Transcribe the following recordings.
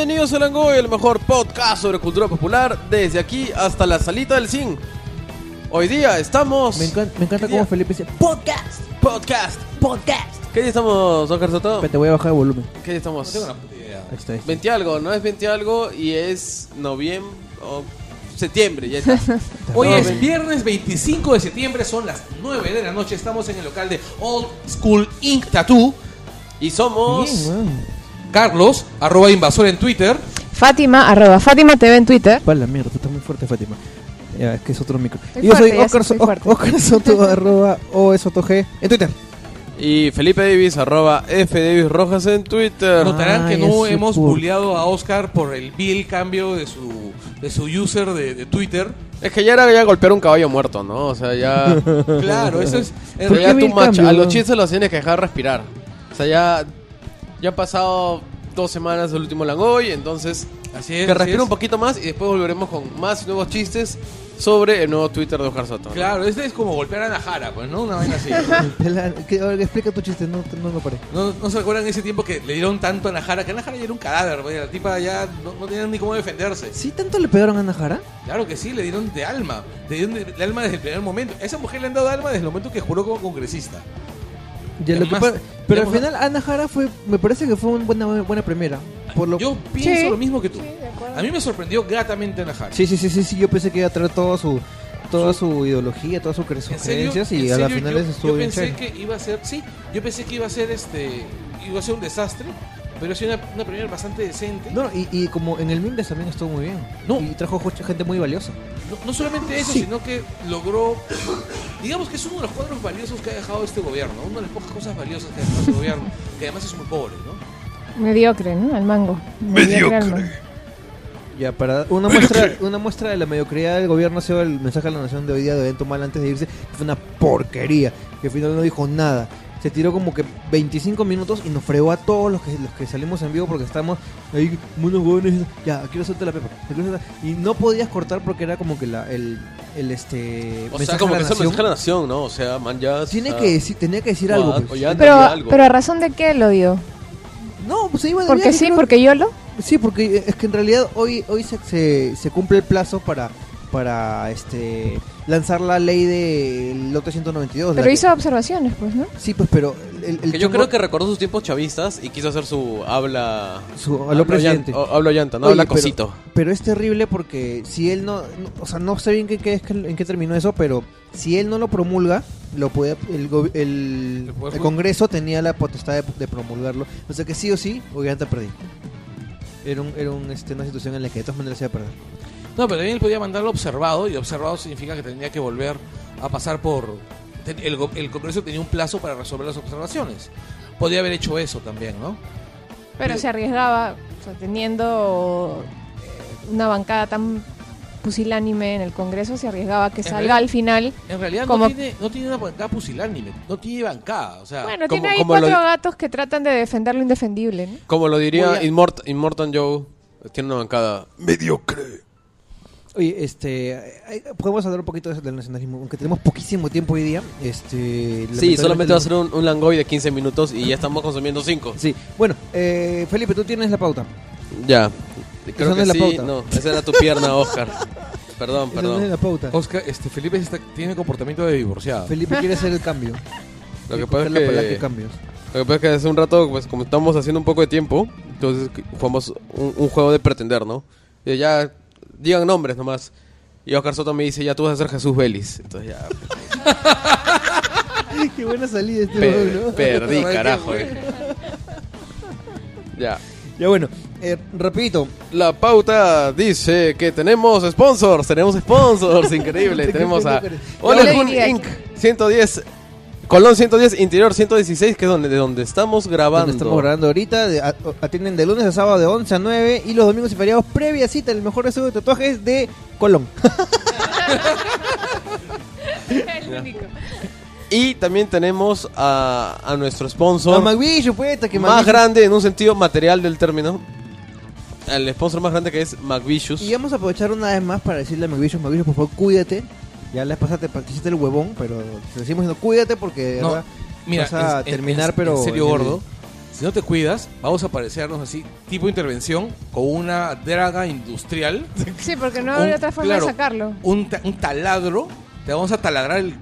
Bienvenidos a Langoy, el mejor podcast sobre cultura popular, desde aquí hasta la salita del zinc. Hoy día estamos... Me encanta, me encanta ¿Qué cómo día? Felipe dice podcast, Podcast. podcast. ¿Qué día estamos, Oscar Soto? Te voy a bajar el volumen. ¿Qué día estamos? No tengo una puta idea. Ahí está. ahí está. 20 algo, ¿no? Es 20 algo y es noviembre o septiembre, ya está. Hoy No, es ven- viernes 25 de septiembre, son las 9 de la noche. Estamos en el local de Old School Ink Tattoo. Y somos... Bien, weón. Carlos, arroba invasor en Twitter. Fátima, arroba Fátima TV en Twitter. Pa' la mierda, tú estás muy fuerte, Fátima. Ya, es que es otro micro. Estoy Y yo soy fuerte, Oscar, So-. Oscar Soto, arroba OSOTG en Twitter. Y Felipe Davis, arroba F Davis Rojas en Twitter. Notarán que no hemos bulleado a Oscar por el vil cambio de su, de su user de, de Twitter. Es que ya era ya golpear un caballo muerto, ¿no? O sea, ya... Claro, eso es. en Pero qué ya realidad- tú macho, a los chistes los tienes que dejar respirar. O sea, ya, ya han pasado dos semanas del último Langoy, entonces Así es. que así respire es. un poquito más y después volveremos con más nuevos chistes sobre el nuevo Twitter de Oscar Soto. ¿no? Claro, este es como golpear a Najara, pues, ¿no? Una vaina así. Pela- que- ahora, explica tu chiste, no, no lo paré. ¿No, ¿No se acuerdan ese tiempo que le dieron tanto a Najara? Que Najara ya era un cadáver, pues, la tipa ya no, no tenía ni cómo defenderse. ¿Sí tanto le pegaron a Najara? Claro que sí, le dieron de alma. Le dieron de, de alma desde el primer momento. A esa mujer le han dado alma desde el momento que juró como congresista. Ya, lo que Además, pa- pero al final Ana Jara fue, me parece que fue una buena, buena primera. Por lo... Yo pienso Sí. lo mismo que tú. Sí. A mí me sorprendió gratamente Najara. Sí, sí, sí, sí, sí, yo pensé que iba a traer toda su, toda su ideología, todas sus creencias ¿En y a la final yo, estuvo yo bien pensé chévere. que iba a ser, sí, yo pensé que iba a ser este, iba a ser un desastre, pero ha sido una, una primera bastante decente. No, y, y como en el Mimbes también estuvo muy bien. No. Y trajo mucha gente muy valiosa. No, no solamente eso, Sí. sino que logró, digamos que es uno de los cuadros valiosos que ha dejado este gobierno, una de las pocas cosas valiosas que ha dejado este gobierno, que además es muy pobre, ¿no? Mediocre, ¿no? Al mango. Mediocre. mango. Ya, para una muestra, una muestra de la mediocridad del gobierno ha sido el mensaje a la nación de hoy día de evento mal antes de irse. que Fue una porquería. Que al final no dijo nada. Se tiró como que 25 minutos y nos fregó a todos los que, los que salimos en vivo porque estamos ahí, unos huevones. Ya, quiero hacerte la pepa. Y no podías cortar porque era como que la, el, el este. O sea, como a que es el nación. mensaje a la nación, ¿no? O sea, man, ya... Tiene que decir, tenía que decir o algo. pues. o ya Pero, algo. pero a razón de qué lo dio. No, pues se iba de Porque viaje, sí, creo. porque yo lo. Sí, porque es que en realidad hoy hoy se, se, se cumple el plazo para para este lanzar la ley del lote 192. la Pero que- hizo observaciones, pues, ¿no? Sí, pues, pero el, el Que yo creo que recordó sus tiempos chavistas y quiso hacer su habla... su hablo aló presidente. llanta- o- hablo llanta, no Oye, habla pero- cosito. Pero es terrible porque si él no, no- o sea, no sé bien qué, qué es, en qué terminó eso, pero si él no lo promulga, lo puede el, go- el, ¿El Congreso tenía la potestad de, de promulgarlo, o sea que sí o sí, Ollanta perdí. Era un, era un, este, una situación en la que de todas maneras se iba a perder. No, pero también él podía mandarlo observado y observado significa que tendría que volver a pasar por... El, Congreso tenía un plazo para resolver las observaciones. Podía haber hecho eso también, ¿no? Pero se arriesgaba, o sea, teniendo eh, una bancada tan pusilánime en el Congreso, se arriesgaba a que En salga realidad- al final. En realidad Como- no, tiene, no tiene una bancada pusilánime, no tiene bancada, o sea... Bueno, como- tiene ahí como lo- cuatro gatos que tratan de defender lo indefendible, ¿no? Como lo diría Voy a- Immort- Immortan Joe, tiene una bancada mediocre. Oye, este, podemos hablar un poquito del nacionalismo, aunque tenemos poquísimo tiempo hoy día. Este, Sí, solamente va a ser un, un Langoy de 15 minutos y ya estamos consumiendo 5. Sí, bueno, eh, Felipe, tú tienes la pauta. Ya. Creo no que es la sí. pauta. No, esa era tu pierna, Oscar. Perdón, Esa no es perdón. la pauta. Oscar, este, Felipe está- tiene comportamiento de divorciado. Felipe quiere hacer el cambio. Lo que pasa es de que, cambios. lo que pasa es que hace un rato, pues como estamos haciendo un poco de tiempo, entonces jugamos un, un juego de pretender, ¿no? Y ya, digan nombres nomás. Y Oscar Soto me dice, ya tú vas a ser Jesús Vélez. Entonces ya, Qué buena salida este pe- huevón, ¿no? perdí, carajo. eh. Ya. Ya bueno, eh, rapidito. La pauta dice que tenemos sponsors, tenemos sponsors, increíble. Tenemos a diría Inc. 110, Colón 110, Interior 116, que es donde, de donde estamos grabando. Donde estamos grabando ahorita. de- a- atienden de lunes a sábado de 11 a 9 y los domingos y feriados previa cita. El mejor resumen de tatuajes de Colón. El único. Y también tenemos a, a nuestro sponsor A McVision, puesta que más grande en un sentido material del término. El sponsor más grande que es McVicious. Y vamos a aprovechar una vez más para decirle a McVision, McVision, por favor, cuídate. Ya la vez pasada te te hiciste el huevón, pero te decimos diciendo cuídate porque de No, verdad Mira, vas a en- terminar, en- pero En serio, gordo. si no te cuidas, vamos a aparecernos así, tipo intervención, con una draga industrial, Sí, porque no Un- había otra forma claro, de sacarlo. un, ta- un taladro, te vamos a taladrar el-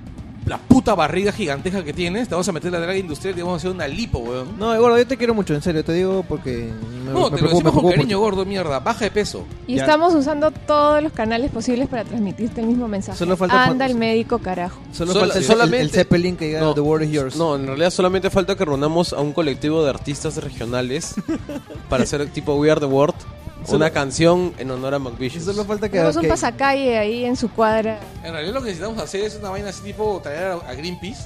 la puta barriga gigantesca que tienes, te vamos a meter la draga industrial y te vamos a hacer una lipo, weón. No, gordo, yo te quiero mucho, en serio, te digo porque me, No, me te lo decimos con cariño, gordo, mierda. Baja de peso. Y Ya. estamos usando todos los canales posibles para transmitirte el mismo mensaje. Solo falta Anda el médico, carajo. Solo falta el, el- solamente- el Zeppelin que diga No, The World is Yours. No, en realidad solamente falta que reunamos a un colectivo de artistas regionales para hacer tipo We Are the World, una canción en honor a McVicious. solo falta que... Tenemos un que- pasacalle ahí en su cuadra. En realidad lo que necesitamos hacer es una vaina así tipo traer a, a Greenpeace,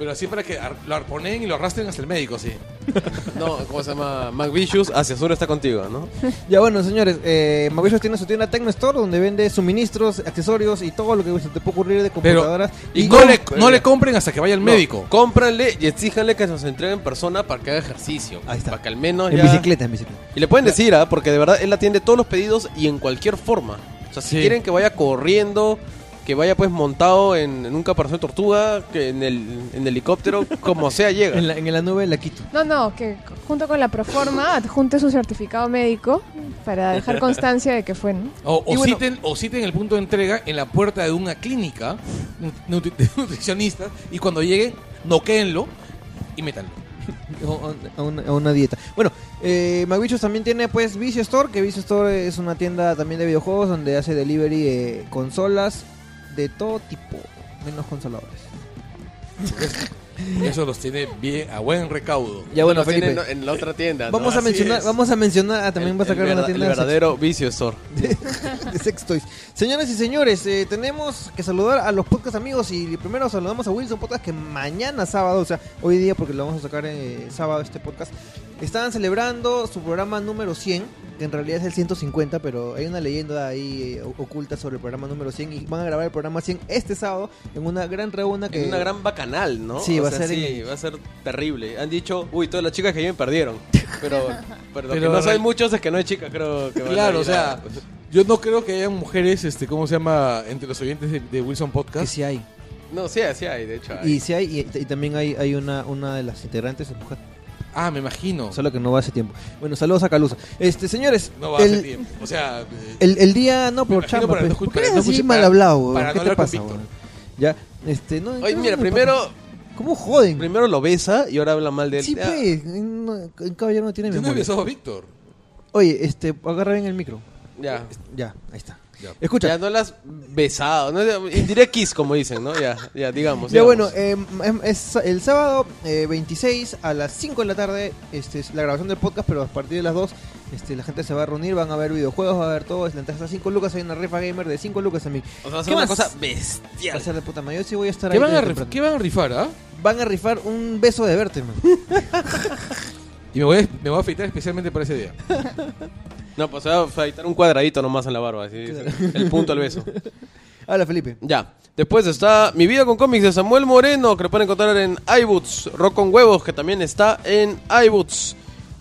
pero así para que ar- lo arponeen y lo arrastren hasta el médico, sí. No, ¿cómo se llama? McVicious, hacia sur está contigo, ¿no? Ya bueno, señores, eh, Mauricio tiene su tienda Tecno Store donde vende suministros, accesorios y todo lo que se te puede ocurrir de Pero computadoras. y y no, le, no le compren hasta que vaya al médico. No, cómpranle y exíjanle que nos entregue en persona para que haga ejercicio. Ahí está. Para que al menos en ya... bicicleta, en bicicleta. Y le pueden decir, ¿ah? Porque de verdad él atiende todos los pedidos y en cualquier forma. O sea, si Sí. quieren que vaya corriendo, que vaya pues montado en, en un caparazón de tortuga, que en el en helicóptero, como sea llega. En la, en la nube la quito. No, no, que junto con la proforma adjunte su certificado médico para dejar constancia de que fue, ¿no? O, o bueno- citen, o citen el punto de entrega en la puerta de una clínica nutri- de nutricionistas y cuando lleguen, noquéenlo y métanlo. A una, a una dieta. Bueno, eh, Mavichos también tiene pues Vicio Store, que Vicio Store es una tienda también de videojuegos donde hace delivery de consolas de todo tipo, menos consoladores. Eso los tiene bien a buen recaudo. Ya bueno, Lo tienen Felipe. en la otra tienda. ¿no? Vamos a mencionar, vamos a mencionar, ah, también El- va a sacar una tienda El sex- verdadero vicio store. de sex toys. Señoras y señores, eh, tenemos que saludar a los podcast amigos y primero saludamos a Wilson Podcast que mañana sábado, o sea, hoy día porque lo vamos a sacar eh, sábado este podcast, estaban celebrando su programa número 100, que en realidad es el 150, pero hay una leyenda ahí eh, oculta sobre el programa número 100 y van a grabar el programa 100 este sábado en una gran reúna que Es una gran bacanal, ¿no? Sí, O va a ser sí, en- va a ser terrible. Han dicho, uy, todas las chicas que vienen perdieron. Pero, pero lo que no en saben real- muchos es que no hay chicas, creo que van a Claro, o sea, yo no creo que haya mujeres, este, ¿cómo se llama? Entre los oyentes de, de Wilson que Podcast. sí hay. No, sí, sí hay, de hecho. hay. Y sí hay, y, y también hay, hay una, una de las integrantes es mujer, Ah, me imagino. solo que no va hace tiempo. Bueno, saludos a Calusa. Este, señores, No va el, hacer tiempo. O sea, eh, El, el día, no, por chamba, para pues. ¿Por qué para eres no así mal hablado, para no ¿Qué te pasa? Ya, este, no. Oye, mira, primero, ¿Cómo joden? primero lo besa y ahora habla mal de él. Sí, Ya. pues, no, el caballero no tiene yo no he memoria. besado a Víctor. Oye, este, agarra bien el micro. Ya. Ya, ahí está. Ya. Escucha, Ya ya, no las besado, ¿no? Indirect kiss, como dicen, ¿no? Ya, ya, digamos. bueno, digamos. eh, em, es el sábado eh, 26 a las 5 de la tarde, este, es la grabación del podcast, pero a partir de las 2 este, la gente se va a reunir, van a ver videojuegos, va a ver todo. La entrada está a 5 lucas, hay una rifa gamer de 5 lucas a mí. o sea, va a ¿qué ser una más? cosa Va a bestial. ser de puta. Yo sí voy a estar ¿Qué ahí. van, a temprano. ¿Qué van a rifar, ah? Van a rifar un beso de verte, man. Y me voy, a, me voy a afeitar especialmente para ese día. No, pues se va a afeitar un cuadradito nomás en la barba, así, el punto al beso. Habla, Felipe. Ya. Después está Mi vida con cómics de Samuel Moreno, que lo pueden encontrar en iBoots. Rock con huevos, que también está en iBoots.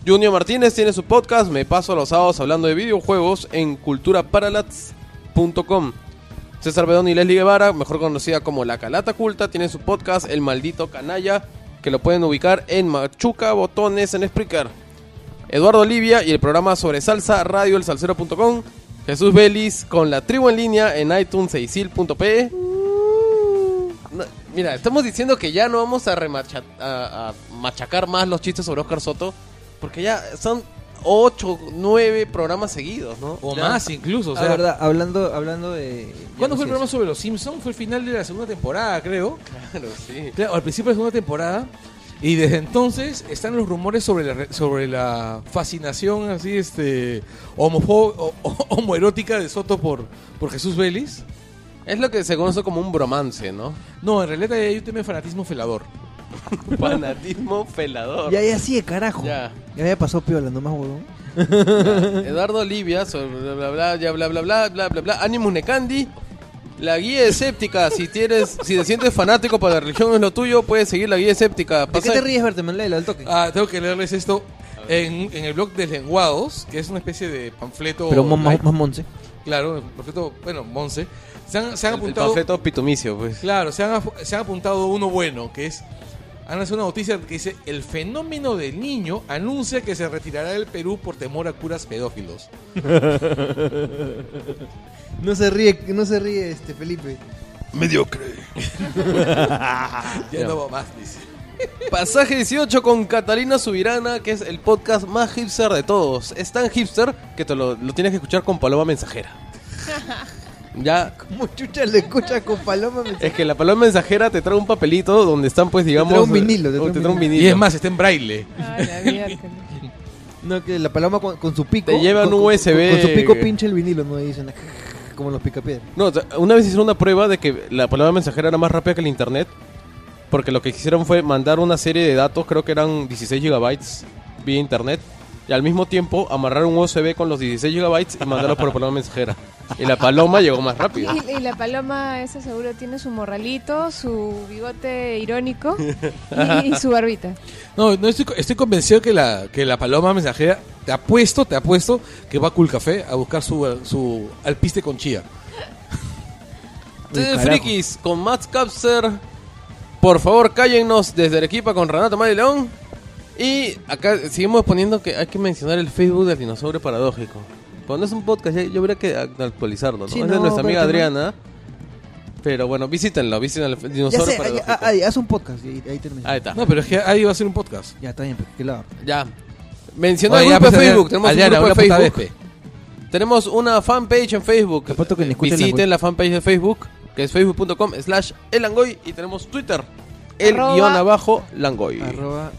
Junior Martínez tiene su podcast, Me paso los sábados hablando de videojuegos en culturaparalats.com. César Bedón y Leslie Guevara, mejor conocida como La Calata Culta, tiene su podcast El Maldito Canalla, que lo pueden ubicar en Machuca Botones en Spreaker. Eduardo Olivia y el programa sobre salsa, radio elsalcero.com. Jesús Vélez con la tribu en línea en iTunes e isil.pe. No, mira, estamos diciendo que ya no vamos a, remacha- a- a machacar más los chistes sobre Oscar Soto, porque ya son 8, 9 programas seguidos, ¿no? O Ya. más incluso. O La sea, verdad, hablando, hablando de. ¿Cuándo fue el programa sobre los Simpsons? Fue el final de la segunda temporada, creo. Claro, sí. Claro, al principio de la segunda temporada. Y desde entonces están los rumores sobre la, re- sobre la fascinación así este homofo- o- o- homoerótica de Soto por, por Jesús Vélez. Es lo que se conoce como un bromance, ¿no? No, en realidad hay un tema de fanatismo felador. Fanatismo felador. Ya, ya, sí, de carajo. Ya. Ya había pasado piola, nomás, huevón. Eduardo Olivia, sobre bla bla bla, ya bla bla bla bla bla bla. Animus Necandi. La guía escéptica, si tienes, si te sientes fanático para la religión es lo tuyo, puedes seguir la guía escéptica. ¿De qué te ríes, verte, man? Léelo al toque. Ah, tengo que leerles esto en, en el blog de Lenguados, que es una especie de panfleto. Pero más, más, like- más monce. Claro, el panfleto, bueno, Monse. Se han, se han el, el apuntado. panfleto pitumicio, pues. Claro, se han, se han apuntado uno bueno, que es Han lanzado una noticia que dice: El fenómeno del niño anuncia que se retirará del Perú por temor a curas pedófilos. No se ríe, no se ríe este Felipe. Mediocre. Ya no va más, dice. Pasaje 18 con Catalina Subirana, que es el podcast más hipster de todos. Es tan hipster que te lo, lo tienes que escuchar con paloma mensajera. Ya, Como chucha le escucha con paloma. me- es que la paloma mensajera te trae un papelito donde están, pues, digamos. trae un vinilo, te trae un te trae un vinilo. vinilo. Y es más, está en braille. Ah, la miércoles. No, que la paloma con, con su pico. Te llevan con, un con- USB. Con, su pico pinche el vinilo, no dicen como los picapiedras. No, una vez hicieron una prueba de que la palabra mensajera era más rápida que el internet. Porque lo que hicieron fue mandar una serie de datos, creo que eran 16 gigabytes vía internet. Y al mismo tiempo amarrar un USB con los 16 gigabytes y mandarlo por paloma mensajera. Y la paloma llegó más rápido. Y, y la paloma, esa seguro tiene su morralito, su bigote irónico y, y su barbita. No, no estoy, estoy convencido que la, que la paloma mensajera, te apuesto, te apuesto, que va a Cool Café a buscar su, su alpiste con chía. Uy, frikis, con Max Capser, por favor cállennos desde Arequipa con Renato Mari León. Y acá seguimos poniendo que hay que mencionar el Facebook del dinosaurio paradójico. Cuando es un podcast, ya- yo habría que actualizarlo, ¿no? Sí, es de no, nuestra amiga pero Adriana. Pero bueno, visítenlo, visiten el Ya dinosaurio sé, ahí, paradójico. ahí, haz un podcast y ahí termina. Ahí está. No, pero es que ahí va a ser un podcast. Ya, está bien, pues, que la... Ya. Mencionar Oye, el ya, grupo de pues, Facebook. Adriana, Tenemos Adriana, un grupo de una puta Facebook. vez, Tenemos una fanpage en Facebook. Apuesto que ni Visiten Langoy. la fanpage de Facebook, que es facebook.com slash elangoy. Y tenemos Twitter, el Arroba- guion abajo langoy. Arroba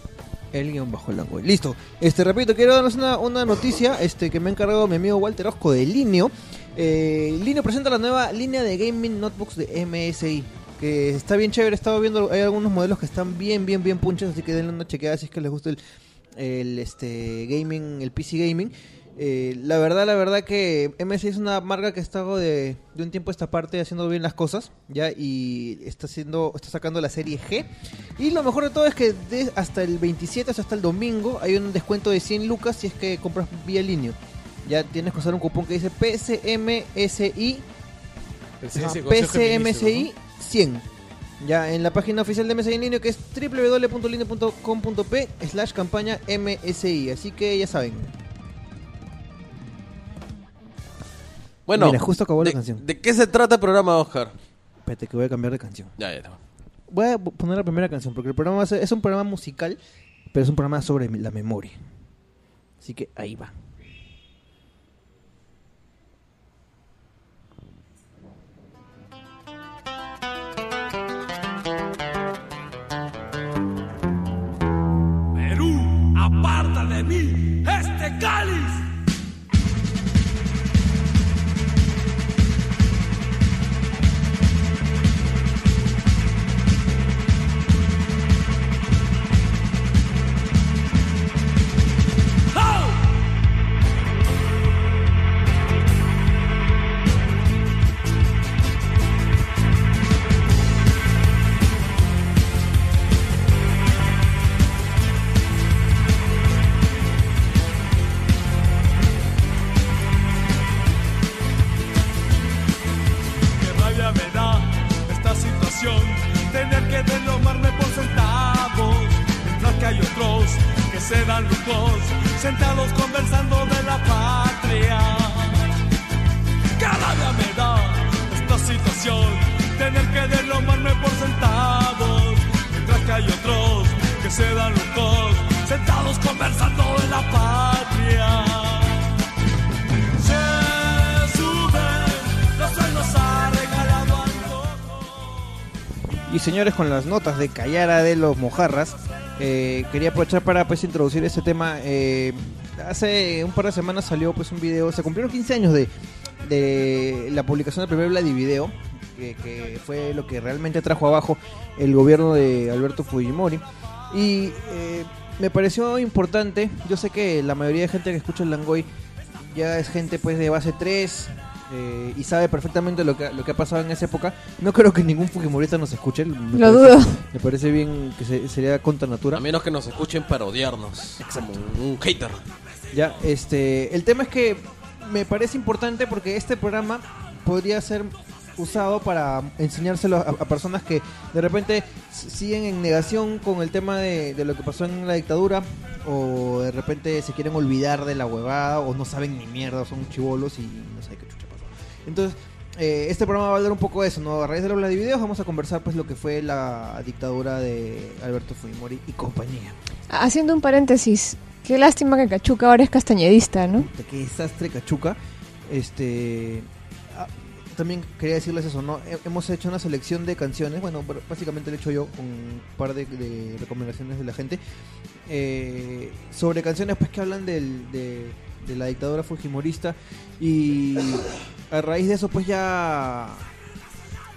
el guion bajo langoy. Listo. Este, repito, quiero darles una, una noticia este, que me ha encargado mi amigo Walter Osco de Linio. Eh, Linio presenta la nueva línea de gaming notebooks de MSI. Que está bien chévere, he estado viendo, hay algunos modelos que están bien, bien, bien punches, así que denle una chequeada si es que les gusta el, el este gaming, el PC gaming. Eh, la verdad, la verdad que MSI es una marca que ha estado de, de un tiempo a esta parte haciendo bien las cosas, ya, y está haciendo, está sacando la serie G. Y lo mejor de todo es que de- hasta el 27, o sea, hasta el domingo, hay un descuento de 100 lucas si es que compras vía línea. Ya tienes que usar un cupón que dice PCMSI, PCMSI Ministros, 100. Ya en la página oficial de MSI en línea que es www.linea.com.p slash campaña MSI. Así que ya saben. Bueno, Mira, justo acabó la de, canción. ¿de qué se trata el programa, Oscar? Espérate que voy a cambiar de canción. Ya, ya. Voy a poner la primera canción porque el programa va a ser- es un programa musical, pero es un programa sobre la memoria. Así que ahí va. Perú, aparta de mí este cáliz. Con las notas de Callara de los Mojarras, eh, quería aprovechar para pues introducir este tema. Eh, hace un par de semanas salió pues un video, se cumplieron 15 años de, de la publicación del primer Vladivideo, que, que fue lo que realmente trajo abajo el gobierno de Alberto Fujimori. Y eh, me pareció importante, yo sé que la mayoría de gente que escucha el Langoy ya es gente pues de base 3 eh, y sabe perfectamente lo que, lo que ha pasado en esa época. No creo que ningún Fujimorista nos escuche. me Lo parece- dudo. Me parece bien que se- sería contra natura. A menos que nos escuchen para odiarnos. Como un hater. Ya, este, el tema es que me parece importante porque este programa podría ser usado para enseñárselo a, a personas que de repente siguen en negación con el tema de, de lo que pasó en la dictadura o de repente se quieren olvidar de la huevada o no saben ni mierda, son chivolos y no saben qué. Entonces, eh, este programa va a hablar un poco de eso, ¿no? A raíz de la habla de videos vamos a conversar pues lo que fue la dictadura de Alberto Fujimori y compañía. Haciendo un paréntesis, qué lástima que Cachuca ahora es castañedista, ¿no? Puta, qué desastre cachuca. Este ah, también quería decirles eso, ¿no? He- hemos hecho una selección de canciones, bueno, básicamente lo he hecho yo con un par de, de recomendaciones de la gente eh, sobre canciones pues que hablan del, de, de la dictadura fujimorista y a raíz de eso pues ya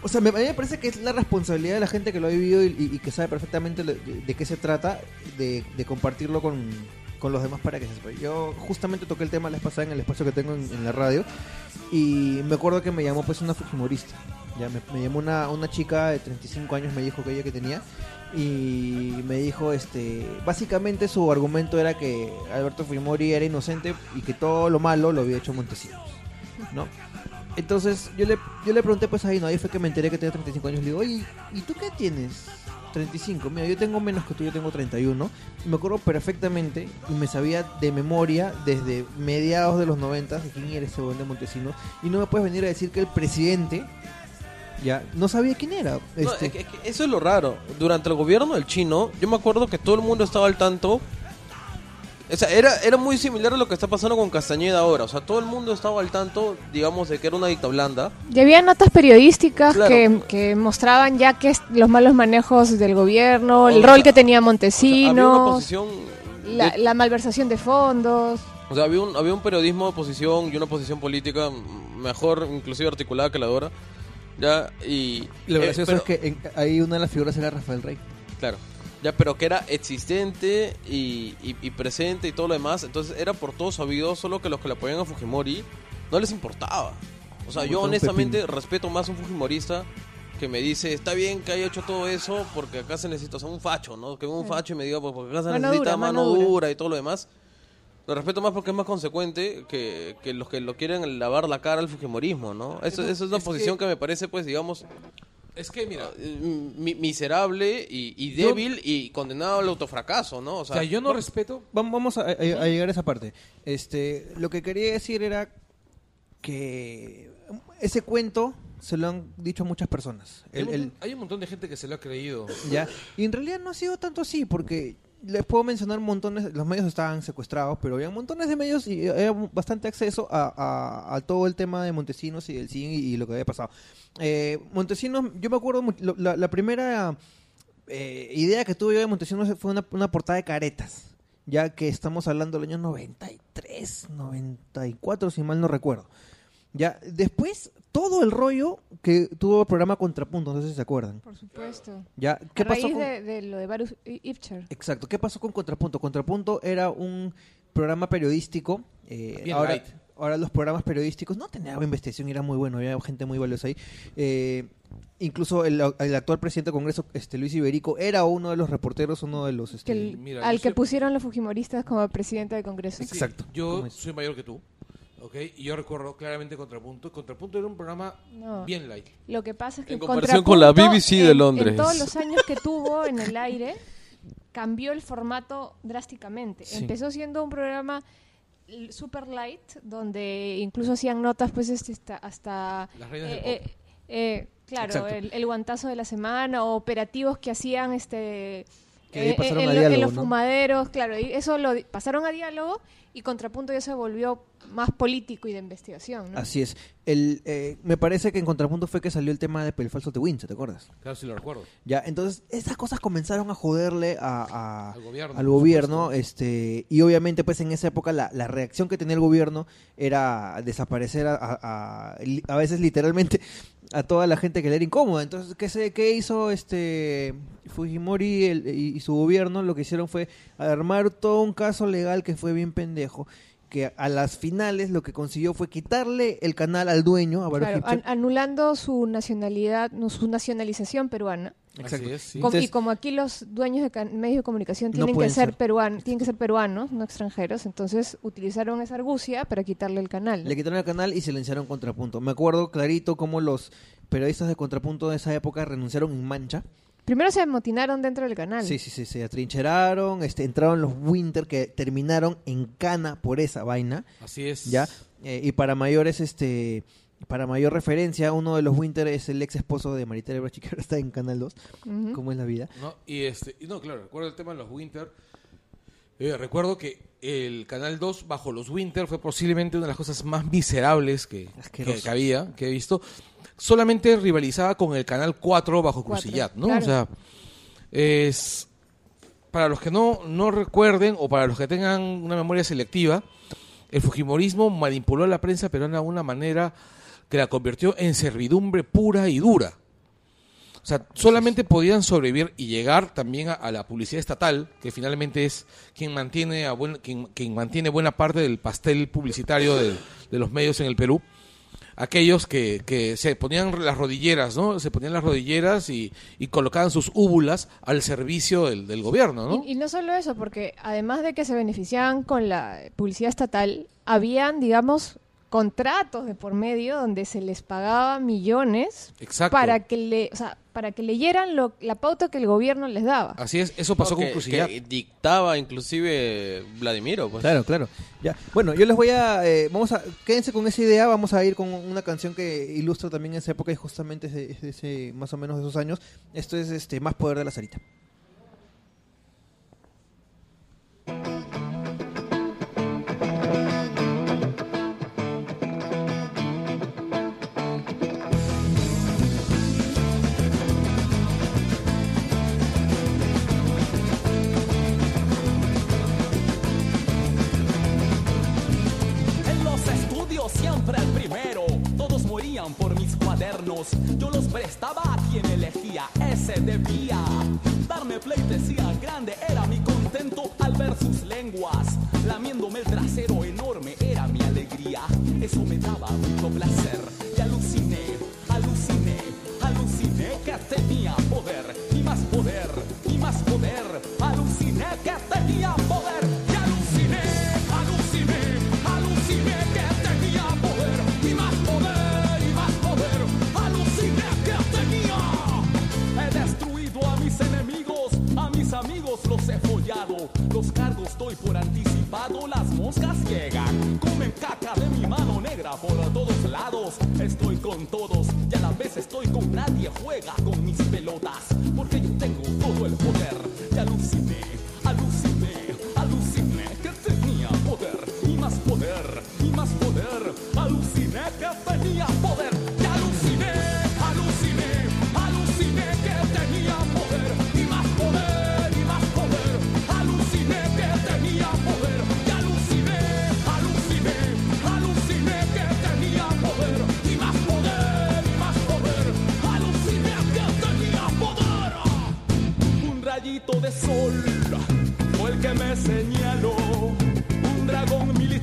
o sea, me- a mí me parece que es la responsabilidad de la gente que lo ha vivido y, que sabe perfectamente de, qué se trata, de, compartirlo con, con los demás para que se. Yo justamente toqué el tema la vez pasada en el espacio que tengo en, en la radio y me acuerdo que me llamó pues una fujimorista. Ya me, me llamó una, una chica de 35 años, me dijo que ella que tenía y me dijo, este, básicamente su argumento era que Alberto Fujimori era inocente y que todo lo malo lo había hecho Montesinos, ¿no? Entonces yo le, yo le pregunté pues ahí, no, ahí fue que me enteré que tenía 35 años. Le digo, oye, ¿y tú qué tienes? 35. Mira, yo tengo menos que tú, yo tengo 31. Y me acuerdo perfectamente y me sabía de memoria desde mediados de los 90 de quién era ese buen de Montesinos. Y no me puedes venir a decir que el presidente ya no sabía quién era. No, Este, es que- es que eso es lo raro. Durante el gobierno del chino, yo me acuerdo que todo el mundo estaba al tanto. O sea, era, era muy similar a lo que está pasando con Castañeda ahora. O sea, todo el mundo estaba al tanto, digamos, de que era una dicta blanda. Y había notas periodísticas Claro. que, que mostraban ya que los malos manejos del gobierno, el O rol sea, que tenía O sea, había una Montesinos, posición. la, de- la malversación de fondos. o sea, había un, había un periodismo de oposición y una posición política mejor, inclusive articulada que la de ahora. Ya, y. lo eh, gracioso pero- es que en- ahí una de las figuras era Rafael Rey. Claro. Ya, pero que era existente y, y- y presente y todo lo demás. Entonces era por todo sabido, solo que los que le apoyan a Fujimori no les importaba. O sea, yo un honestamente respeto más a un Fujimorista que me dice, está bien que haya hecho todo eso porque acá se necesita, o sea, un facho, ¿no? Que un facho y me diga, pues porque acá se Mano necesita dura, mano dura. dura. y todo lo demás. Lo respeto más porque es más consecuente que, que los que lo quieren lavar la cara al Fujimorismo, ¿no? Eso, No, eso es una es posición que- que me parece, pues, digamos, Es que, mira, eh, mi- miserable y, y Yo- débil y condenado al autofracaso, ¿no? O o sea, yo no respeto. Vam- Vamos a, a- a llegar a esa parte. Este, lo que quería decir era que ese cuento se lo han dicho a muchas personas. Hay, un el- hay un montón de gente que se lo ha creído. ¿ya? Y en realidad no ha sido tanto así, porque les puedo mencionar montones, los medios estaban secuestrados, pero había montones de medios y había bastante acceso a, a- todo el tema de Montesinos y del cine y, lo que había pasado. Eh, Montesinos, yo me acuerdo, la, la primera eh, idea que tuve yo de Montesinos fue una, una portada de caretas, ya que estamos hablando del año 93, 94, si mal no recuerdo. Ya, después, todo el rollo que tuvo el programa Contrapunto, no sé si se acuerdan. Por supuesto. Ya, ¿qué a pasó raíz con... de, de lo de Varus Ipcher. Exacto, ¿qué pasó con Contrapunto? Contrapunto era un programa periodístico. eh, Bien ahora, light. ahora los programas periodísticos no tenían investigación, era muy bueno, había gente muy valiosa ahí. Eh, incluso el, el actual presidente del Congreso, este Luis Iberico, era uno de los reporteros, uno de los... que Este, el- mira, al que soy- pusieron los fujimoristas como presidente del Congreso. Sí, Exacto. Yo soy mayor que tú. ¿Ok? Y yo recuerdo claramente Contrapunto. Contrapunto era un programa No. bien light. Lo que pasa es que En comparación con la BBC de Londres. En todos los años que tuvo en el aire, cambió el formato drásticamente. Sí. Empezó siendo un programa super light, donde incluso hacían notas, pues, este, hasta... hasta Las reinas del eh, pop. eh, eh, claro, el guantazo de la semana, o operativos que hacían este... Que ahí eh, pasaron en, a lo- en diálogo, los ¿no? fumaderos, claro, y eso lo pasaron a diálogo y Contrapunto ya se volvió más político y de investigación, ¿no? Así es. El, eh, me parece que en Contrapunto fue que salió el tema de El falso de Winch, ¿te acuerdas? Claro, sí lo recuerdo. Ya, entonces esas cosas comenzaron a joderle a, a- Al gobierno, al gobierno, este, y obviamente pues en esa época la, la reacción que tenía el gobierno era desaparecer a, a, a veces literalmente a toda la gente que le era incómoda. Entonces, ¿qué, se, qué hizo este Fujimori el- y, y su gobierno? Lo que hicieron fue armar todo un caso legal que fue bien pendejo que a las finales lo que consiguió fue quitarle el canal al dueño, a Baruch Claro, Ipcher. an- anulando su nacionalidad, no, su nacionalización peruana. Exacto. Así es, sí. Com- Entonces- y como aquí los dueños de medios de comunicación No tienen que ser, ser. peruanos, tienen que ser peruanos, no extranjeros, entonces utilizaron esa argucia para quitarle el canal. ¿no? Le quitaron el canal y silenciaron Contrapunto. Me acuerdo clarito cómo los periodistas de contrapunto de esa época renunciaron en mancha. Primero se amotinaron dentro del canal. Sí, sí, sí, se atrincheraron, este, entraron los Winter que terminaron en cana por esa vaina, Así es. ¿ya? Eh, y para mayores, este, para mayor referencia, uno de los Winter es el ex esposo de Maritere Brachi, que ahora está en Canal 2, Ujú. como es la vida. ¿no? Y este, y no, claro, recuerdo el tema de los Winter. Eh, recuerdo que el Canal 2 bajo los Winter fue posiblemente una de las cosas más miserables que, que, que había, que he visto. Solamente rivalizaba con el Canal 4 bajo Crucillat, ¿no? claro. O sea, es para los que no, no recuerden o para los que tengan una memoria selectiva, el Fujimorismo manipuló a la prensa peruana de una manera que la convirtió en servidumbre pura y dura. O sea, solamente podían sobrevivir y llegar también a, la publicidad estatal, que finalmente es quien mantiene, a buen- quien, mantiene buena parte del pastel publicitario de, los medios en el Perú. Aquellos que, que se ponían las rodilleras, ¿no? Se ponían las rodilleras y, y colocaban sus úbulas al servicio del, del gobierno, ¿no? Y no solo eso, porque además de que se beneficiaban con la publicidad estatal, habían, digamos, contratos de por medio donde se les pagaba millones Exacto. para que le, o sea, para que leyeran lo, la pauta que el gobierno les daba. Así es, eso pasó con Crucillat. que dictaba inclusive Vladimiro, pues. Claro, claro. Ya. Bueno, yo les voy a, eh, vamos a, quédense con esa idea, vamos a ir con una canción que ilustra también esa época y justamente ese, más o menos de esos años. Esto es este Más Poder de la Sarita. Por mis cuadernos. Yo los prestaba a quien elegía, ese debía. Darme pleitesía grande era mi contento al ver sus lenguas. Lamiéndome el trasero enorme era mi alegría. Eso me daba mucho placer. Y aluciné, aluciné, aluciné que tenía poder. Y más poder, y más poder. Aluciné que tenía doy por anticipado, las moscas llegan. Comen caca de mi mano negra por todos lados. Estoy con todos y a la vez estoy con nadie. Juega con mis pelotas, porque yo tengo todo el poder. Y aluciné, rayito de sol fue el que me señaló. Un dragón militar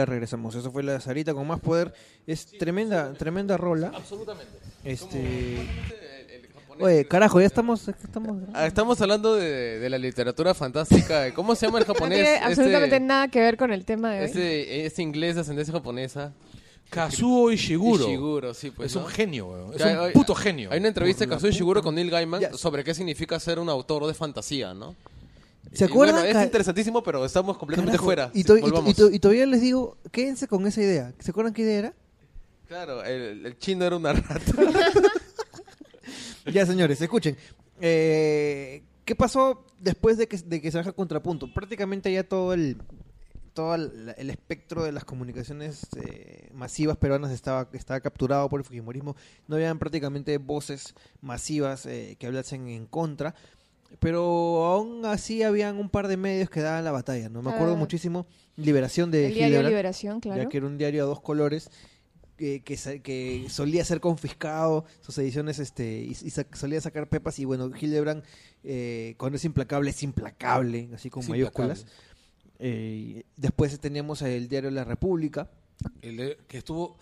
Ya regresamos. Eso fue la Sarita con más poder. Es tremenda, tremenda rola. Absolutamente. Este. Oye, carajo, ya estamos. estamos... Ah, Estamos hablando de, de la literatura fantástica. ¿Cómo se llama el No japonés? tiene Este- absolutamente nada que ver con el tema de hoy. Este, este inglés de ascendencia japonesa. Kazuo Ishiguro. Ishiguro, sí, pues. es ¿no? un genio, weón. Es hay- un puto genio. Hay una entrevista de Kazuo Ishiguro con Neil Gaiman Ya. sobre qué significa ser un autor de fantasía, ¿no? ¿Se acuerdan? bueno, es interesantísimo, pero estamos completamente Carajo, fuera. Y, to- Volvamos. y to- y todavía les digo, quédense con esa idea. ¿Se acuerdan qué idea era? Claro, el, el chino era una rata. Ya, señores, escuchen. Eh, ¿Qué pasó después de que, de que se baja Contrapunto? Prácticamente ya todo el todo el, el espectro de las comunicaciones eh, masivas peruanas estaba, estaba capturado por el Fujimorismo. No habían prácticamente voces masivas eh, que hablasen en contra. Pero aún así habían un par de medios que daban la batalla, ¿no? Me acuerdo Ah. muchísimo Liberación de el diario Hildebrand, Liberación, claro. ya que era un diario a dos colores que, que, solía ser confiscado, sus ediciones este y, y sa- solía sacar pepas y bueno, Hildebrand eh, cuando es implacable es implacable, así con Es mayúsculas. Eh, después teníamos el diario La República, El que estuvo.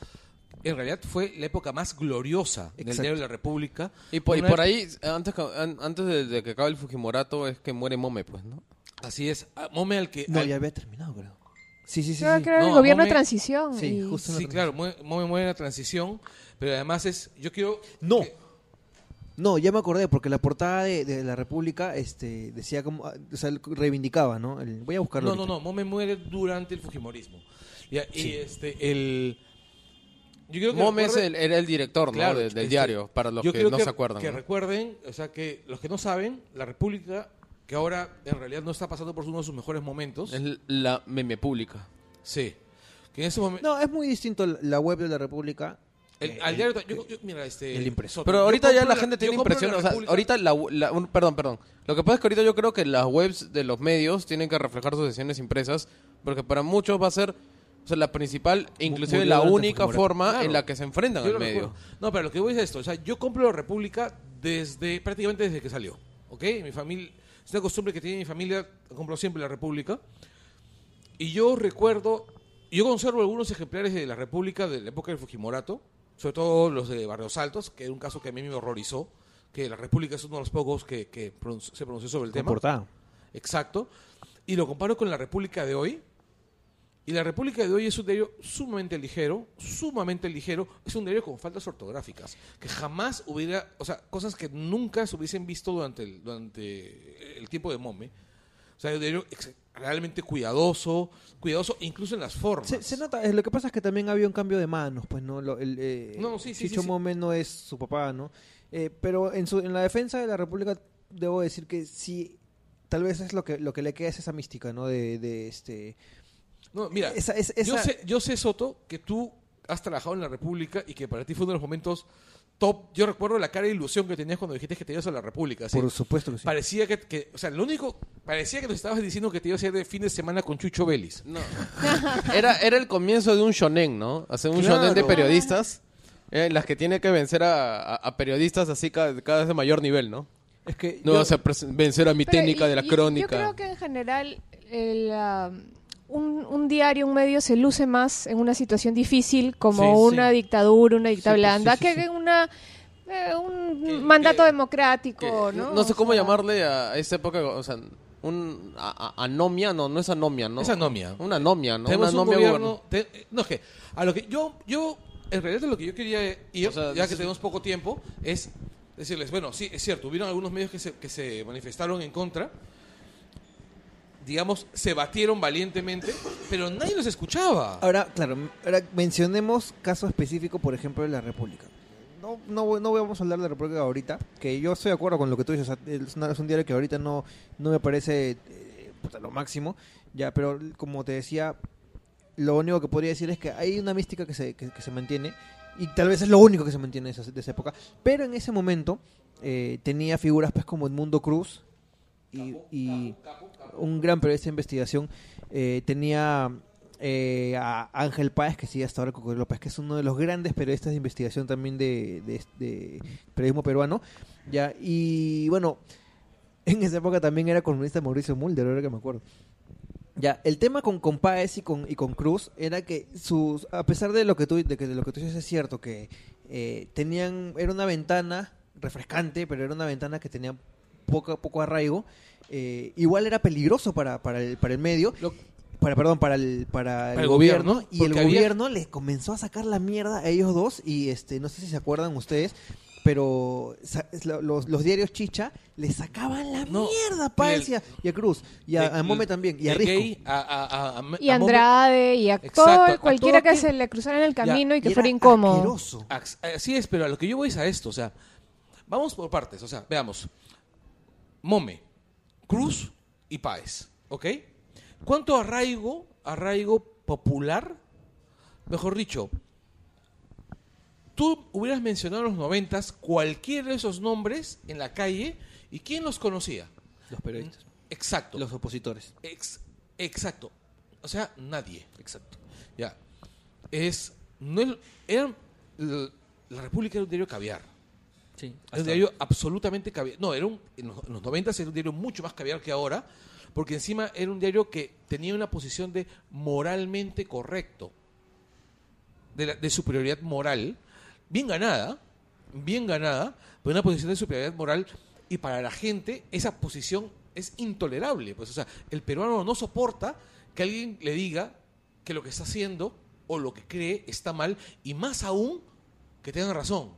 En realidad fue la época más gloriosa del Exacto. diario de la República. Y por, y ahí, antes, antes de, de que acabe el Fujimorato, es que muere Mome, pues, ¿no? Así es. Ah, Mome al que. no, al- ya había terminado, creo. Sí, sí, sí. Creo sí. que era el No, gobierno de transición. Sí, y- justo. en la Sí, claro, Mome muere en la transición. Pero además es. Yo quiero. No. que- No, ya me acordé, porque la portada de, de La República este, decía como, ah, o sea, reivindicaba, ¿no? El- voy a buscarlo. No, no, ahorita. no. Mome muere durante el Fujimorismo. Ya, Sí. Y este. El. Yo quiero que Mome es recuerden- el- era el director, ¿no? Claro, De- del este, diario, para los yo que creo no se acuerdan. Que ¿no? recuerden, o sea, que los que no saben, la República, que ahora en realidad no está pasando por uno de sus mejores momentos. Es la meme pública. Sí. Que en ese momento. No, es muy distinto la- web de La República. el- eh, al el- diario. yo- yo- mira, este. el impresor. Pero ahorita ya la la- gente tiene impresión, la o sea, ahorita la, la- un- perdón, perdón. Lo que pasa es que ahorita yo creo que las webs de los medios tienen que reflejar sus sesiones impresas, porque para muchos va a ser o sea, la principal, e inclusive la única forma Claro. en la que se enfrentan Yo al medio. recuerdo. No, pero lo que voy es esto. O sea, yo compro la República desde prácticamente desde que salió. ¿Ok? Mi familia. Es una costumbre que tiene mi familia. Compro siempre la República. Y yo recuerdo. Yo conservo algunos ejemplares de la República de la época del Fujimorato. Sobre todo los de Barrios Altos, que era un caso que a mí me horrorizó. Que la República es uno de los pocos que, que pronunci- se pronunció sobre el con tema. Exacto. Y lo comparo con la República de hoy. Y la República de hoy es un diario sumamente ligero, sumamente ligero. Es un diario con faltas ortográficas. Que jamás hubiera, o sea, cosas que nunca se hubiesen visto durante el, durante el tiempo de Mome. O sea, un diario realmente cuidadoso, cuidadoso incluso en las formas. Se, se nota, eh, lo que pasa es que también había un cambio de manos, pues no, Lo- el, eh, No, sí, sí, Chicho sí, sí. Mome no es su papá, ¿no? Eh, pero en, su, en la defensa de la República debo decir que sí, tal vez es lo que lo que le queda es esa mística, ¿no? De, de este, No, mira, esa, Yo, sé, yo sé, Soto, que tú has trabajado en la República y que para ti fue uno de los momentos top. Yo recuerdo la cara de ilusión que tenías cuando dijiste que te ibas a la República. ¿sí? por supuesto que sí. Parecía que, que- o sea, lo único, parecía que nos estabas diciendo que te ibas a ir de fin de semana con Chucho Vélez. No. Era, era el comienzo de un shonen, ¿no? Hacer un Claro. shonen de periodistas, eh, en las que tiene que vencer a, a- a periodistas así cada, cada vez de mayor nivel, ¿no? Es que No yo- vas a vencer a mi Pero, técnica y- de la y crónica. Yo creo que en general el, un, un diario, un medio se luce más en una situación difícil como Sí, una sí. dictadura, una dictadura sí, blanda, sí, que sí. en una eh, un Que- mandato que- democrático, Que- ¿no? no sé O cómo sea, llamarle a esa época, o sea, un a- a- anomia, no, no es anomia, ¿no? Es anomia. Una anomia, ¿no? Tenemos Una un anomia gobierno... te- no, es que a lo que yo, yo, en realidad lo que yo quería ir, O sea, ya que tenemos poco tiempo, es decirles, bueno, sí, es cierto, hubieron algunos medios que se, que se manifestaron en contra, digamos, se batieron valientemente, pero nadie los escuchaba. Ahora, claro, ahora mencionemos caso específico, por ejemplo, de la República. No, no, voy- no vamos a hablar de la República ahorita, que yo estoy de acuerdo con lo que tú dices. Es, una- es un diario que ahorita no, no me parece eh, puta, lo máximo, ya, pero como te decía, lo único que podría decir es que hay una mística que se, que, que se mantiene, y tal vez es lo único que se mantiene de esa, de esa época, pero en ese momento eh, tenía figuras pues como Edmundo Cruz y, y un gran periodista de investigación, eh, tenía eh, a Ángel Páez, que sigue hasta ahora Cocodrilo López, que es uno de los grandes periodistas de investigación también de, de- de periodismo peruano. ya Y bueno, en esa época también era columnista Mauricio Mulder, ahora que me acuerdo. Ya, el tema con, con Páez y con, y con Cruz era que a pesar de lo que tú, de que lo que tú dices es cierto, que eh, tenían, era una ventana refrescante, pero era una ventana que tenía poco, poco arraigo, eh, igual era peligroso para, para, el, para el medio, Lo- para, perdón, para el, para el, el gobierno, gobierno, y el había- gobierno les comenzó a sacar la mierda a ellos dos, y este, no sé si se acuerdan ustedes, pero los, los diarios chicha le sacaban la No, mierda a y a, y a Cruz, y a, Mome también, y a Risco. Gay a, a- a- a- Y a Andrade, y a Exacto, todo, cualquiera todo que aquel- se le cruzara en el camino y que Y fuera era incómodo. asqueroso. Así es, pero a lo que yo voy es a esto, o sea, vamos por partes, o sea, veamos. Mome, Cruz y Páez, ¿ok? ¿Cuánto arraigo, arraigo popular? Mejor dicho, tú hubieras mencionado en los noventas cualquiera de esos nombres en la calle y ¿quién los conocía? Los periodistas. Exacto. Los opositores. Ex- exacto. O sea, nadie. Exacto. Ya. Es. No es- eran- la República era un diario caviar. Sí. Era un diario absolutamente caviar. No, era un, en los, en los 90 era un diario mucho más caviar que ahora, porque encima era un diario que tenía una posición de moralmente correcto, de, la- de superioridad moral, bien ganada, bien ganada, pero una posición de superioridad moral, y para la gente esa posición es intolerable. Pues, o sea, el peruano no soporta que alguien le diga que lo que está haciendo o lo que cree está mal, y más aún que tengan razón.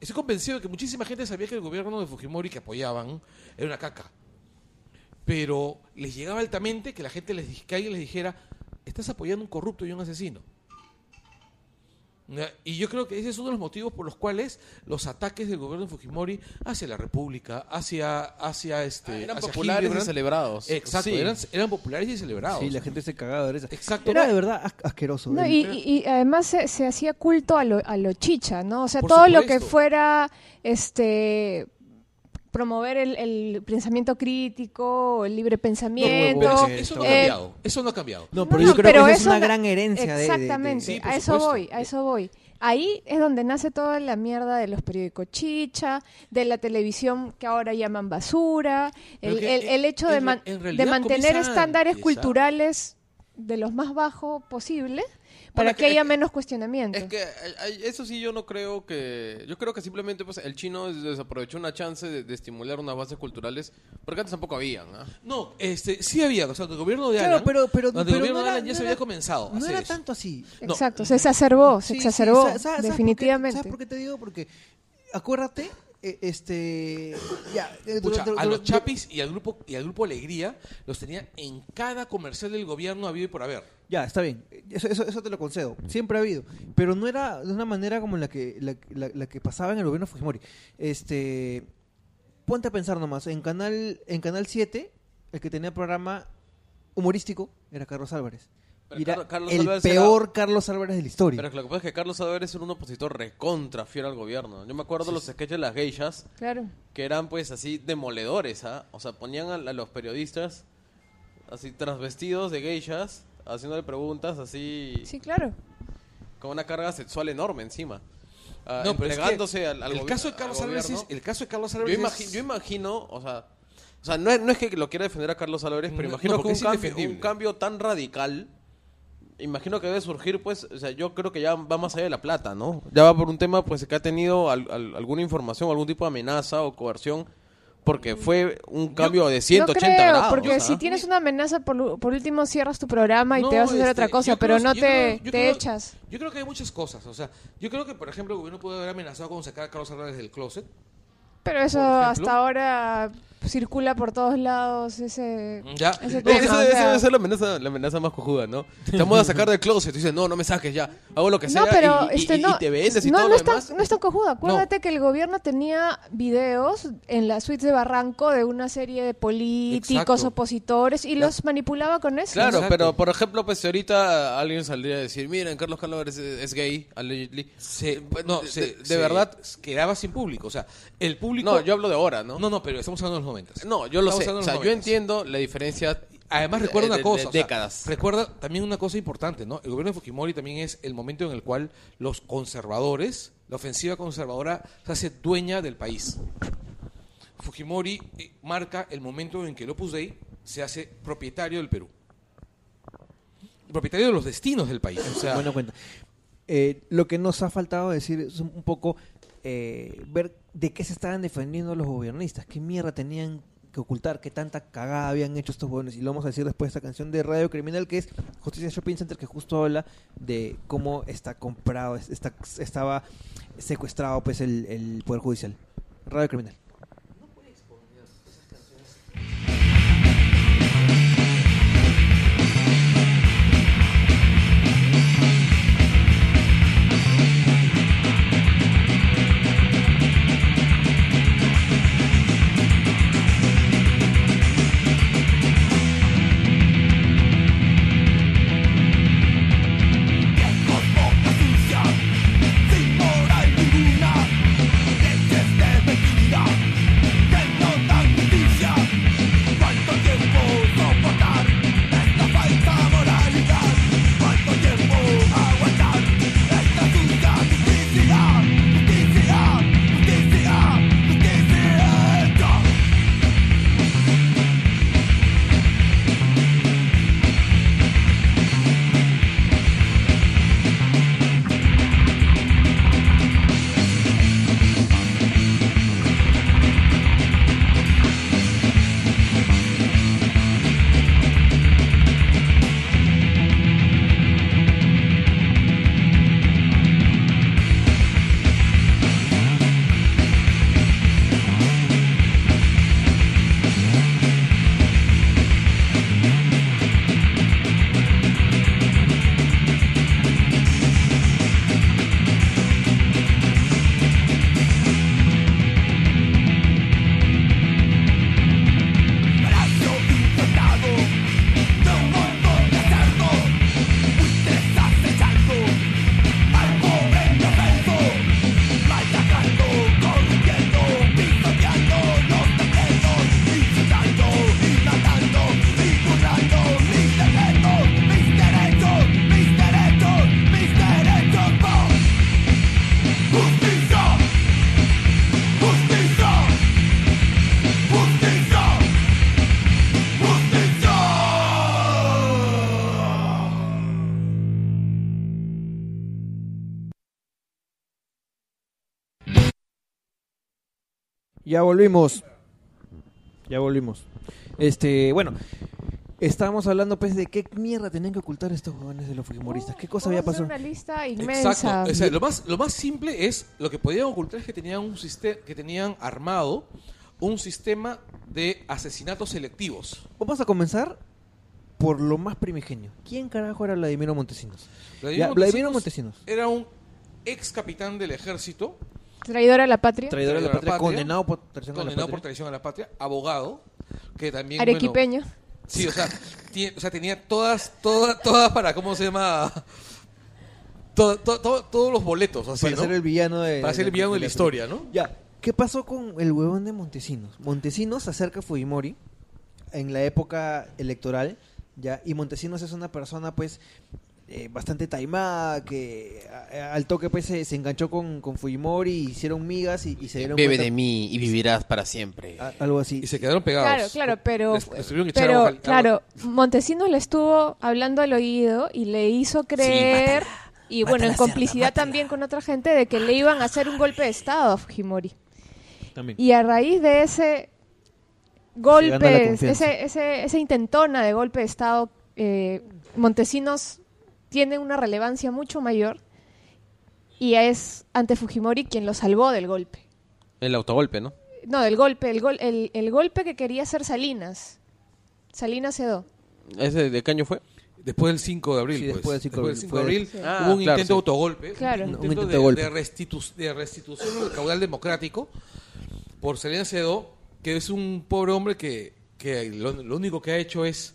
Estoy convencido de que muchísima gente sabía que el gobierno de Fujimori que apoyaban era una caca. Pero les llegaba altamente que la gente les que alguien les dijera, estás apoyando a un corrupto y un asesino. Y yo creo que ese es uno de los motivos por los cuales los ataques del gobierno de Fujimori hacia la República, hacia, hacia este, Ah, eran hacia populares y celebrados. Exacto, Sí. eran, eran populares y celebrados. Sí, la gente se cagaba de risa. Exacto. Era de verdad as- asqueroso. No, El- y, y- y además se, se hacía culto a lo, a lo chicha, ¿no? O sea, Por todo lo que fuera este promover el, el pensamiento crítico, el libre pensamiento. Pero eso, eso no ha eh, cambiado. Eso no ha cambiado. No, pero no, yo creo pero que es una na- gran herencia de- de- de... Exactamente, Sí, por a eso voy, a eso voy. Ahí es donde nace toda la mierda de los periódicos chicha, de la televisión que ahora llaman basura, el, que el- el hecho de, man- de mantener estándares culturales de los más bajos posible para Bueno, que, que- haya es- menos cuestionamiento. Es que hay- eso sí yo no creo que... Yo creo que simplemente pues el chino des- desaprovechó una chance de, de estimular unas bases culturales, porque antes tampoco habían. No, este, sí había, o sea, el gobierno de Claro, Alan, pero, pero, pero el gobierno no de era- Alan ya no se era- había comenzado No era eso. tanto así. no. Exacto, se exacerbó, se Sí, sí, exacerbó, ¿sabes- sabes por qué- definitivamente. ¿Sabes por qué te digo? Porque, acuérdate, eh, este... Ya, eh, dur- dur- a los Chapis y al grupo y al grupo Alegría los tenía en cada comercial del gobierno habido y por haber. Ya, está bien. Eso, eso, eso te lo concedo. Siempre ha habido. Pero no era de una manera como la que, la, la- la que pasaba en el gobierno Fujimori. Este, ponte a pensar nomás. En Canal, en Canal 7, el que tenía programa humorístico era Carlos Álvarez. Pero Y era Carlos- Carlos el Álvarez peor Carlos Álvarez de la historia. Pero lo que pasa es que Carlos Álvarez era un opositor recontra fiel al gobierno. Yo me acuerdo los sketches de las geishas, Claro. que eran pues así demoledores, ¿ah? O sea, ponían a, a los periodistas así transvestidos de geishas, haciéndole preguntas así Sí, claro. con una carga sexual enorme encima. Ah, No, pero es que entregándose al, al el caso de al Carlos Álvarez gobierno. es, el caso de Carlos yo, Álvarez imagi- es- yo imagino, o sea, o sea no, es, no es que lo quiera defender a Carlos Álvarez, pero No, imagino no, que porque un es cambio, indefendible. un cambio tan radical, imagino que debe surgir, pues, o sea, yo creo que ya va más allá de la plata, ¿no? Ya va por un tema, pues, que ha tenido al- al- alguna información, algún tipo de amenaza o coerción, porque fue un cambio de 180 no creo, grados. porque si tienes una amenaza, por, por último cierras tu programa y No, te vas a hacer este, otra cosa, pero creo- no te, creo- yo te creo- echas. Yo creo que hay muchas cosas. O sea, yo creo que, por ejemplo, el gobierno puede haber amenazado con sacar a Carlos Álvarez del closet. Pero eso hasta ahora circula por todos lados ese, Ya. ese No, tema. eso, o eso sea. debe ser la amenaza, la amenaza más cojuda, ¿no? Te vamos a sacar del closet. Y dices, no, no me saques ya. Hago lo que sea No, pero y, este, y- no, y te vendes y no, todo no lo es tan- demás. no es tan cojuda. Acuérdate que el gobierno tenía videos en las suites de Barranco de una serie de políticos, Exacto. opositores, y los manipulaba con eso. Claro, Exacto. pero por ejemplo, pues si ahorita alguien saldría a decir, miren, Carlos Álvarez es, es gay, allegedly. Se, no, de, se- de- de se verdad. quedaba sin público. O sea, el público. No, yo hablo de ahora, ¿no? No, no, pero estamos hablando de los No, yo lo Estamos sé. O sea, yo entiendo la diferencia. Además, de- recuerda de- una cosa. de o sea, décadas. recuerda también una cosa importante, ¿no? El gobierno de Fujimori también es el momento en el cual los conservadores, la ofensiva conservadora, se hace dueña del país. Fujimori eh, marca el momento en que el Opus Dei se hace propietario del Perú. Propietario de los destinos del país. O sea, Buena cuenta. Eh, lo que nos ha faltado decir es un un poco eh, ver de qué se estaban defendiendo los gobiernistas, qué mierda tenían que ocultar, qué tanta cagada habían hecho estos jóvenes. Y lo vamos a decir después de esta canción de Radio Criminal, que es Justicia Shopping Center, que justo habla de cómo está comprado, es- está, estaba secuestrado pues el, el Poder Judicial. Radio Criminal. Ya volvimos. Ya volvimos. Este, bueno, estábamos hablando pues de qué mierda tenían que ocultar estos jóvenes de los fujimoristas. ¿Qué cosa había pasado? una lista inmensa. Exacto. O sea, lo, más, lo más simple es, lo que podían ocultar es que tenían un sistema, que tenían armado un sistema de asesinatos selectivos. Vamos a comenzar por lo más primigenio. ¿Quién carajo era Vladimiro Montesinos? Vladimiro Ya, Vladimiro Montesinos Montesinos. Era un ex capitán del ejército, Traidor a la patria. Traidor a la patria, patria, condenado por traición a la condenado por patria. traición a la patria, abogado, que también... bueno, Arequipeño. sí, o sea, o sea, tenía todas, todas, todas para, ¿cómo se llama? To- to- to- todos los boletos, así, para ¿no? ser el villano de Para ser el villano de la historia, ¿no? Ya, ¿qué pasó con el huevón de Montesinos? Montesinos se acerca a Fujimori en la época electoral, ya, y Montesinos es una persona, pues, eh, bastante taimada, que a- a- al toque, pues, se, se enganchó con, con Fujimori, hicieron migas y, y se dieron Bebe cuenta- de mí y vivirás para siempre. a- algo así. Y se quedaron pegados. Claro, claro, pero, Les- les que echar pero claro, Montesinos le estuvo hablando al oído y le hizo creer, y bueno, en complicidad también con otra gente, de que le iban a hacer un golpe de Estado a Fujimori. También. Y a raíz de ese golpe, ese, ese, esa intentona de golpe de Estado, eh, Montesinos tiene una relevancia mucho mayor y es ante Fujimori quien lo salvó del golpe. El autogolpe, ¿no? No, del golpe, el, gol, el, el golpe que quería hacer Salinas. Salinas Cedó. ¿Ese de qué año fue? Después del 5 de abril, Sí, pues. después del 5 de Después abril. del 5 de Fue- abril Ah, hubo un claro, intento sí. de autogolpe. Claro. Un Un intento, intento de, de golpe. de restitu- de restitución del caudal democrático por Salinas Cedó, que es un pobre hombre que, que lo, lo único que ha hecho es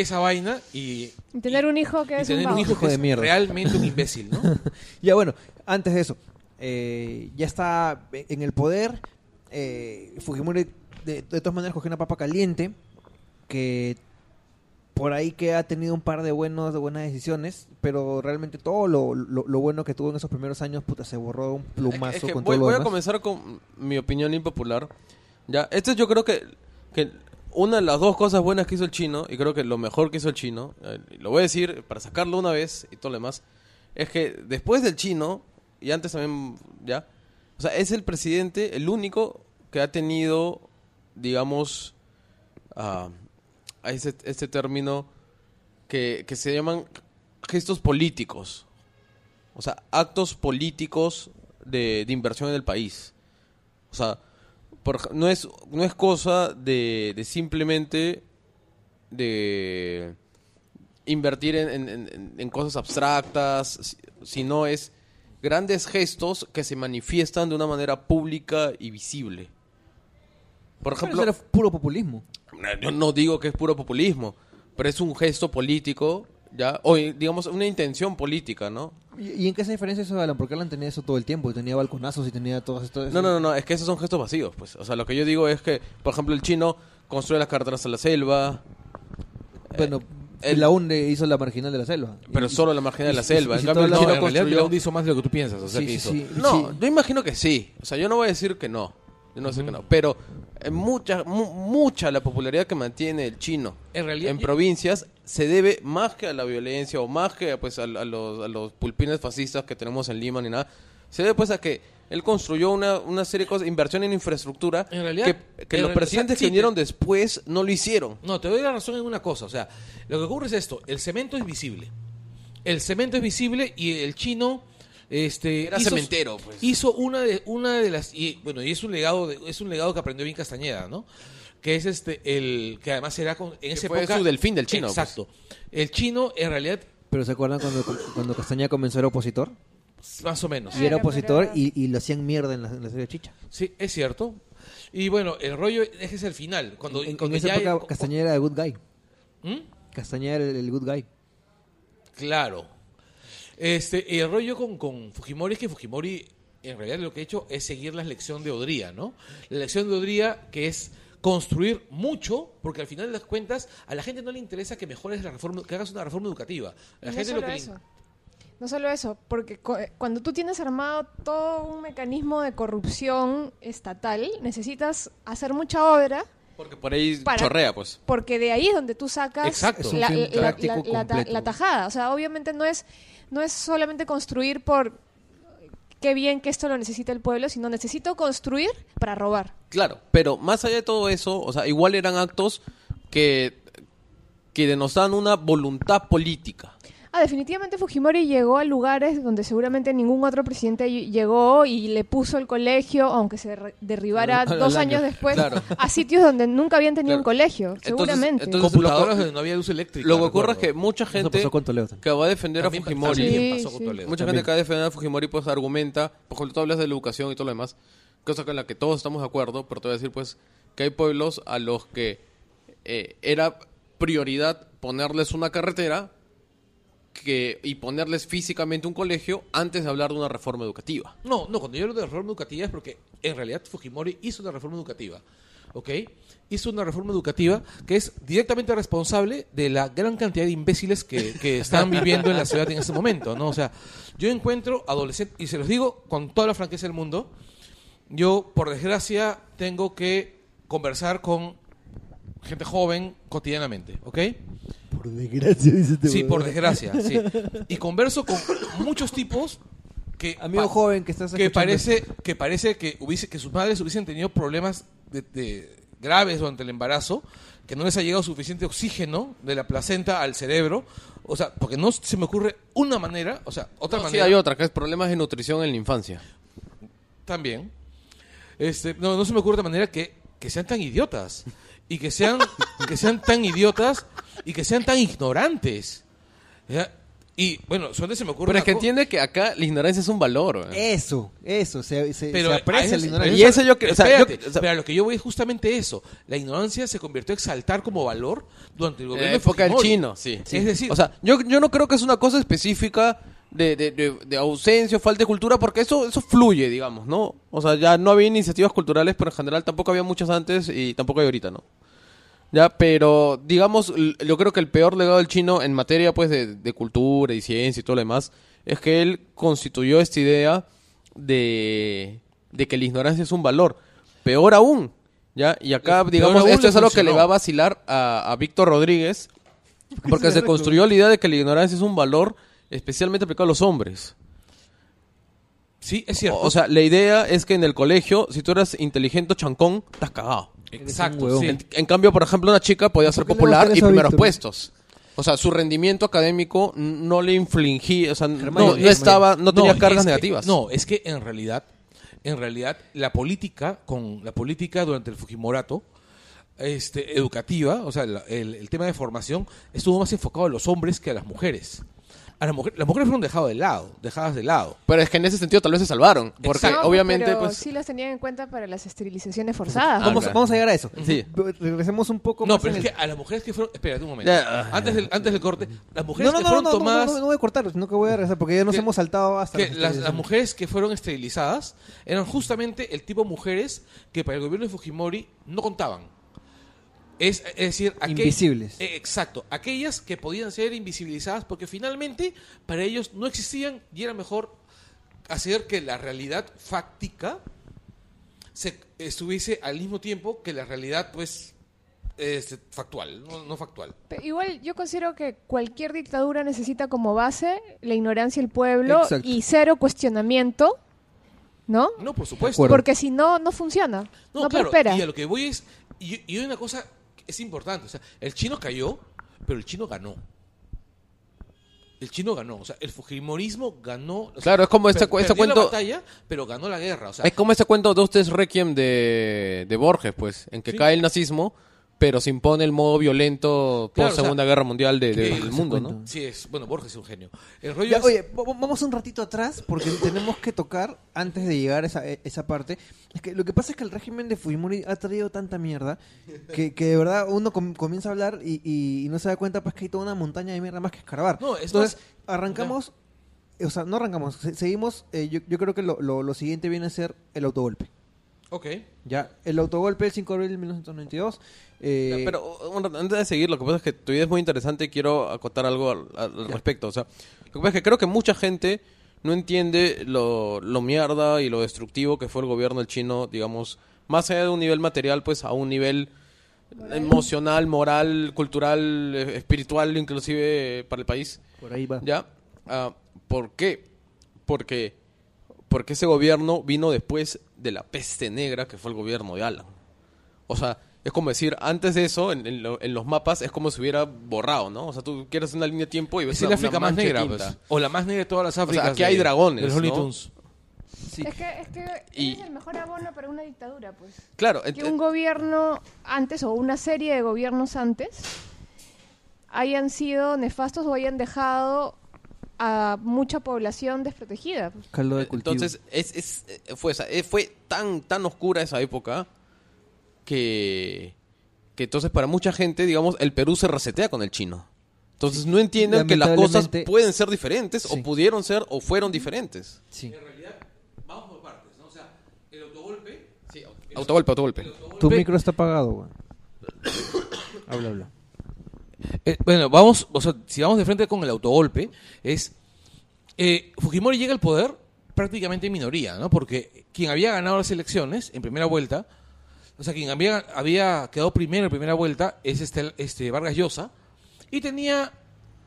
esa vaina y, Y tener un hijo que y es un tener un vago. hijo que de es mierda. realmente un imbécil, ¿no? Ya bueno, antes de eso, eh, ya está en el poder. eh, Fujimori de, de todas maneras cogió una papa caliente que por ahí que ha tenido un par de buenos de buenas decisiones, pero realmente todo lo, lo- lo bueno que tuvo en esos primeros años puta se borró de un plumazo Es que con voy, todo lo voy a comenzar con mi opinión impopular. Ya, este yo creo que, que una de las dos cosas buenas que hizo el chino, y creo que lo mejor que hizo el chino, eh, lo voy a decir para sacarlo una vez y todo lo demás, es que después del chino, y antes también, ya, o sea, es el presidente, el único que ha tenido, digamos, ah, a ese, este término que, que se llaman gestos políticos. O sea, actos políticos de, de inversión en el país. O sea, por no, es, no es cosa de, de simplemente de invertir en, en- en- en cosas abstractas, si- sino es grandes gestos que se manifiestan de una manera pública y visible. Por Pero ejemplo, eso era puro populismo. yo no digo que es puro populismo, pero es un gesto político, ya, o digamos una intención política, ¿no? ¿Y, en qué se diferencia eso de Alan? Porque Alan tenía eso todo el tiempo. y Tenía balconazos y tenía todo esto. No, no, no, no, es que esos son gestos vacíos, pues. O sea, lo que yo digo es que, por ejemplo, el chino construye las carreteras a la selva, Bueno, el- la UNDE hizo la marginal de la selva. pero Y- solo la margen de la y- selva. y En si cambio, el chino las- No, en realidad construyó... Belaúnde hizo más de lo que tú piensas. O sea, Sí, que sí, hizo. sí. No, Sí. yo imagino que sí. O sea, yo no voy a decir que no. Yo no voy a decir que no. Pero eh, mucha, mu- mucha la popularidad que mantiene el chino En realidad, en yo- provincias se debe más que a la violencia o más que pues, a, a los, a los pulpines fascistas que tenemos en Lima ni nada. Se debe pues a que él construyó una, una serie de cosas, inversión en infraestructura En realidad- que, que en los presidentes que vinieron después no lo hicieron. No, te doy la razón en una cosa. O sea, lo que ocurre es esto: el cemento es visible. El cemento es visible y el chino. Este, Era cementero, pues. Hizo una de, una de las. Y, bueno, y es un legado de- es un legado que aprendió bien Castañeda, ¿no? Que es este, el. Que además era con, en esa fue época. su delfín del chino, pues. Exacto. El chino, en realidad, Pero ¿se acuerdan cuando, cuando Castañeda comenzó a ser opositor? más o menos. Y era Claro, opositor y, y lo hacían mierda en la, en la serie de Chicha. Sí, es cierto. Y bueno, el rollo es que es el final. Cuando, En, en cuando esa ya- época Castañeda era el good guy. ¿Mm? Castañeda era el, el good guy. Claro. Este, y el rollo con, con Fujimori es que Fujimori en realidad lo que ha hecho es seguir la lección de Odría, ¿no? La lección de Odría que es construir mucho, porque al final de las cuentas a la gente no le interesa que mejores la reforma, que hagas una reforma educativa. A la Y no gente lo solo que le- eso. No solo eso, porque cu- cuando tú tienes armado todo un mecanismo de corrupción estatal, necesitas hacer mucha obra, Porque por ahí Para- chorrea, pues. porque de ahí es donde tú sacas Exacto. La, la- la- la tajada. O sea, obviamente no es, no es solamente construir por qué bien que esto lo necesita el pueblo, sino necesito construir para robar. Claro, pero más allá de todo eso, o sea, igual eran actos que, que denotaban una voluntad política. Ah, definitivamente Fujimori llegó a lugares donde seguramente ningún otro presidente ll- llegó y le puso el colegio, aunque se derribara dos año. años después, Claro. a sitios donde nunca habían tenido Claro. un colegio, Entonces- seguramente. entonces- computadoras donde no había luz eléctrica. Lo que ocurre es que mucha gente pasó con Toledo. que va a defender También a Fujimori, también Sí, pasó con sí. Toledo. mucha También. gente que va a defender a Fujimori pues argumenta, por ejemplo, tú hablas de la educación y todo lo demás, cosa con la que todos estamos de acuerdo, pero te voy a decir pues que hay pueblos a los que eh, era prioridad ponerles una carretera que y ponerles físicamente un colegio antes de hablar de una reforma educativa. No, no, cuando yo hablo de reforma educativa es porque en realidad Fujimori hizo una reforma educativa, ¿ok? Hizo una reforma educativa que es directamente responsable de la gran cantidad de imbéciles que, están viviendo en la ciudad en este momento, ¿no? O sea, yo encuentro adolescentes, y se los digo con toda la franqueza del mundo, yo, por desgracia, tengo que conversar con gente joven cotidianamente, ¿ok? Por desgracia, dice este Sí, por desgracia, sí. Y converso con muchos tipos que... Amigo joven que estás que parece que parece que hubiese que sus madres hubiesen tenido problemas de, de- graves durante el embarazo que no les ha llegado suficiente oxígeno de la placenta al cerebro o sea porque no se me ocurre una manera o sea otra No, sí, manera hay otra, que es problemas de nutrición en la infancia. también este no, no se me ocurre otra manera que, que sean tan idiotas y que sean que sean tan idiotas y que sean tan ignorantes ¿ya? y bueno suerte se me ocurre Pero es que entiende que acá la ignorancia es un valor. ¿eh? Eso, eso, se, se, pero se aprecia eso- la ignorancia. Y eso yo que- o sea, yo- Espérate, o sea- pero a lo que yo voy es justamente eso. La ignorancia se convirtió a exaltar como valor durante el En gobierno la de época del chino, sí. Es decir, O sea, yo, yo no creo que es una cosa específica de, de, de- de ausencia o falta de cultura, porque eso, eso fluye, digamos, ¿no? O sea, ya no había iniciativas culturales, pero en general tampoco había muchas antes y tampoco hay ahorita, ¿no? Ya, pero digamos, yo creo que el peor legado del chino en materia pues de, de cultura y ciencia y todo lo demás es que él constituyó esta idea de, de que la ignorancia es un valor. Peor aún, ¿Ya? Y acá, digamos, esto es algo que le va a vacilar a, a Víctor Rodríguez, porque se construyó la idea de que la ignorancia es un valor especialmente aplicado a los hombres. Sí, es cierto. O, o sea, la idea es que en el colegio, si tú eras inteligente o chancón, estás cagado. exacto. sí. En, en cambio, por ejemplo, una chica podía ser popular y primeros puestos. O sea, su rendimiento académico no le infligía, o sea, no, estaba, no tenía cargas que- negativas. no, es que en realidad, en realidad, la política, con la política durante el Fujimorato, este, educativa, o sea, la- el, el tema de formación, estuvo más enfocado a los hombres que a las mujeres. A las mujeres, las mujeres fueron dejadas de lado, dejadas de lado. Pero es que en ese sentido tal vez se salvaron. Porque No, obviamente, pero pues. sí las tenían en cuenta para las esterilizaciones forzadas. Ah, Vamos, claro. vamos a llegar a eso. Sí. Regresemos un poco No, más pero en es el- que a las mujeres que fueron, espérate un momento, Ya. antes del, antes del corte, las mujeres No, no, que no, fueron no, no, tomadas, no, no, no voy a cortarlo, sino que voy a regresar porque ya nos Que- hemos saltado hasta que las las, mujeres que fueron esterilizadas eran justamente el tipo de mujeres que para el gobierno de Fujimori no contaban. Es, es decir, aquel- Invisibles. Eh, exacto, aquellas que podían ser invisibilizadas porque finalmente para ellos no existían y era mejor hacer que la realidad fáctica se estuviese al mismo tiempo que la realidad pues este, factual, no, no factual. Pero igual yo considero que cualquier dictadura necesita como base la ignorancia del pueblo Exacto. y cero cuestionamiento, ¿no? No, por supuesto. Porque si no, no funciona, no, No, claro, prospera. y a lo que voy es, y, y hay una cosa es importante, o sea, el chino cayó, pero el chino ganó. El chino ganó, o sea, el fujimorismo ganó. o sea, Claro, es como este per- este perdió la cuento- batalla, pero ganó la guerra, o sea, Es como ese cuento de ustedes Requiem de, de Borges, pues, en que Sí. cae el nazismo, pero se impone el modo violento Claro, post o sea, Segunda Guerra Mundial de- del ese mundo. ¿no? sí es, bueno, Borges es un genio. El rollo Ya, es, oye, va- vamos un ratito atrás porque tenemos que tocar antes de llegar a esa, e, esa parte. Es que lo que pasa es que el régimen de Fujimori ha traído tanta mierda que, que de verdad uno com- comienza a hablar y, y- y no se da cuenta pues que hay toda una montaña de mierda más que escarbar. No, es Entonces, más- arrancamos, o sea, no arrancamos, se- seguimos, eh, yo, yo creo que lo, lo- lo siguiente viene a ser el autogolpe. Ok, Ya, el autogolpe el 5 de abril de 1992. eh, Ya, Pero un rato, antes de seguir, lo que pasa es que tu idea es muy interesante y quiero acotar algo al, al respecto. O sea, lo que pasa es que creo que mucha gente no entiende lo, lo mierda y lo destructivo que fue el gobierno del chino, digamos, más allá de un nivel material, pues a un nivel emocional, moral, cultural, eh, espiritual, inclusive para el país. por ahí va. ¿Ya? Ah, ¿Por qué? Porque, porque ese gobierno vino después de la peste negra que fue el gobierno de Alan. O sea, es como decir, antes de eso, en, en lo- en los mapas, es como si hubiera borrado, ¿no? O sea, tú quieres una línea de tiempo y ves una, África más negra, pues, o la más negra de todas las Áfricas. aquí hay dragones, de los Looney ¿no? Tunes. Sí. Es que, es que Y- ese es el mejor abono para una dictadura, pues. Claro, Que un gobierno antes o una serie de gobiernos antes hayan sido nefastos o hayan dejado a mucha población desprotegida. Caldo de cultivo. Entonces, es, es- eh, fue, esa- eh, fue tan, tan oscura esa época que, que entonces para mucha gente, digamos, el Perú se resetea con el chino. Entonces no entienden que las cosas pueden ser diferentes Sí. o pudieron ser o fueron diferentes. Sí. En realidad, vamos por partes, ¿no? O sea, el autogolpe... Autogolpe, autogolpe. Tu micro está apagado, güey. habla, habla. Eh, bueno, vamos, o sea, si vamos de frente con el autogolpe, es eh, Fujimori llega al poder prácticamente en minoría, ¿no? Porque quien había ganado las elecciones en primera vuelta, o sea, quien había, había quedado primero en primera vuelta es este, este Vargas Llosa, y tenía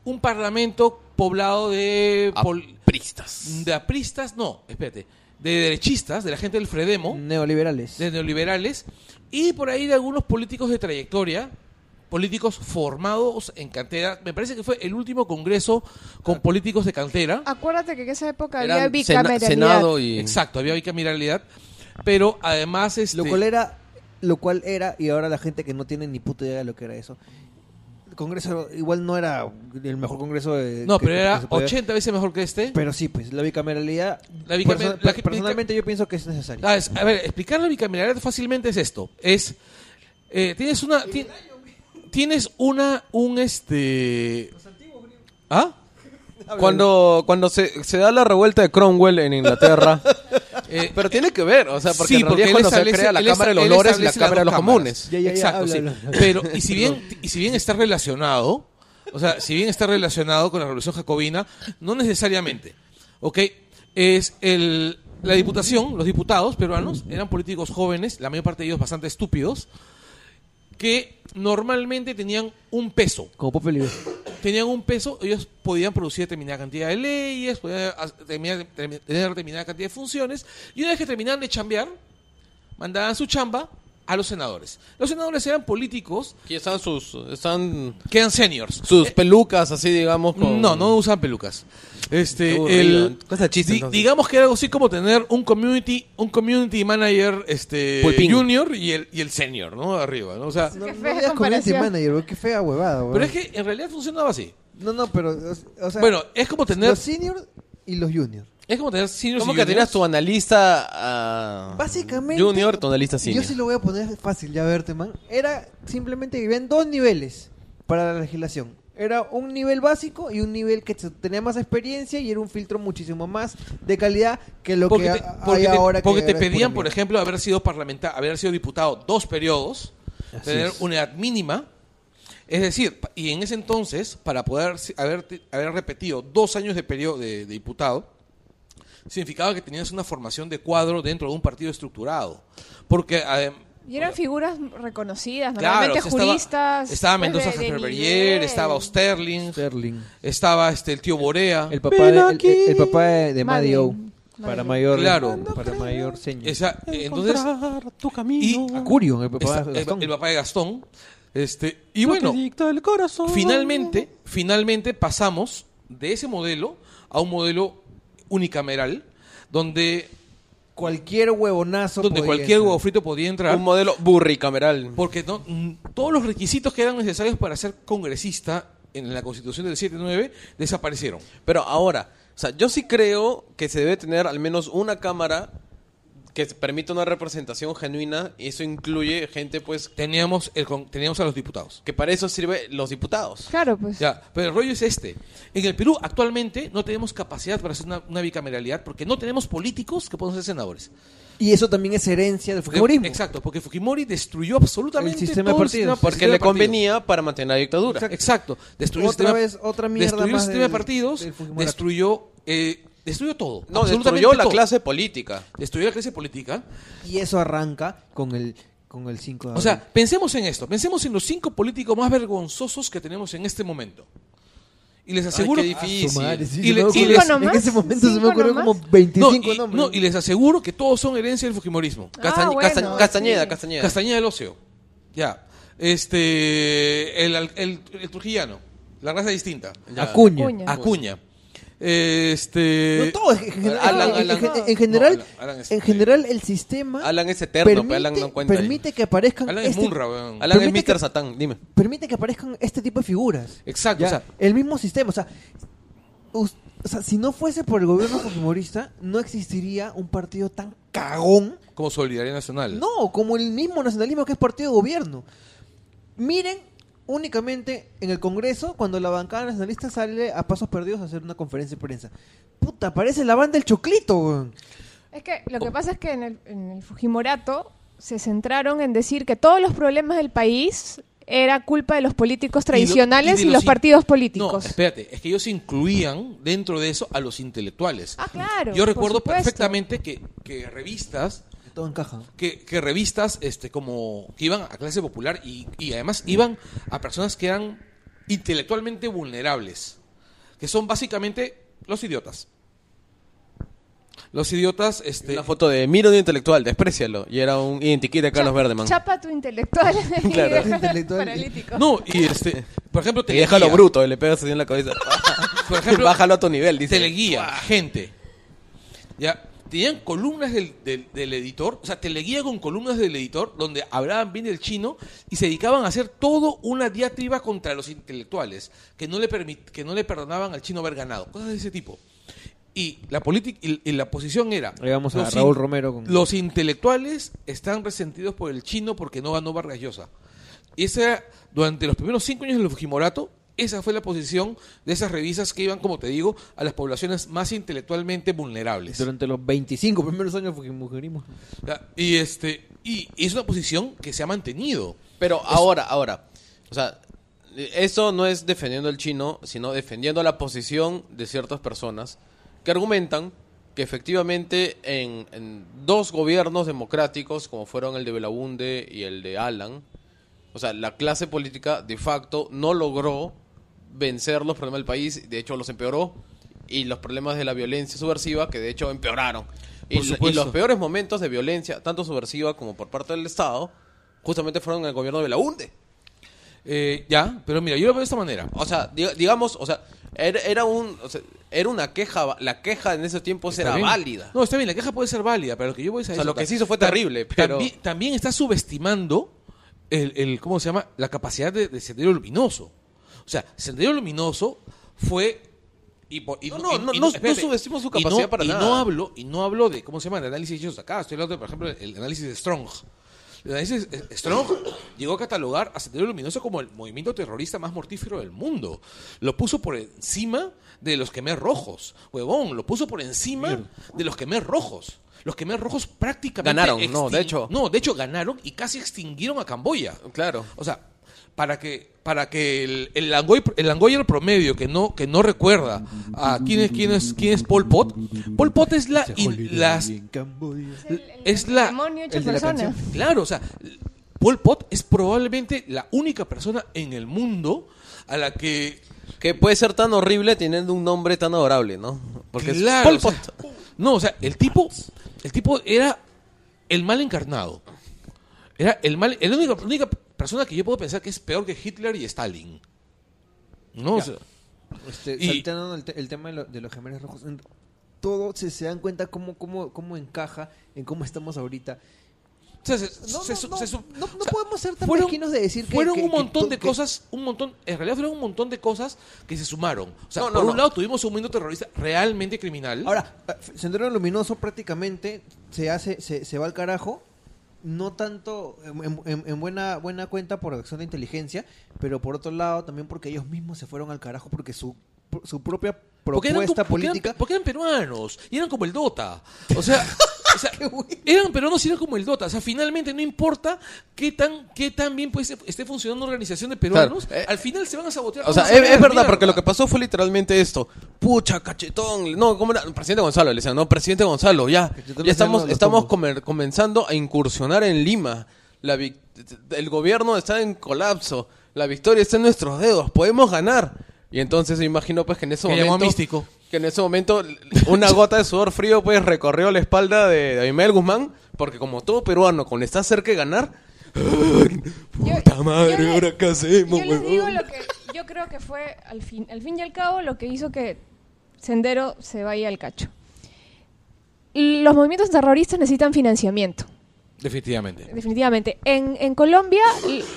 un parlamento poblado de, Apristas. de apristas, no, espérate, de derechistas, de la gente del Fredemo, Neoliberales. de neoliberales y por ahí de algunos políticos de trayectoria, políticos formados en cantera. Me parece que fue el último congreso con políticos de cantera. Acuérdate que en esa época Eran había bicameralidad. Senado y... Exacto, había bicameralidad, pero además este Lo cual era, lo cual era, y ahora la gente que no tiene ni puta idea de lo que era eso. El Congreso igual no era el mejor congreso de. no, que- pero era se podía- 80 veces mejor que este. Pero sí, pues la bicameralidad. La bicamer- perso- la personalmente yo pienso que es necesaria. Ah, es- a ver, explicar la bicameralidad fácilmente es esto. Es eh, tienes una ti- tienes una un este ¿Ah? Cuando, cuando se, se da la revuelta de Cromwell en Inglaterra. Eh, pero tiene que ver, o sea, porque sí, en realidad él cuando se establece- crea la él Cámara de los Lores y la Cámara de los. Comunes. Ya, ya, ya, Exacto, habla, sí. habla, habla. Pero, y si bien, y si bien está relacionado, o sea, si bien está relacionado con la Revolución Jacobina, no necesariamente. ¿Ok? Es el. la diputación, los diputados peruanos, eran políticos jóvenes, la mayor parte de ellos bastante estúpidos, que normalmente tenían un peso. Como Pope. Tenían un peso, ellos podían producir determinada cantidad de leyes, podían terminar- tener determinada cantidad de funciones, y una vez que terminaban de chambear, mandaban su chamba a los senadores. Los senadores eran políticos Aquí están sus, están que eran seniors. sus Eh, pelucas así, digamos. Con... No, no usan pelucas. Este, el, chiste, di- digamos que era algo así como tener un community, un community manager, este, Pulpín. junior y el, y el senior, ¿no? Arriba, ¿no? O sea, No, Qué no fea community comparación. manager, qué fea huevada, weón. pero es que en realidad funcionaba así. No, no, pero, o- o sea... Bueno, es como tener, Los seniors y los juniors. Es como tener seniors ¿Cómo y que juniors. tenías tu analista ah, Básicamente... junior, tu analista senior? Yo sí lo voy a poner fácil, ya verte, man. Era simplemente que habían dos niveles para la legislación. Era un nivel básico y un nivel que te- tenía más experiencia y era un filtro muchísimo más de calidad que lo porque que te, ha- hay porque te- ahora. que porque te ahora es pura pedían, por mierda. ejemplo, haber sido parlamentar, haber sido diputado dos periodos, Así tener es. una edad mínima. Es decir, pa- y en ese entonces, para poder si- haber, te- haber repetido dos años de periodo de, de diputado, significaba que tenías una formación de cuadro dentro de un partido estructurado. Porque adem- Y eran figuras reconocidas, Claro, normalmente o sea, estaba- juristas. Estaba, pues, Mendoza de- de Ferberger, estaba Osterling, Sterling. estaba este el tío Borea. El papá de, el, el- el papá de. Madio. Para mayor, Claro. para mayor señor. Esa- entonces, tu camino. y- Acurio, el papá de el, Gastón. el papá de Gastón. Este, y bueno, el corazón. finalmente, finalmente pasamos de ese modelo a un modelo unicameral donde, Cualquier huevonazo. donde podía cualquier entrar. huevo frito podía entrar. Un modelo burricameral. Porque no, todos los requisitos que eran necesarios para ser congresista en la constitución del 7-9 desaparecieron. Pero ahora, o sea, yo sí creo que se debe tener al menos una cámara que permita una representación genuina y eso incluye gente pues Teníamos, el, con- teníamos a los diputados. que para eso sirve los diputados. Claro, pues. Ya, pero el rollo es este. En el Perú actualmente no tenemos capacidad para hacer una, una bicameralidad porque no tenemos políticos que puedan ser senadores. Y eso también es herencia del fujimorismo. Exacto, porque Fujimori destruyó absolutamente El sistema de el partidos. sistema- Porque sistema le convenía para mantener la dictadura. Exacto. Destruyó el Otra sistema- vez, otra mierda destruyó más el sistema de partidos, destruyó, eh, destruyó todo. No, destruyó la todo. clase política. Destruyó la clase política. Y eso arranca con el con el 5 de O sea, abril. pensemos en esto. Pensemos en los cinco políticos más vergonzosos que tenemos en este momento. Y les aseguro... qué difícil. Su madre, sí, Y se le- me y ocurrió- les- en ese momento se me ¿Cinco ocurrió nomás? como No 25 y, nombres. no, y les aseguro que todos son herencia del Fujimorismo. Ah, Castañ- bueno, Castañ- Castañeda, sí. Castañeda. Castañeda del Ocio. Ya. Este. El, el, el trujillano. La raza distinta. Ya. Acuña. Acuña. Acuña. Este. No, todo, en, en general, Alan, en- Alan. en- en- en general, No, Alan- Alan es- en general el sistema Alan es eterno, pero permite, Alan no cuenta. permite que aparezcan Alan es este, Munra, weón. Alan es permite Mr. que- Satán, dime. permite que aparezcan este tipo de figuras. Exacto, Ya, o sea- el mismo sistema, o sea, us- o sea, si no fuese por el gobierno fujimorista, no existiría un partido tan cagón, Como Solidaridad Nacional. no, como el mismo nacionalismo que es partido de gobierno. Miren únicamente en el Congreso cuando la bancada nacionalista sale a pasos perdidos a hacer una conferencia de prensa. Puta, parece la banda del choclito, weón. Es que lo que pasa es que en el, en el Fujimorato se centraron en decir que todos los problemas del país era culpa de los políticos tradicionales y, los partidos No, políticos. espérate, es que ellos incluían dentro de eso a los intelectuales. ah, claro. Yo recuerdo perfectamente que, que revistas Todo encaja. que, que revistas este como que iban a clase popular y, y además iban a personas que eran intelectualmente vulnerables que son básicamente los idiotas los idiotas este Una foto de Miro de intelectual, desprecialo. Y era un identikit de Carlos Cha- Verdeman. Chapa tu intelectual. Claro. Intelectual. paralítico. no y este por ejemplo Y déjalo bruto, y le pegas así en la cabeza. por ejemplo Bájalo a tu nivel, dice. teleguía gente ya tenían columnas del, del, del editor o sea teleguía con columnas del editor donde hablaban bien el chino y se dedicaban a hacer todo una diatriba contra los intelectuales que no le permit, que no le perdonaban al chino haber ganado cosas de ese tipo. Y la política y, y la posición era Ahí vamos a Raúl in- Romero con- los intelectuales están resentidos por el chino porque no ganó Vargas Llosa. Y esa durante los primeros cinco años del Fujimorato esa fue la posición de esas revistas que iban, como te digo, a las poblaciones más intelectualmente vulnerables. Durante los 25 primeros años fujimorismo. Y este y es una posición que se ha mantenido. Pero ahora, ahora. O sea, eso no es defendiendo al chino, sino defendiendo la posición de ciertas personas que argumentan que efectivamente en, en dos gobiernos democráticos, como fueron el de Belaunde y el de Alan, o sea, la clase política de facto no logró vencer los problemas del país, de hecho los empeoró, y los problemas de la violencia subversiva, que de hecho empeoraron. Y, los peores momentos de violencia, tanto subversiva como por parte del Estado, justamente fueron en el gobierno de Belaunde. Eh, ya, pero mira, yo lo veo de esta manera. O sea, diga- digamos, o sea, era, era un, o sea, era una queja, la queja en ese tiempo Está era bien. válida. No, está bien, la queja puede ser válida, pero lo que yo voy a decir O sea, lo que se hizo fue terrible, pero- También, también está subestimando el, el, ¿cómo se llama? La capacidad de, de Sendero Luminoso. O sea, Sendero Luminoso fue... Y, por- y- No, no, y- no, y no- espérate. no subestimo su capacidad no- para y nada. No hablo, y no hablo de, ¿cómo se llama? De análisis hechos acá. Estoy hablando, de, por ejemplo, el análisis de Strong. El análisis eh, Strong llegó a catalogar a Sendero Luminoso como el movimiento terrorista más mortífero del mundo. Lo puso por encima de los quemés rojos. Huevón, lo puso por encima de los quemés rojos. Los quemés rojos prácticamente Ganaron, no, de hecho. No, de hecho ganaron y casi extinguieron a Camboya. Claro. O sea, para que para que el, el, Langoy, el Langoyer promedio que no que no recuerda a quién es quién es quién es Pol Pot, Pol Pot es la in- las es la demonio hecho el de la. Claro, o sea, Pol Pot es probablemente la única persona en el mundo a la que Que puede ser tan horrible teniendo un nombre tan adorable, ¿no? Porque Claro, es Pol o sea, Pot. no, o sea, el tipo, el tipo era el mal encarnado. Era el mal, la única persona que yo puedo pensar que es peor que Hitler y Stalin. No, o sea, Este, Y- saltando el, te- el tema de, lo- de los gemelos rojos, todo se, se dan cuenta cómo, cómo, cómo encaja en cómo estamos ahorita. o sea, se- No, se- no, se- no, se- no, no o sea, podemos ser tan fueron- mezquinos de decir que... fueron que- un montón de que- cosas, un montón, en realidad fueron un montón de cosas que se sumaron. O sea, por un lado tuvimos un movimiento terrorista realmente criminal. Ahora, eh, Sendero Luminoso prácticamente se hace, se, se va al carajo, no tanto en, en- en buena, buena cuenta por acción de inteligencia, pero por otro lado también porque ellos mismos se fueron al carajo porque su, su propia Porque eran, propuesta porque eran- política... porque eran peruanos y eran como el Dota. O sea, o sea, eran peruanos y eran como el Dota. O sea, finalmente no importa qué tan, qué tan bien pues, esté funcionando una organización de peruanos, Claro, eh, al final se van a sabotear. O sea, es, verdad, porque lo que pasó fue literalmente esto. Pucha, cachetón. No, ¿cómo era? Presidente Gonzalo, le decían, no, presidente Gonzalo, ya. Ya estamos, estamos comer- comenzando a incursionar en Lima. La el gobierno está en colapso. La victoria está en nuestros dedos. Podemos ganar. Y entonces me imagino pues que en ese Que llamó a momento... Místico. Que en ese momento una gota de sudor frío pues recorrió la espalda de, de Abimael Guzmán. Porque como todo peruano, cuando está cerca de ganar... Yo- Puta madre, yo le- ¿ahora qué hacemos, Yo les digo lo que yo creo que fue al fin, al fin y al cabo lo que hizo que Sendero se vaya al cacho. Los movimientos terroristas necesitan financiamiento, Definitivamente. definitivamente. En, en Colombia,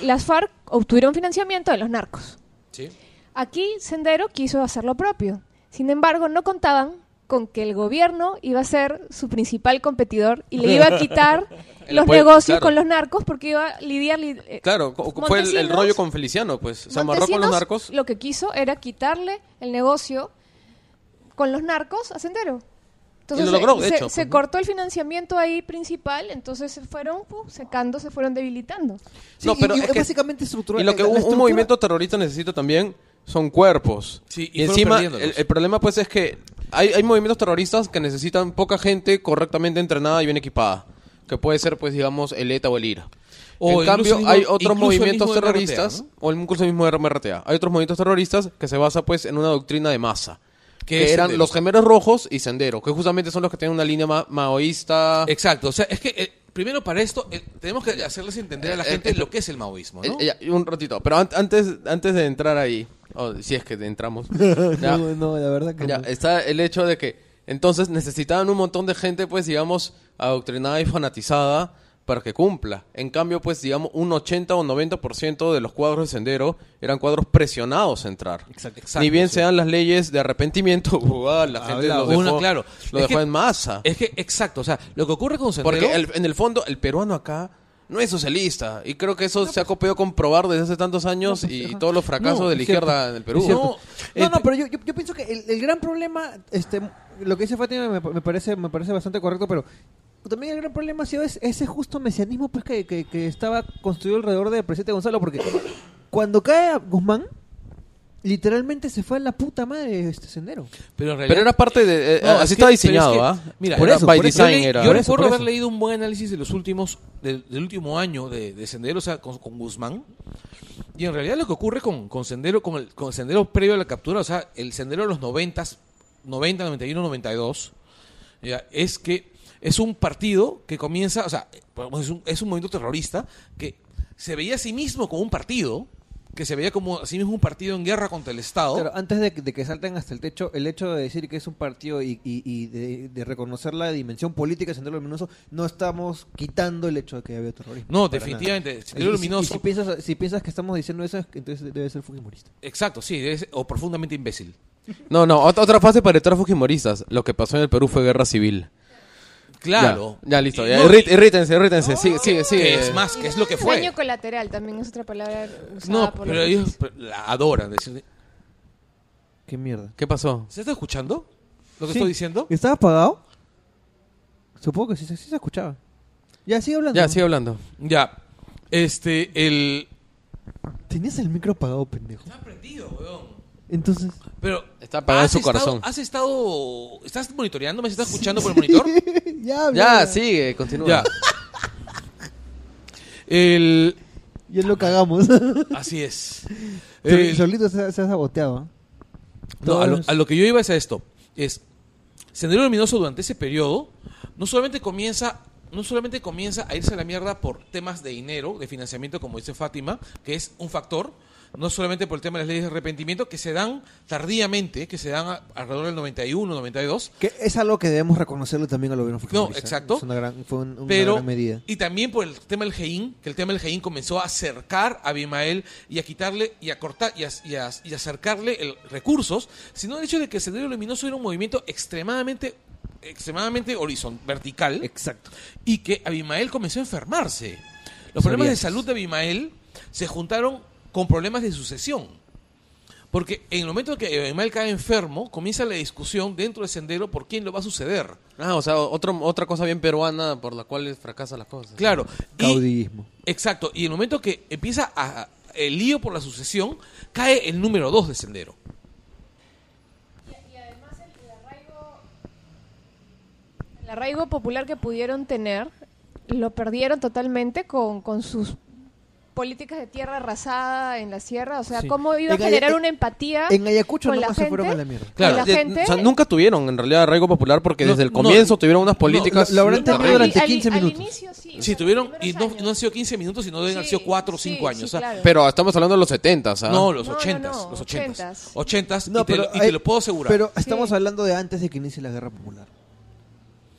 las FARC obtuvieron financiamiento de los narcos. Sí. Aquí Sendero quiso hacer lo propio. Sin embargo, no contaban con que el gobierno iba a ser su principal competidor y le iba a quitar los negocios claro. con los narcos porque iba a lidiar... li- eh, Claro, fue el, rollo con Feliciano, pues. Se amarró con los narcos. Lo que quiso era quitarle el negocio con los narcos a Sendero. Entonces Y lo logró, se, de se- hecho, se pues, cortó el financiamiento ahí principal, entonces se fueron uh, secando, se fueron debilitando. Sí, No, pero y es que- básicamente estructural. Y lo que un, movimiento terrorista necesita también son cuerpos. Sí, y y, encima, el, el problema pues es que hay, hay movimientos terroristas que necesitan poca gente correctamente entrenada y bien equipada. Que puede ser, pues, digamos, el ETA o el IRA. O en cambio, mismo- hay otros movimientos terroristas, ¿no? o el- incluso el mismo RMRTA. Hay otros movimientos terroristas que se basa, pues, en una doctrina de masa. Que eran Sendero. los gemelos rojos y Sendero, que justamente son los que tienen una línea ma- maoísta. Exacto. O sea, es que eh, primero para esto eh, tenemos que hacerles entender a la Eh, gente eh, lo que es el maoísmo, ¿no? Eh, ya, un ratito, pero an- antes, antes de entrar ahí, o si es que entramos, ya, No, no, la verdad que ya, no. está el hecho de que entonces necesitaban un montón de gente, pues digamos, adoctrinada y fanatizada para que cumpla. En cambio, pues digamos, un 80 o 90% de los cuadros de Sendero eran cuadros presionados a entrar. Exacto. Ni bien sí. sean las leyes de arrepentimiento, la gente Habla los dejó, claro. lo dejó que- en masa. Es que, exacto, o sea, lo que ocurre con Sendero... Porque el- en el fondo el peruano acá no es socialista y creo que eso se ha podido comprobar desde hace tantos años pues, y, todos los fracasos No, de la cierto. izquierda en el Perú. No, No, no, pero yo, yo, yo pienso que el, el gran problema, este, lo que dice Fátima me, me parece, me parece bastante correcto, pero también el gran problema ha sido es- ese justo mesianismo pues que, que, que estaba construido alrededor del presidente Gonzalo, porque cuando cae Guzmán, Literalmente se fue a la puta madre este sendero. Pero en realidad... Pero era parte de... eh, No, es así que- estaba pero es diseñado, que, ¿ah? Mira, Por Era eso, by por eso. design yo, leí- era. yo Por eso, recuerdo por haber eso. leído un buen análisis de los últimos, del, del último año de, de Sendero, o sea, con, con Guzmán. Y en realidad lo que ocurre con, con Sendero, con el, con el Sendero previo a la captura, o sea, el Sendero de los 90, 90, 91, 92, ya, es que es un partido que comienza, o sea, es un, es un movimiento terrorista que se veía a sí mismo como un partido, que se veía como a sí mismo un partido en guerra contra el Estado. Claro, antes de, que- de que salten hasta el techo, el hecho de decir que es un partido y, y- y de, de reconocer la dimensión política de Sendero Luminoso, no estamos quitando el hecho de que había terrorismo. No, definitivamente. Sendero Y si- y Luminoso- si, piensas, si piensas que estamos diciendo eso, entonces debe ser fujimorista. Exacto, sí, debe ser- o profundamente imbécil. No, no, ot- otra fase para estar fujimoristas. Lo que pasó en el Perú fue guerra civil. Claro. Ya, ya, listo. Ya. no, Irrit- irrítense, irrítense. Sigue, sigue, sigue. que es más, que es lo que fue. Daño colateral también es otra palabra usada No, por pero los ellos la adoran. decir- ¿Qué mierda? ¿Qué pasó? ¿Se está escuchando lo que Sí. estoy diciendo? ¿Estaba apagado? Supongo que sí, sí se escuchaba. Ya, sigue hablando. Ya, sigue hablando. Ya. Este, el. Tenías el micro apagado, pendejo. Está prendido, weón. Entonces... Pero. Está apagado ¿has su estado- corazón. ¿Has estado. ¿Estás monitoreándome? ¿Se está escuchando por el monitor? ya, Ya, sigue, continúa. ya. El. Ya lo cagamos. Así es. El- Solito se, se ha saboteado. ¿eh? No, a lo, Todos- a lo que yo iba es a esto. Es Sendero Luminoso durante ese periodo no solamente comienza no solamente comienza a irse a la mierda por temas de dinero, de financiamiento, como dice Fátima, que es un factor, no solamente por el tema de las leyes de arrepentimiento, que se dan tardíamente, que se dan a- alrededor del 91, 92, Que es algo que debemos reconocerle también al gobierno fujimorista. exacto. Es una gran, fue un- una pero gran medida. y también por el tema del Gein, que el tema del Gein comenzó a acercar a Abimael y a quitarle y a cortar y a, y a- y a acercarle el, recursos, sino el hecho de que el Sendero Luminoso era un movimiento extremadamente extremadamente horizontal, vertical Exacto. y que Abimael comenzó a enfermarse. Los problemas de salud de Abimael se juntaron con problemas de sucesión. Porque en el momento que Abimael cae enfermo, comienza la discusión dentro del sendero por quién lo va a suceder. Ah, o sea, otro, otra cosa bien peruana por la cual fracasan las cosas. Claro. Y- Caudillismo. Exacto. Y en el momento que empieza a- el lío por la sucesión, cae el número 2 de Sendero. Y además el arraigo, el arraigo popular que pudieron tener lo perdieron totalmente con, con sus políticas de tierra arrasada en la sierra. O sea, Sí. ¿cómo iba a En Aya- generar en- una empatía En Ayacucho con la nomás se fueron a gente? la mierda. Claro. la De- gente? o sea, nunca tuvieron en realidad arraigo popular porque No, desde el no, comienzo tuvieron unas no, políticas. lo- lo habrán No, tenido al- durante al- 15 al minutos. inicio sí. o Sí, sea, tuvieron, y no, no han sido 15 minutos, sino deben haber sido 4 o sí, 5 años. sí, o sea, claro. Pero estamos hablando de los 70, ¿ah? No, los No, no, 80, no, los 80. 80s. 80 y, No, te, pero y te hay- lo puedo asegurar. Pero estamos hablando de antes de que inicie la guerra popular.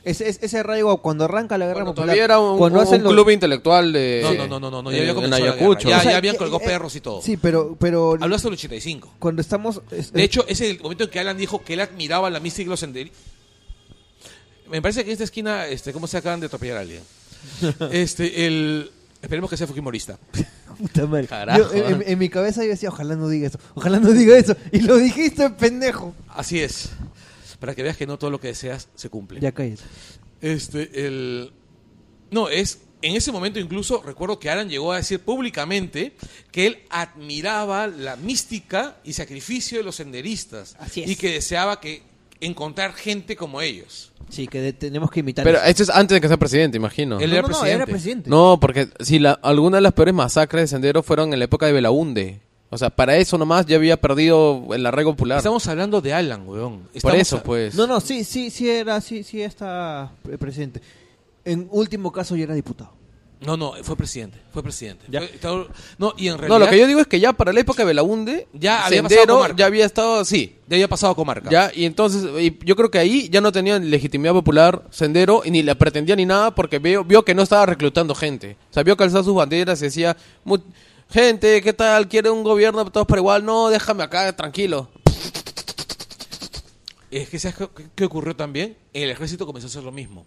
Ese, ese, ese arraigo, cuando arranca la guerra Cuando popular. todavía era un, cuando un hacen los- club intelectual de. no, no, no, no, no, no, ya había en comenzado la Ayacucho. guerra. O sea, ya habían que- colgado eh, perros y todo. Sí, pero, pero Habló hasta el 85. cuando estamos... es- De hecho, ese es el momento en que Alan dijo que él admiraba la mística y los senderistas. Me parece que en esta esquina, este, ¿cómo se acaban de atropellar a alguien? Este, el... Esperemos que sea fujimorista. Puta madre. Carajo, Yo, en, ¿eh? en mi cabeza yo decía, ojalá no diga eso, ojalá no diga eso. Y lo dijiste, pendejo. Así es. Para que veas que no todo lo que deseas se cumple. Ya cállate. Este, el... No, es... En ese momento incluso recuerdo que Alan llegó a decir públicamente que él admiraba la mística y sacrificio de los senderistas. Así es. Y que deseaba que encontrar gente como ellos. Sí, que de- tenemos que imitar Pero eso. esto es antes de que sea presidente, imagino. Él No, era no, no, presidente. era presidente. No, porque si la, algunas de las peores masacres de Sendero fueron en la época de Belaunde. O sea, para eso nomás ya había perdido el arraigo popular. Estamos hablando de Alan, weón. Por eso, a- pues. No, no, sí, sí, sí era, sí, sí está pre- presidente. En último caso ya era diputado. No, no, fue presidente. Fue presidente. Ya. Fue- estaba- no, y en realidad. No, lo que yo digo es que ya para la época de Belaunde, Ya había pasado Sendero comarca. ya había estado, sí, ya había pasado comarca. ya, y entonces, y yo creo que ahí ya no tenían legitimidad popular Sendero y ni la pretendía ni nada porque vio, vio que no estaba reclutando gente. O sea, vio calzar sus banderas y decía, "Mu- gente, ¿qué tal? ¿Quiere un gobierno todos por igual? No, déjame acá, tranquilo. Es que ¿sabes qué ocurrió también? El ejército comenzó a hacer lo mismo.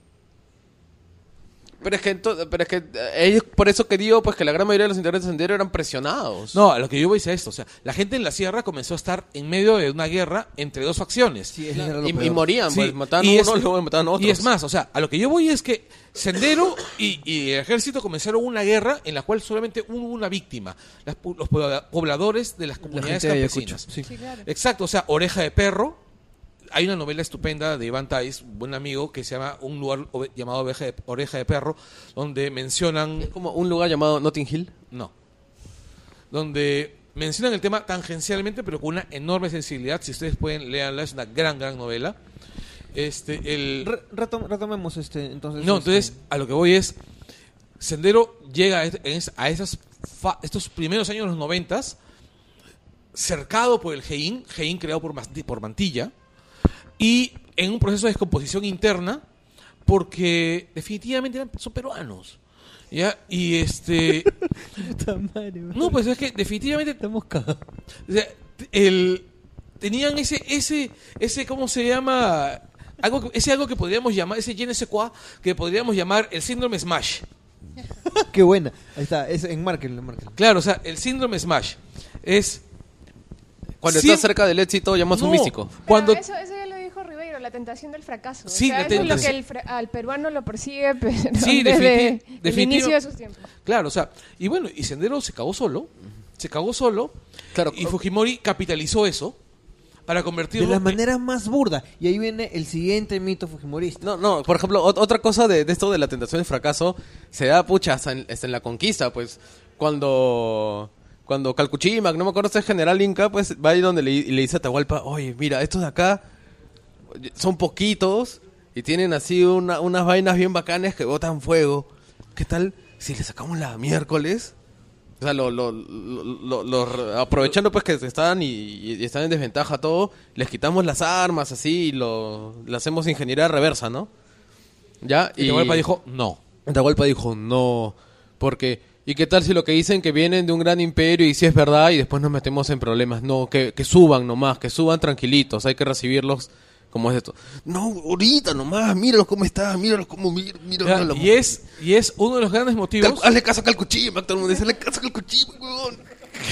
Pero es que, ento- pero es que eh, ellos, por eso que digo, pues que la gran mayoría de los integrantes de Sendero eran presionados. No, a lo que yo voy es a esto. O sea, la gente en la sierra comenzó a estar en medio de una guerra entre dos facciones. Sí, eso era lo y, peor. y morían, Sí, pues mataban y a es- uno, luego mataban a otros. Y es más, o sea, a lo que yo voy es que Sendero y, y el ejército comenzaron una guerra en la cual solamente hubo una víctima, las pu- los pobla- pobladores de las La comunidades gente de Ayacucho. campesinas. Sí. Sí, claro. Exacto, o sea, Oreja de Perro. Hay una novela estupenda de Iván Tais, un buen amigo, que se llama Un lugar ove- llamado Oveja de- Oreja de Perro, donde mencionan Es como un lugar llamado Notting Hill. no. Donde mencionan el tema tangencialmente, pero con una enorme sensibilidad. Si ustedes pueden, léanla, es una gran, gran novela. Este, el... Re- retom- retomemos este, entonces. No, este, entonces, a lo que voy es, Sendero llega a, esas estos primeros años de los noventas, cercado por el GEIN, GEIN creado por, por Mantilla, y en un proceso de descomposición interna, porque definitivamente eran, son peruanos. ¿Ya? Y este... Puta madre. No, pues es que definitivamente Estamos cagados. o sea, el, tenían ese, ese, ese, ¿cómo se llama? Algo, ese algo que podríamos llamar, ese je ne sais quoi, que podríamos llamar el síndrome Smash. Qué buena. Ahí está, es en Markel, en Markel. Claro, o sea, el síndrome Smash es... Cuando Siem- estás cerca del éxito, llamas a un No, místico. Cuando, eso, eso ya lo dijo Ribeiro, la tentación del fracaso. Sí, o sea, la eso es lo que el al peruano lo persigue pero Sí, desde el inicio de sus tiempos. Claro, o sea, y bueno, y Sendero se cagó solo, se cagó solo, Claro, y Fujimori capitalizó eso para De convertirlo... la manera más burda. Y ahí viene el siguiente mito fujimorista. No, no, por ejemplo, ot- otra cosa de, de esto de la tentación del fracaso se da, pucha, hasta en, hasta en la conquista, pues, cuando, cuando Calcuchimac, no me acuerdo si es general Inca, pues va ahí donde le dice a Atahualpa, oye, mira, estos de acá son poquitos y tienen así una- unas vainas bien bacanes que botan fuego. ¿Qué tal si le sacamos la miércoles? O sea, lo, lo, lo- lo- lo- aprovechando pues que están y, y están en desventaja todo, les quitamos las armas así y lo, le hacemos ingeniería reversa, ¿no? Ya, Y Atahualpa dijo, no. Atahualpa dijo, no, porque, ¿y qué tal si lo que dicen que vienen de un gran imperio y si es verdad y después nos metemos en problemas? No, que, que suban nomás, que suban tranquilitos, hay que recibirlos como es esto. No, ahorita nomás, míralos cómo están, míralos cómo, míralos, Ya, míralos. y, es, y es uno de los grandes motivos... Hazle caso a Calcuchimac, todo el mundo dice, hazle caso a Calcuchimac, weón.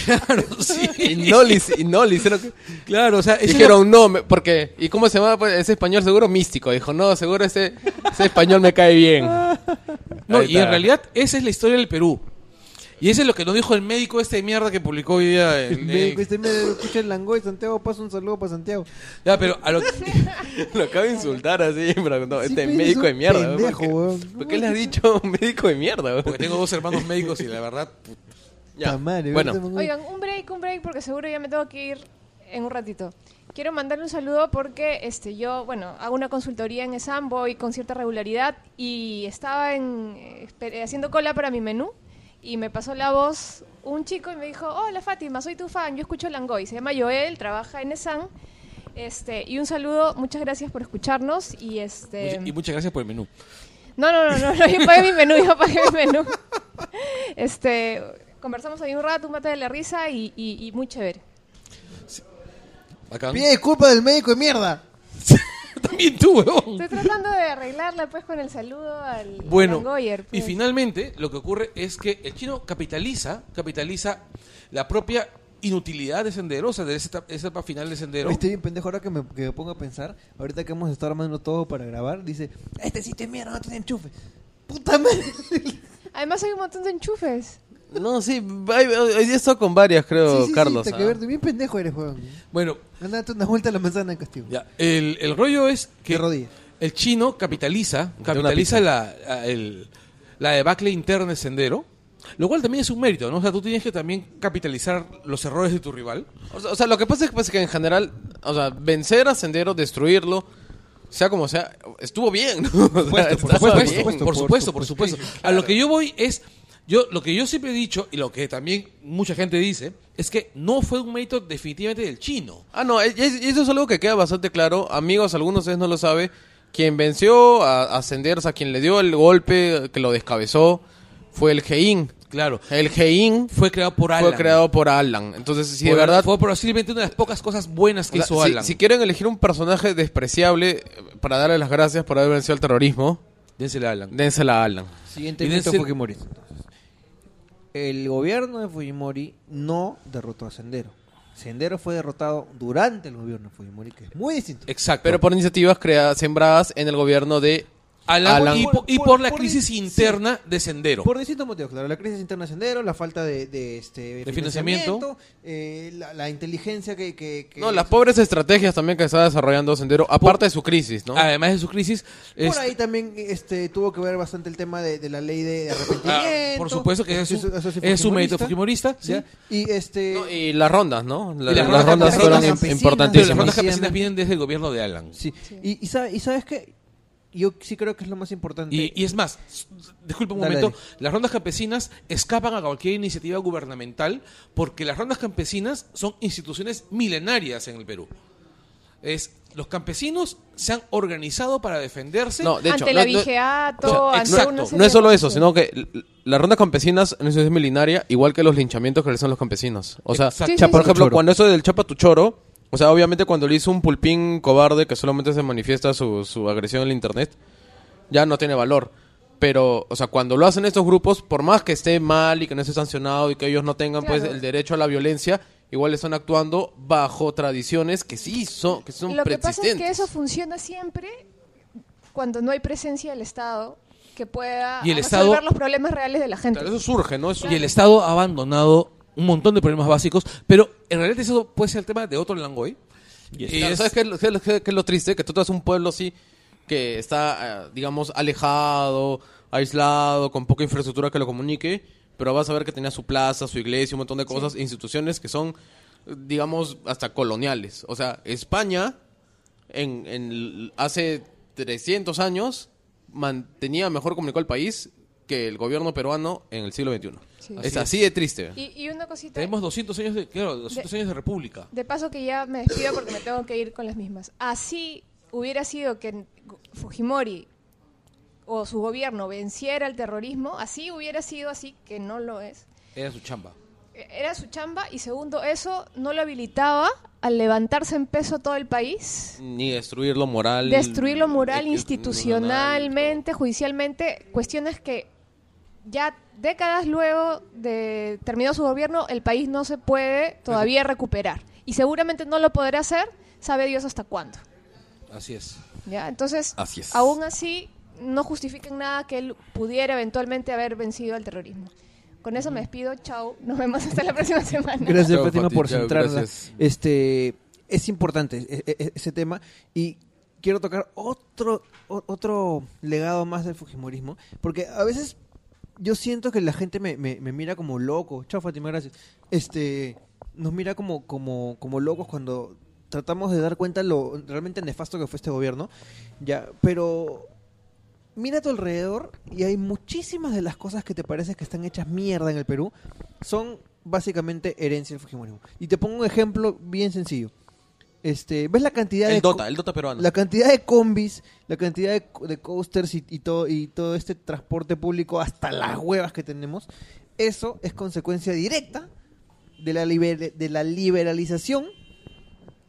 Claro, sí. Y no le, y no le hicieron que... Claro, o sea, es lo- Dijeron, no, porque... ¿Y cómo se llama? Pues, ese español seguro místico. Dijo, no, seguro ese, ese español me cae bien. No, y en está. realidad esa es la historia del Perú. Y eso es lo que nos dijo el médico este de mierda que publicó hoy día. el- El médico este me escucha el Langoy, Santiago, pasa un saludo para Santiago. Ya, pero a lo Lo acabo de insultar así, pero no, Sí, este médico es de un mierda. ¿no? pendejo, ¿Por qué, weón. por qué le has dicho médico de mierda? weón? porque tengo dos hermanos médicos y la verdad... Ya. Madre, Bueno, Oigan, un break, un break, porque seguro ya me tengo que ir en un ratito. Quiero mandarle un saludo porque este, yo, bueno, hago una consultoría en ESAM, voy con cierta regularidad y estaba en, eh, esper- haciendo cola para mi menú y me pasó la voz un chico y me dijo, hola Fátima, soy tu fan, yo escucho Langoy, se llama Joel, trabaja en ESAM. Este, y un saludo, muchas gracias por escucharnos y este... Y muchas gracias por el menú. No, no, no, no, no, yo pagué mi menú, yo pagué mi menú. Este, conversamos ahí un rato, un mate de la risa y, y, y muy chévere. Bacán. Pide disculpas del médico de mierda. También tú, weón. Estoy tratando de arreglarla pues con el saludo al Bueno, Langoyer, y pues. finalmente lo que ocurre es que el chino capitaliza, capitaliza la propia inutilidad de Sendero, o sea, de esa etapa, esa etapa final de Sendero. Estoy bien pendejo ahora que me, que me pongo a pensar. Ahorita que hemos estado armando todo para grabar, dice: Este sitio es mierda, no tiene enchufe. Puta madre. Además hay un montón de enchufes. No, sí, hay- hoy día he estado con varias, creo, sí, sí, Carlos. Sí, ¿ah? que verte. Bien pendejo eres, weón. Bueno, Andate una vuelta a la manzana en castigo. ya, el, el rollo es que De rodillas. el chino capitaliza, capitaliza la, la- el- la debacle interna de Sendero, lo cual también es un mérito, ¿no? O sea, tú tienes que también capitalizar los errores de tu rival. O sea, o sea, lo que pasa es que, pues, que en general, o sea, vencer a Sendero, destruirlo, sea como sea, estuvo bien, ¿no? O sea, Por estaba supuesto, bien. por supuesto, por supuesto, por supuesto. A lo que yo voy es, yo lo que yo siempre he dicho y lo que también mucha gente dice es que no fue un mérito definitivamente del chino. Ah, no, es- eso es algo que queda bastante claro. Amigos, algunos de ustedes no lo saben. Quien venció a, a sea, quien le dio el golpe que lo descabezó, fue el Gein. Claro, El Gein fue creado por Alan. fue creado por Alan. Entonces, si de verdad... fue posiblemente una de las pocas cosas buenas que o sea, hizo si, Alan. si quieren elegir un personaje despreciable eh, para darle las gracias por haber vencido al terrorismo, Dénsela a Alan. Dénsela a Alan. Siguiente Y Denzel- Fujimori. Entonces, el gobierno de Fujimori no derrotó a Sendero. Sendero fue derrotado durante el gobierno de Fujimori, que es muy distinto. Exacto. Pero por iniciativas creadas, sembradas en el gobierno de Alan, Alan- y, po- y Por- por, la por- crisis interna de Sendero. Por distintos motivos, claro. La crisis interna de Sendero, la falta de, de, este, De financiamiento. eh, la, la inteligencia que... que- que- No, las pobres estrategias también que está desarrollando Sendero, aparte de su crisis, ¿no? Además de su crisis, Por es- ahí también este, tuvo que ver bastante el tema de, de la ley de, de arrepentimiento. ah, por supuesto que es, sí es un mérito fujimorista. ¿sí? Y este... No, y las rondas, ¿no? La- Y las las, rondas fueron im- campesinas, Pero las importantísimas. rondas campesinas vienen desde el gobierno de Alan. Sí. Y, y, sabe- y sabes que yo sí creo que es lo más importante. Y, y es más, disculpa un Dale, momento, dale. las rondas campesinas escapan a cualquier iniciativa gubernamental porque las rondas campesinas son instituciones milenarias en el Perú. Es los campesinos se han organizado para defenderse. No, de hecho, ante la no- no- vigeato, o sea, exacto, No es solo eso, sino que las rondas campesinas no es milenaria, igual que los linchamientos que realizan los campesinos. O sea. Sí, sí, por sí. ejemplo, cuando eso del chapa tu choro, o sea, obviamente cuando le hizo un pulpín cobarde que solamente se manifiesta su, su agresión en el internet, ya no tiene valor. Pero, o sea, cuando lo hacen estos grupos, por más que esté mal y que no esté sancionado y que ellos no tengan pues el derecho a la violencia, igual están actuando bajo tradiciones que sí son, que son Lo que pasa es preexistentes. que eso funciona siempre cuando no hay presencia del Estado que pueda Y el resolver Estado- los problemas reales de la gente. Claro, eso surge, ¿no? Es Y el Estado ha abandonado un montón de problemas básicos, pero en realidad eso puede ser el tema de otro Langoy. Y Y es- ¿Sabes qué es, lo- qué es lo- qué es lo triste? Que tú te vas a un pueblo así que está, eh, digamos, alejado, aislado, con poca infraestructura que lo comunique, pero vas a ver que tenía su plaza, su iglesia, un montón de cosas, instituciones que son, digamos, hasta coloniales. O sea, España, en, en hace 300 años, mantenía mejor comunicado el país que el gobierno peruano en el siglo XXI. Sí. Es así de triste. Y, y una cosita, Tenemos 200 años de, claro, 200 años de república. de paso que ya me despido porque me tengo que ir con las mismas. Así hubiera sido que Fujimori o su gobierno venciera el terrorismo, así hubiera sido así, que no lo es. Era su chamba. Era su chamba y segundo, eso no lo habilitaba al levantarse en peso todo el país Ni destruirlo moral. destruirlo moral, institucionalmente, judicialmente, cuestiones que ya décadas luego de terminó su gobierno, el país no se puede todavía recuperar. Y seguramente no lo podrá hacer, sabe Dios hasta cuándo. Así es. ¿ya? Entonces, Así es. aún así, no justifiquen nada que él pudiera eventualmente haber vencido al terrorismo. Con eso me despido, chao, nos vemos hasta la próxima semana. Gracias, Fati, por gracias. Este, es importante e- e- ese tema y quiero tocar otro otro legado más del fujimorismo, porque a veces yo siento que la gente me, me- me mira como loco. Chao, Fátima, gracias. Este, nos mira como como como locos cuando tratamos de dar cuenta lo realmente nefasto que fue este gobierno. Ya, pero mira a tu alrededor y hay muchísimas de las cosas que te parece que están hechas mierda en el Perú son básicamente herencia del Fujimorismo. Y te pongo un ejemplo bien sencillo. Este, ¿ves la cantidad de El co- Dota, el Dota peruano. la cantidad de combis, la cantidad de, de coasters y, y todo y todo este transporte público hasta las huevas que tenemos? Eso es consecuencia directa de la liber- de la liberalización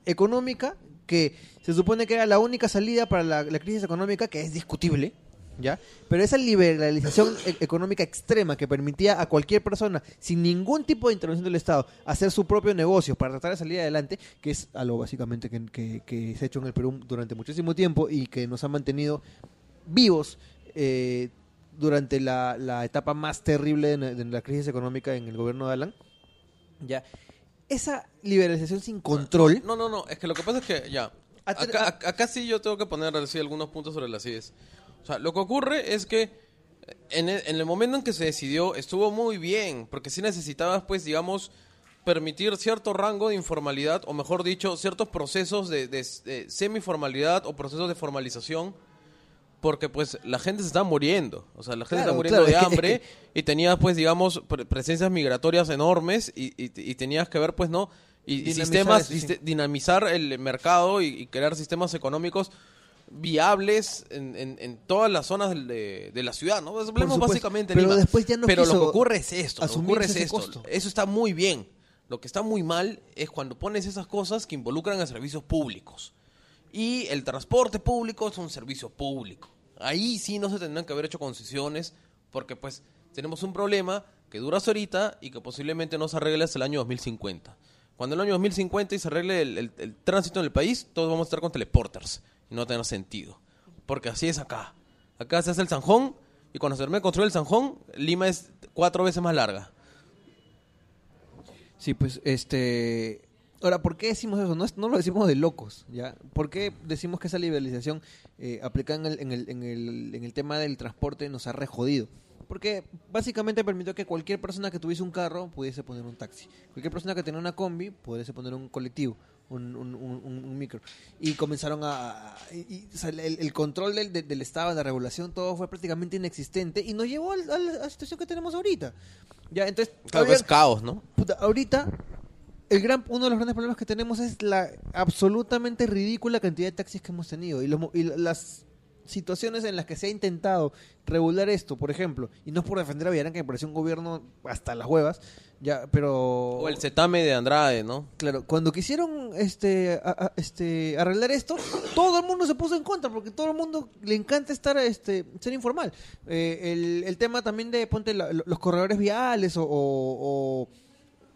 económica que se supone que era la única salida para la, la crisis económica, que es discutible, ¿ya? Pero esa liberalización e- económica extrema que permitía a cualquier persona, sin ningún tipo de intervención del Estado, hacer su propio negocio para tratar de salir adelante, que es algo básicamente que, que- que se ha hecho en el Perú durante muchísimo tiempo y que nos ha mantenido vivos eh, durante la, la etapa más terrible de, de la crisis económica en el gobierno de Alan, ¿ya? Esa liberalización sin control... No, no, no, es que lo que pasa es que ya. Acá, sí yo tengo que poner así algunos puntos sobre las IES. O sea, lo que ocurre es que en el, en el momento en que se decidió estuvo muy bien, porque sí necesitabas, pues, digamos, permitir cierto rango de informalidad, o mejor dicho, ciertos procesos de, de, de semiformalidad o procesos de formalización, porque pues la gente se está muriendo, o sea, la gente Claro, está muriendo claro, de hambre y tenías pues, digamos, pre- presencias migratorias enormes y, y- y tenías que ver pues, ¿no? Y, Dinamizar sistemas, eso, sí. siste- dinamizar el mercado y, y crear sistemas económicos viables en, en- en todas las zonas de, de la ciudad, ¿no? Pues hablemos supuesto, básicamente pero Lima. después ya no Pero lo que ocurre es esto, lo que asumir ocurre es ese esto. costo. Eso está muy bien. Lo que está muy mal es cuando pones esas cosas que involucran a servicios públicos. Y el transporte público es un servicio público. Ahí sí no se tendrán que haber hecho concesiones, porque pues tenemos un problema que dura hasta ahorita y que posiblemente no se arregle hasta el año 2050. Cuando el año 2050 y se arregle el, tránsito en el país, todos vamos a estar con teleporters y no va tener sentido. Porque así es acá. Acá se hace el zanjón y cuando se termina de construir el zanjón, Lima es cuatro veces más larga. Sí, pues este. Ahora, ¿por qué decimos eso? No, es- no lo decimos de locos, ¿ya? ¿Por qué decimos que esa liberalización eh, aplicada en el, en, el, en, el, en el tema del transporte nos ha rejodido? Porque básicamente permitió que cualquier persona que tuviese un carro pudiese poner un taxi. Cualquier persona que tenía una combi pudiese poner un colectivo, un, un, un- un- un micro. Y comenzaron a... a- y- y, o sea, el, el control del, del- Estado, la regulación, todo fue prácticamente inexistente y nos llevó al- a la, a la situación que tenemos ahorita. Ya, entonces... Claro, es caos, ¿no? Puta, ahorita el gran uno de los grandes problemas que tenemos es la absolutamente ridícula cantidad de taxis que hemos tenido y, los y las situaciones en las que se ha intentado regular esto, por ejemplo, y no es por defender a Villarán que me pareció un gobierno hasta las huevas, ya, pero O el Zetame de Andrade, ¿no? Claro, cuando quisieron este, a- a- este, arreglar esto, todo el mundo se puso en contra, porque todo el mundo le encanta estar este, ser informal. Eh, el, el tema también de, ponte, la- los corredores viales o, o- o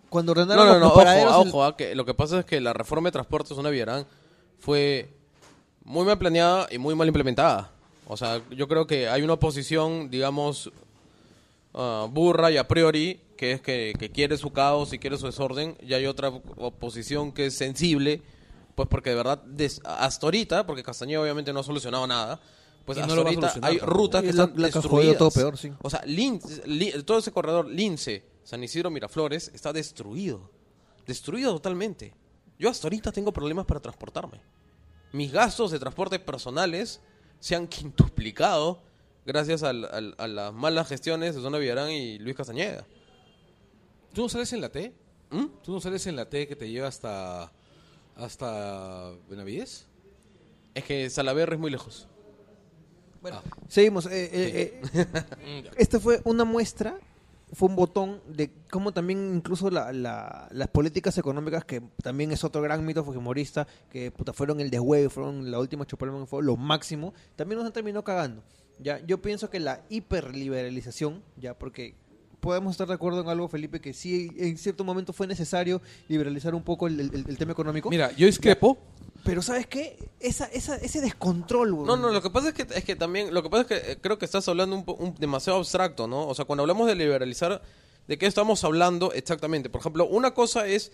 cuando No, ordenaron no, los, no, los ojo, paraderos... ojo, ah, que lo que pasa es que la reforma de transportes una Villarán fue muy mal planeada y muy mal implementada. O sea, yo creo que hay una oposición, digamos, ah, burra y a priori, que es que, que quiere su caos y quiere su desorden, y hay otra oposición que es sensible, pues porque de verdad, des- hasta ahorita, porque Castañeda obviamente no ha solucionado nada, pues no hasta ahorita hay tampoco. rutas que Y están la destruidas. todo peor, sí. O sea, Lin- Lin- todo ese corredor Lince, San Isidro, Miraflores, está destruido. Destruido totalmente. Yo hasta ahorita tengo problemas para transportarme. Mis gastos de transporte personales se han quintuplicado gracias al- al- a las malas gestiones de Zona Villarán y Luis Castañeda. ¿Tú no sales en la T? ¿Mm? ¿Tú no sales en la T que te lleva hasta hasta Benavides? Es que Salaverry es muy lejos. Bueno, seguimos. eh, eh, eh, Esta fue una muestra, fue un botón de cómo también incluso la- la- las políticas económicas, que también es otro gran mito fujimorista, que puta, fueron el deshuevo, fueron la última chupalma, fue lo máximo, también nos han terminado cagando. Ya, yo pienso que la hiperliberalización, ya, porque podemos estar de acuerdo en algo, Felipe, que sí en cierto momento fue necesario liberalizar un poco el, el- el tema económico. Mira, yo discrepo. Pero ¿sabes qué? Esa, esa, ese descontrol, No, weón. no, lo que pasa es que, es que también, lo que pasa es que eh, creo que estás hablando un, un- demasiado abstracto, ¿no? O sea, cuando hablamos de liberalizar, ¿de qué estamos hablando exactamente? Por ejemplo, una cosa es,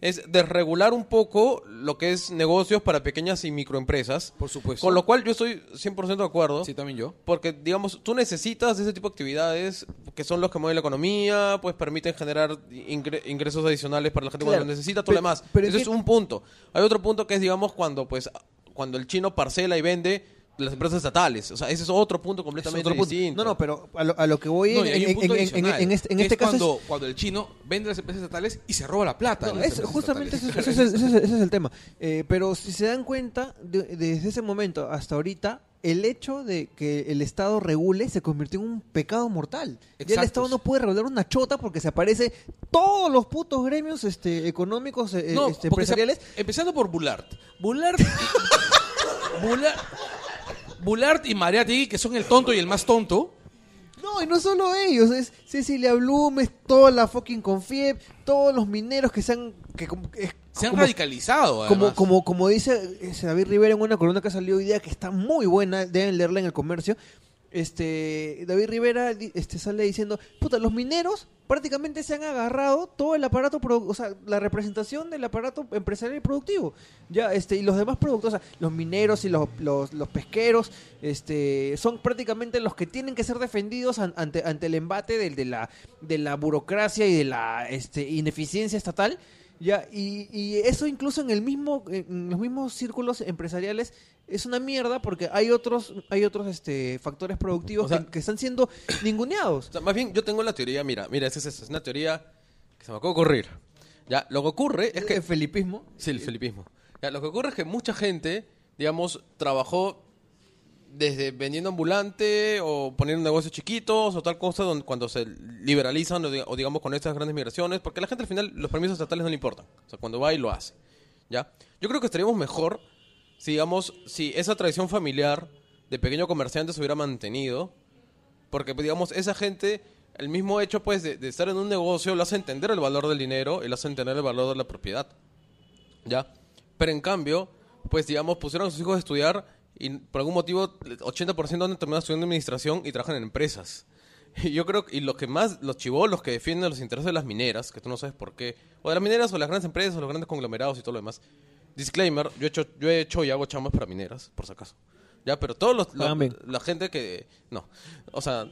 es desregular un poco lo que es negocios para pequeñas y microempresas. Por supuesto. Con lo cual yo estoy 100% de acuerdo. Sí, también yo. Porque, digamos, tú necesitas ese tipo de actividades que son los que mueven la economía, pues permiten generar ingre- ingresos adicionales para la gente Claro. cuando necesita todo lo demás. pero Ese es un punto. Hay otro punto que es, digamos, cuando pues cuando el chino parcela y vende las empresas estatales. O sea, ese es otro punto completamente otro punto. distinto. No, no, pero a lo, a lo que voy No, en, en- en- en- este, en este es caso cuando, es- cuando el chino vende las empresas estatales y se roba la plata. No, es- justamente ese, es el, ese es tema. Eh, pero si se dan cuenta, de- desde ese momento hasta ahorita, el hecho de que el Estado regule se convirtió en un pecado mortal. Ya el. Estado no puede regular una chota porque se aparece todos los putos gremios este, económicos, eh, No, este, se- empresariales. empezando por Bullard. Bullard. Bullard. Bullard y Mariategui, que son el tonto y el más tonto. No, y no solo ellos, es Cecilia Blum, es toda la fucking Confiep, todos los mineros que se han... Que, es Se han como- radicalizado. Como, además. como, como dice ese David Rivera en una columna que ha salido hoy día que está muy buena, deben leerla en el comercio. Este David Rivera este, sale diciendo, puta, los mineros prácticamente se han agarrado todo el aparato, o sea, la representación del aparato empresarial y productivo. Ya, este, y los demás productos, o sea, los mineros y los, los, los pesqueros, este, son prácticamente los que tienen que ser defendidos an- ante, ante el embate del- de, la, de la burocracia y de la este, ineficiencia estatal. Ya, y, y eso incluso en el mismo, en los mismos círculos empresariales es una mierda porque hay otros, hay otros este factores productivos O sea- que, que están siendo ninguneados. O sea, más bien, yo tengo la teoría, mira, mira, esa es, esa es una teoría que se me acaba de ocurrir. Ya, lo que ocurre es que el felipismo. Sí, el felipismo. Ya, lo que ocurre es que mucha gente, digamos, trabajó desde vendiendo ambulante o poniendo negocios chiquitos o tal cosa donde, cuando se liberalizan o, diga- o digamos con estas grandes migraciones, porque a la gente al final los permisos estatales no le importan. O sea, cuando va y lo hace. ¿Ya? Yo creo que estaríamos mejor si, digamos, si esa tradición familiar de pequeño comerciante se hubiera mantenido. Porque, pues, digamos, esa gente, el mismo hecho, pues, de, estar en un negocio, le hace entender el valor del dinero y le hace entender el valor de la propiedad. ¿Ya? Pero en cambio, pues, digamos, pusieron a sus hijos a estudiar y por algún motivo 80% han terminado estudiando administración y trabajan en empresas. Y yo creo que y los que más, los chivolos que defienden los intereses de las mineras, que tú no sabes por qué, o de las mineras o las grandes empresas o los grandes conglomerados y todo lo demás. Disclaimer, yo he hecho, yo he hecho y hago chambas para mineras, por si acaso. Ya, pero todos los, la, la gente que, no, o sea,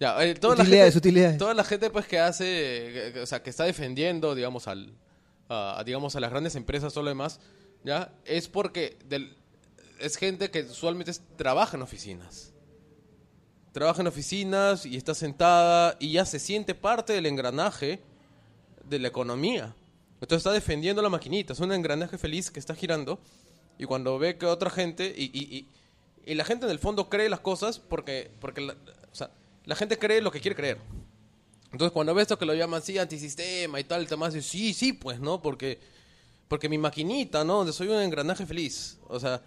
ya, eh, toda la Utilidades, gente, utilidades. toda la gente pues que hace, que- que- o sea, que está defendiendo, digamos, al, a, a, digamos, a las grandes empresas, todo lo demás, ya, es porque del, es gente que usualmente es- trabaja en oficinas trabaja en oficinas y está sentada y ya se siente parte del engranaje de la economía. Entonces está defendiendo la maquinita, es un engranaje feliz que está girando y cuando ve que otra gente y, y, y, y la gente en el fondo cree las cosas porque, porque la, o sea, la gente cree lo que quiere creer. Entonces cuando ve esto que lo llaman así antisistema y tal, el tema dice, sí, sí, pues, ¿no? Porque, porque mi maquinita, ¿no? Soy un engranaje feliz. O sea,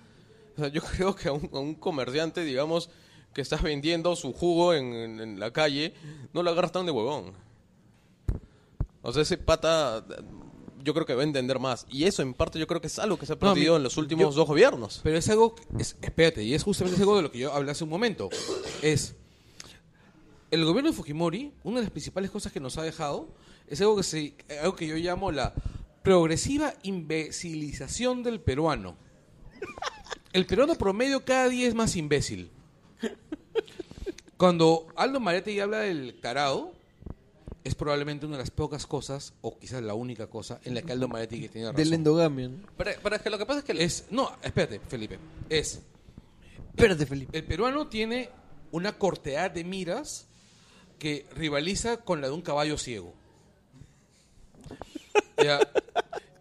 yo creo que a un, comerciante, digamos, que está vendiendo su jugo en, en- en la calle, no lo agarras tan de huevón. O sea, ese pata, yo creo que va a entender más. Y eso, en parte, yo creo que es algo que se ha No, perdido mi- en los últimos yo- dos gobiernos. Pero es algo, es, espérate, y es justamente algo de lo que yo hablé hace un momento. Es, el gobierno de Fujimori, una de las principales cosas que nos ha dejado, es algo que, se, algo que yo llamo la progresiva imbecilización del peruano. El peruano promedio cada día es más imbécil. Cuando Aldo Maretti habla del tarado, es probablemente una de las pocas cosas, o quizás la única cosa, en la que Aldo Maretti tiene razón. Del endogamia. ¿no? Pero, pero es que lo que pasa es que... Es, no, espérate, Felipe. Es, Espérate, Felipe. el peruano tiene una cortead de miras que rivaliza con la de un caballo ciego. Ya,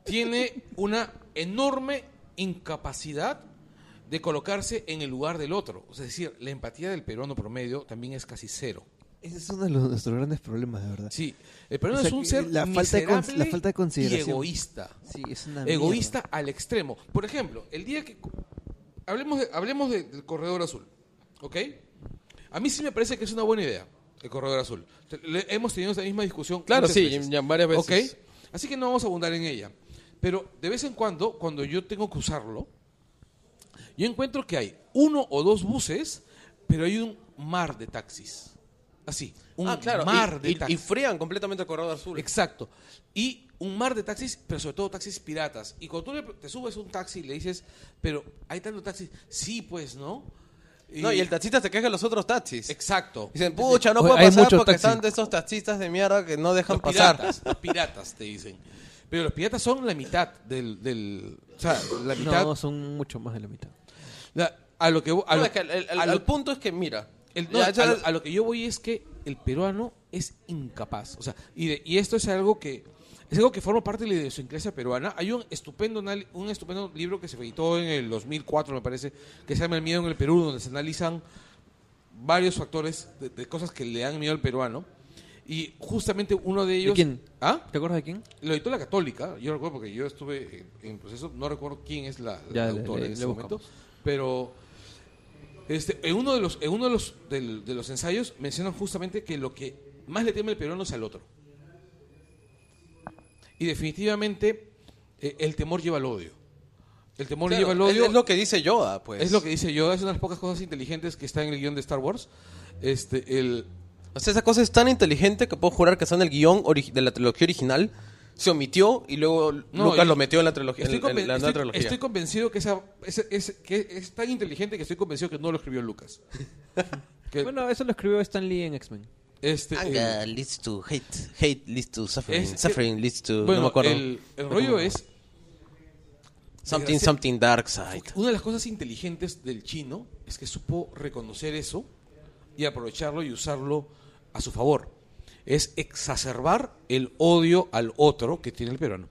tiene una enorme incapacidad de colocarse en el lugar del otro. Es decir, la empatía del peruano promedio también es casi cero. Ese es uno de los- nuestros grandes problemas, de verdad. Sí, el O sea, es un ser la falta de la falta de consideración. y egoísta. Sí, es una egoísta al extremo. Por ejemplo, el día que hablemos de- hablemos de- del corredor azul, ¿ok? A mí sí me parece que es una buena idea el corredor azul. Le- hemos tenido esa misma discusión. Claro, sí, veces, ya varias veces. ¿ok? Así que no vamos a abundar en ella. Pero de vez en cuando, cuando yo tengo que usarlo, yo encuentro que hay uno o dos buses, pero hay un mar de taxis. Así, un ah, claro, mar y, de y- taxis. y frían completamente el corredor azul. Exacto. Y un mar de taxis, pero sobre todo taxis piratas. Y cuando tú te subes a un taxi y le dices, pero hay tantos taxis, sí, pues, ¿no? No, y el taxista se queja de los otros taxis. Exacto. Dicen, pucha, no puedo pasar porque taxis. están de esos taxistas de mierda que no dejan Los pasar. piratas, los piratas te dicen. Pero los piratas son la mitad del... del o sea, la mitad... No, son mucho más de la mitad. la- a lo que... A No, lo, es que el, el- el- a lo- el punto es que, mira, el- no, ya, a, lo, a lo que yo voy es que el peruano es incapaz. O sea, y, de- y esto es algo que es algo que forma parte de la idiosincrasia peruana. Hay un estupendo un estupendo libro que se editó en el 2004, me parece, que se llama El miedo en el Perú, donde se analizan varios factores de, de cosas que le dan miedo al peruano. Y justamente uno de ellos... quién? ¿Ah? ¿Te acuerdas de quién? Lo editó la Católica, yo recuerdo porque yo estuve en, en proceso, no recuerdo quién es la, la Ya, le- autora le- en ese momento, pero este, en uno de los, en uno de los, del- de los ensayos mencionan justamente que lo que más le teme el peruano es al otro. Y definitivamente eh, el temor lleva al odio. El temor claro, lleva al es, odio. es lo que dice Yoda, pues. es lo que dice yo, es una de las pocas cosas inteligentes que está en el guion de Star Wars. Este, el, O sea, esa cosa es tan inteligente que puedo jurar que está en el guion ori- de la trilogía original, se omitió y luego No, Lucas lo metió en la trilogía. Estoy, en- en conven- la nueva estoy- trilogía. estoy convencido que, esa, ese- ese- que es tan inteligente que estoy convencido que no lo escribió Lucas. Que, Bueno, eso lo escribió Stan Lee en X-Men. este, Anger el- leads to hate, hate leads to suffering, Es que- suffering leads to... bueno, no me acuerdo. el, el rollo es something, something dark side. una de las cosas inteligentes del chino es que supo reconocer eso y aprovecharlo y usarlo a su favor. Es exacerbar el odio al otro que tiene el peruano.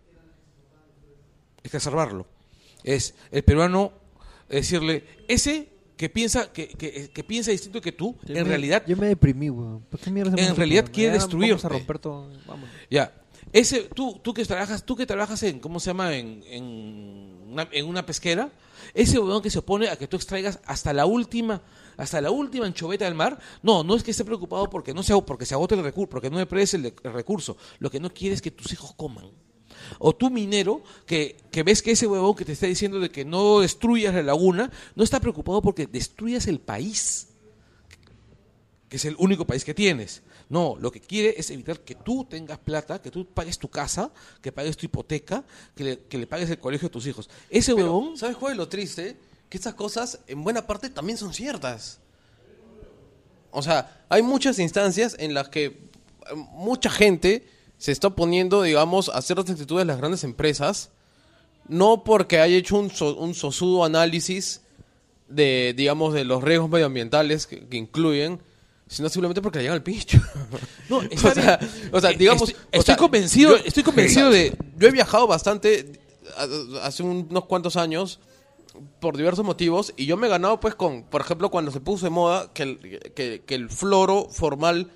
Exacerbarlo. Es el peruano decirle, ese que piensa que, que- que piensa distinto que tú, Yo en me- realidad Yo me deprimí, weón. ¿Por qué mierda En realidad quiere Ya, destruirte. Vamos a romper todo. Vamos. Ya, ese, tú, tú que trabajas, tú que trabajas en, ¿cómo se llama? En, en, una, en una pesquera, ese huevón que se opone a que tú extraigas hasta la última, hasta la última anchoveta del mar, no, no es que esté preocupado porque no se, porque se agote el recurso, porque no depredes el, el recurso. Lo que no quiere es que tus hijos coman. O tú minero, que, que ves que ese huevón que te está diciendo de que no destruyas la laguna, no está preocupado porque destruyas el país, que es el único país que tienes. No, lo que quiere es evitar que tú tengas plata, que tú pagues tu casa, que pagues tu hipoteca, que le, que le pagues el colegio a tus hijos. Ese Pero, huevón... ¿Sabes cuál es lo triste? Que estas cosas, en buena parte, también son ciertas. O sea, hay muchas instancias en las que eh, mucha gente se está oponiendo, digamos, a ciertas actitudes de las grandes empresas, no porque haya hecho un, so- un sosudo análisis de, digamos, de los riesgos medioambientales que, que incluyen, sino simplemente porque le llegan al pincho. No, o, está sea, o sea, Eh, digamos... estoy, o estoy sea, convencido, yo- estoy convencido de... yo he viajado bastante hace unos cuantos años por diversos motivos y yo me he ganado pues con, por ejemplo, cuando se puso de moda que el, que, que el floro formal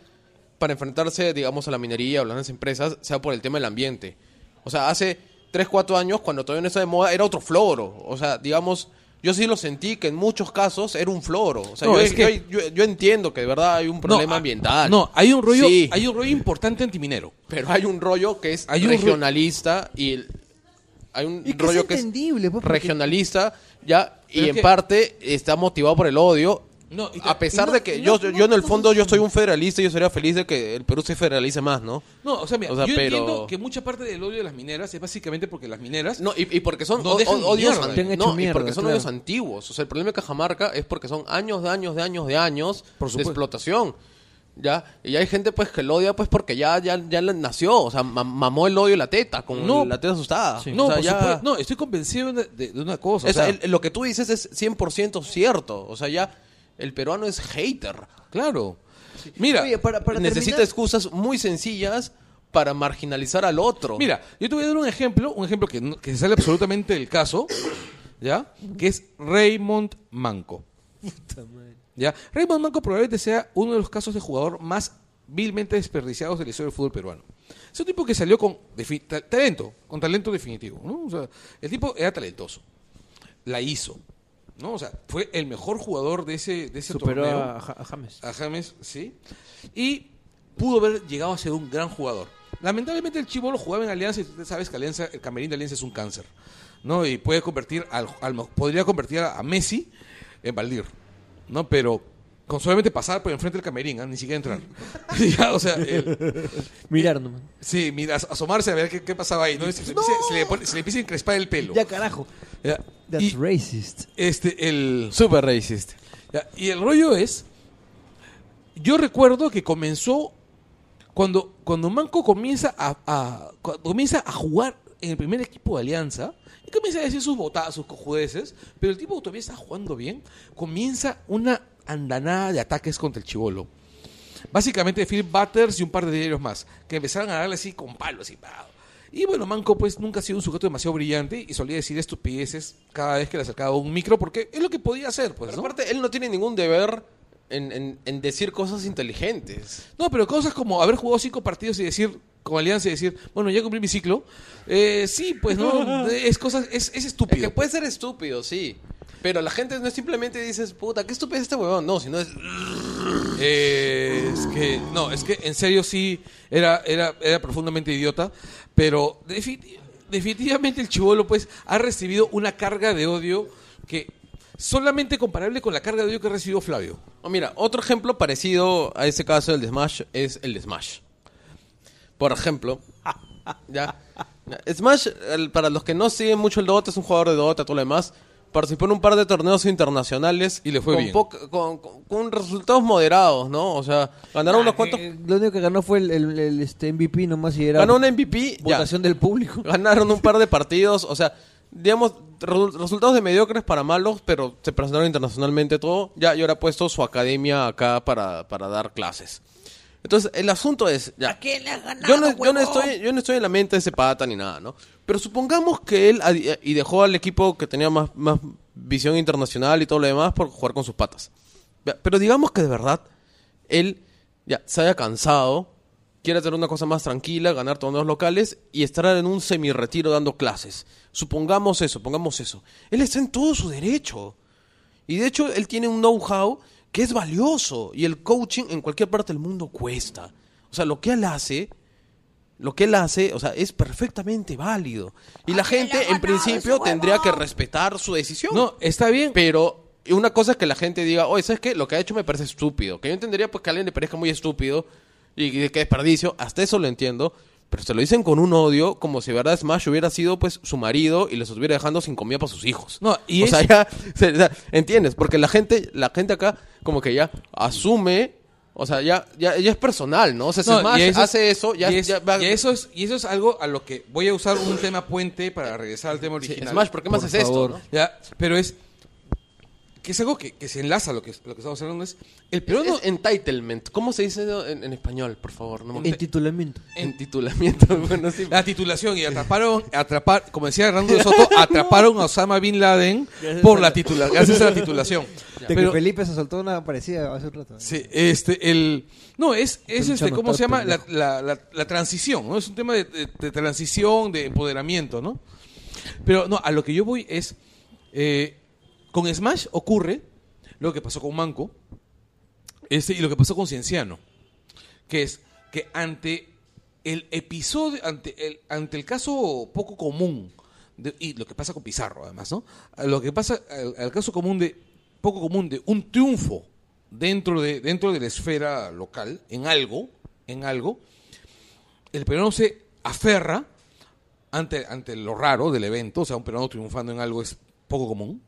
para enfrentarse, digamos, a la minería o las empresas sea por el tema del ambiente. O sea, hace 3, 4 años, cuando todavía no estaba de moda, era otro floro. O sea, digamos, yo sí lo sentí que en muchos casos era un floro. O sea, No, yo, es que- yo- yo- yo entiendo que de verdad hay un problema no, ah, ambiental. No, hay un rollo, Sí. hay un rollo importante antiminero. Pero hay un rollo que es Hay un ro- regionalista y hay un Y que rollo es que es pues, porque- regionalista ya Pero y en que- parte está motivado por el odio. No, y te- a pesar no- de que yo, no- yo en el fondo yo soy un federalista y yo sería feliz de que el Perú se federalice más, ¿no? No, o sea, mira, O sea, yo pero- entiendo que mucha parte del odio de las mineras es básicamente porque las mineras... No, y, y porque son No dejan odios, mierda. an- Te han hecho no, y mierda, porque son claro. odios antiguos. O sea, el problema de Cajamarca es porque son años de años de años de años Por de explotación. ¿Ya? Y hay gente pues que lo odia pues porque ya, ya, ya nació, o sea, ma- mamó el odio y la teta, con No. la teta asustada. no, o sea, por ya- supuesto, no, estoy convencido de, de- de una cosa. o O sea, el- lo que tú dices es 100% cierto. O sea, ya el peruano es hater. claro. Mira, Oye, para, para Necesita terminar- excusas muy sencillas para marginalizar al otro. Mira, yo te voy a dar un ejemplo, un ejemplo que, que sale absolutamente del caso, ¿ya? Que es Raymond Manco. ¿Ya? Raymond Manco probablemente sea uno de los casos de jugador más vilmente desperdiciados de la historia del fútbol peruano. Es un tipo que salió con talento, con talento definitivo, ¿no? O sea, el tipo era talentoso. La hizo, ¿no? O sea, fue el mejor jugador de ese, de ese Superó torneo a, Ja- a James. a James, sí. Y pudo haber llegado a ser un gran jugador. Lamentablemente el Chivolo jugaba en Alianza y tú sabes que Alianza, el camerín de Alianza es un cáncer. ¿no? Y puede convertir al, al- podría convertir a, a Messi en Valdir. ¿No? Pero con solamente pasar por enfrente del camerín, ¿ah? ni siquiera entrar. Ya, o sea, eh, Mirar nomás. sí, mira, as- asomarse a ver qué, qué pasaba ahí, ¿no? Se, se- se le pone- se le empieza a encrespar el pelo. Ya carajo. Ya. That's Y racist. este, el, Super racist. Ya, Y el rollo es, yo recuerdo que comenzó cuando, cuando Manco comienza a, a- cuando comienza a jugar en el primer equipo de Alianza y comienza a decir sus botadas, sus cojudeces, pero el tipo todavía está jugando bien, comienza una andanada de ataques contra el chivolo. Básicamente Philip Butters y un par de diarios más, que empezaron a darle así con palos y pao. Y bueno, Manco pues nunca ha sido un sujeto demasiado brillante y solía decir estupideces cada vez que le acercaba un micro porque es lo que podía hacer, pues, Pero ¿no? aparte, él no tiene ningún deber en, en- en decir cosas inteligentes. No, pero cosas como haber jugado cinco partidos y decir, con Alianza y decir, bueno, ya cumplí mi ciclo. Eh, sí, pues no, es cosas, es, es Es estúpido. que puede ser estúpido, sí. Pero la gente no es simplemente dices, puta, qué estúpido es este huevón. No, sino es. Eh, es que, no, es que en serio sí era, era, era profundamente idiota, pero defi- definitivamente el chivolo pues ha recibido una carga de odio que solamente comparable con la carga de odio que ha recibido Flavio. Oh, mira, otro ejemplo parecido a ese caso del de Smash es el de Smash. Por ejemplo, ya. Smash, el- para los que no siguen mucho el Dota, es un jugador de Dota, todo lo demás. Participó en un par de torneos internacionales. Y le fue con bien. poca- con, con- con resultados moderados, ¿no? O sea, ganaron unos cuantos. Eh, Lo único que ganó fue el, el- el, este MVP nomás y era Ganó un MVP. ya. votación del público. Ganaron un par de partidos, o sea, digamos, resu- resultados de mediocres para malos, pero se presentaron internacionalmente todo. Ya, y ahora ha puesto su academia acá para, para dar clases. Entonces, el asunto es, ya. yo, no, yo, no estoy, yo no estoy en la mente de ese pata ni nada, ¿no? Pero supongamos que él, y dejó al equipo que tenía más, más visión internacional y todo lo demás por jugar con sus patas. Pero digamos que de verdad, él ya se haya cansado quiere hacer una cosa más tranquila, ganar torneos locales y estar en un semi-retiro dando clases. Supongamos eso, pongamos eso. Él está en todo su derecho. Y de hecho, él tiene un know-how que es valioso. Y el coaching en cualquier parte del mundo cuesta. O sea, lo que él hace, lo que él hace, o sea, es perfectamente válido. Y la gente, en principio, tendría que respetar su decisión. No, está bien. Pero una cosa es que la gente diga, oye, ¿sabes qué? Lo que ha hecho me parece estúpido. Que yo entendería pues que a alguien le parezca muy estúpido y que desperdicio. Hasta eso lo entiendo. Pero se lo dicen con un odio, como si verdad Smash hubiera sido pues su marido y les estuviera dejando sin comida para sus hijos. No, y o es- sea, ya, se- o sea, ¿entiendes? Porque la gente, la gente acá como que ya asume, o sea, ya, ya, ya es personal, ¿no? O sea, si No, Smash eso es- hace eso, ya, y, es- ya va- y eso es, y eso es algo a lo que voy a usar un tema puente para regresar al tema Sí, original. Smash, ¿por qué Por haces esto? no? Ya, pero es que es algo que, que se enlaza a lo que, lo que estamos hablando es el peruano Es entitlement. ¿Cómo se dice en, en español, por favor? No me- Intitulamiento. Entitulamiento. bueno, sí. la titulación y atraparon atrapar como decía Hernando de Soto atraparon a Osama bin Laden por la titulación gracias a la titulación De que pero Felipe se soltó una parecida hace un rato. sí, este el no es es este cómo se llama la, la, la- la transición no es un tema de, de- de transición de empoderamiento no pero no a lo que yo voy es eh, con Smash ocurre lo que pasó con Manco este, y lo que pasó con Cienciano que es que ante el episodio, ante el, ante el caso poco común, y lo que pasa con Pizarro además, ¿no? Lo que pasa, al caso común de, poco común de un triunfo dentro de, dentro de la esfera local, en algo, en algo, el peruano se aferra ante, ante lo raro del evento, o sea, un peruano triunfando en algo es poco común,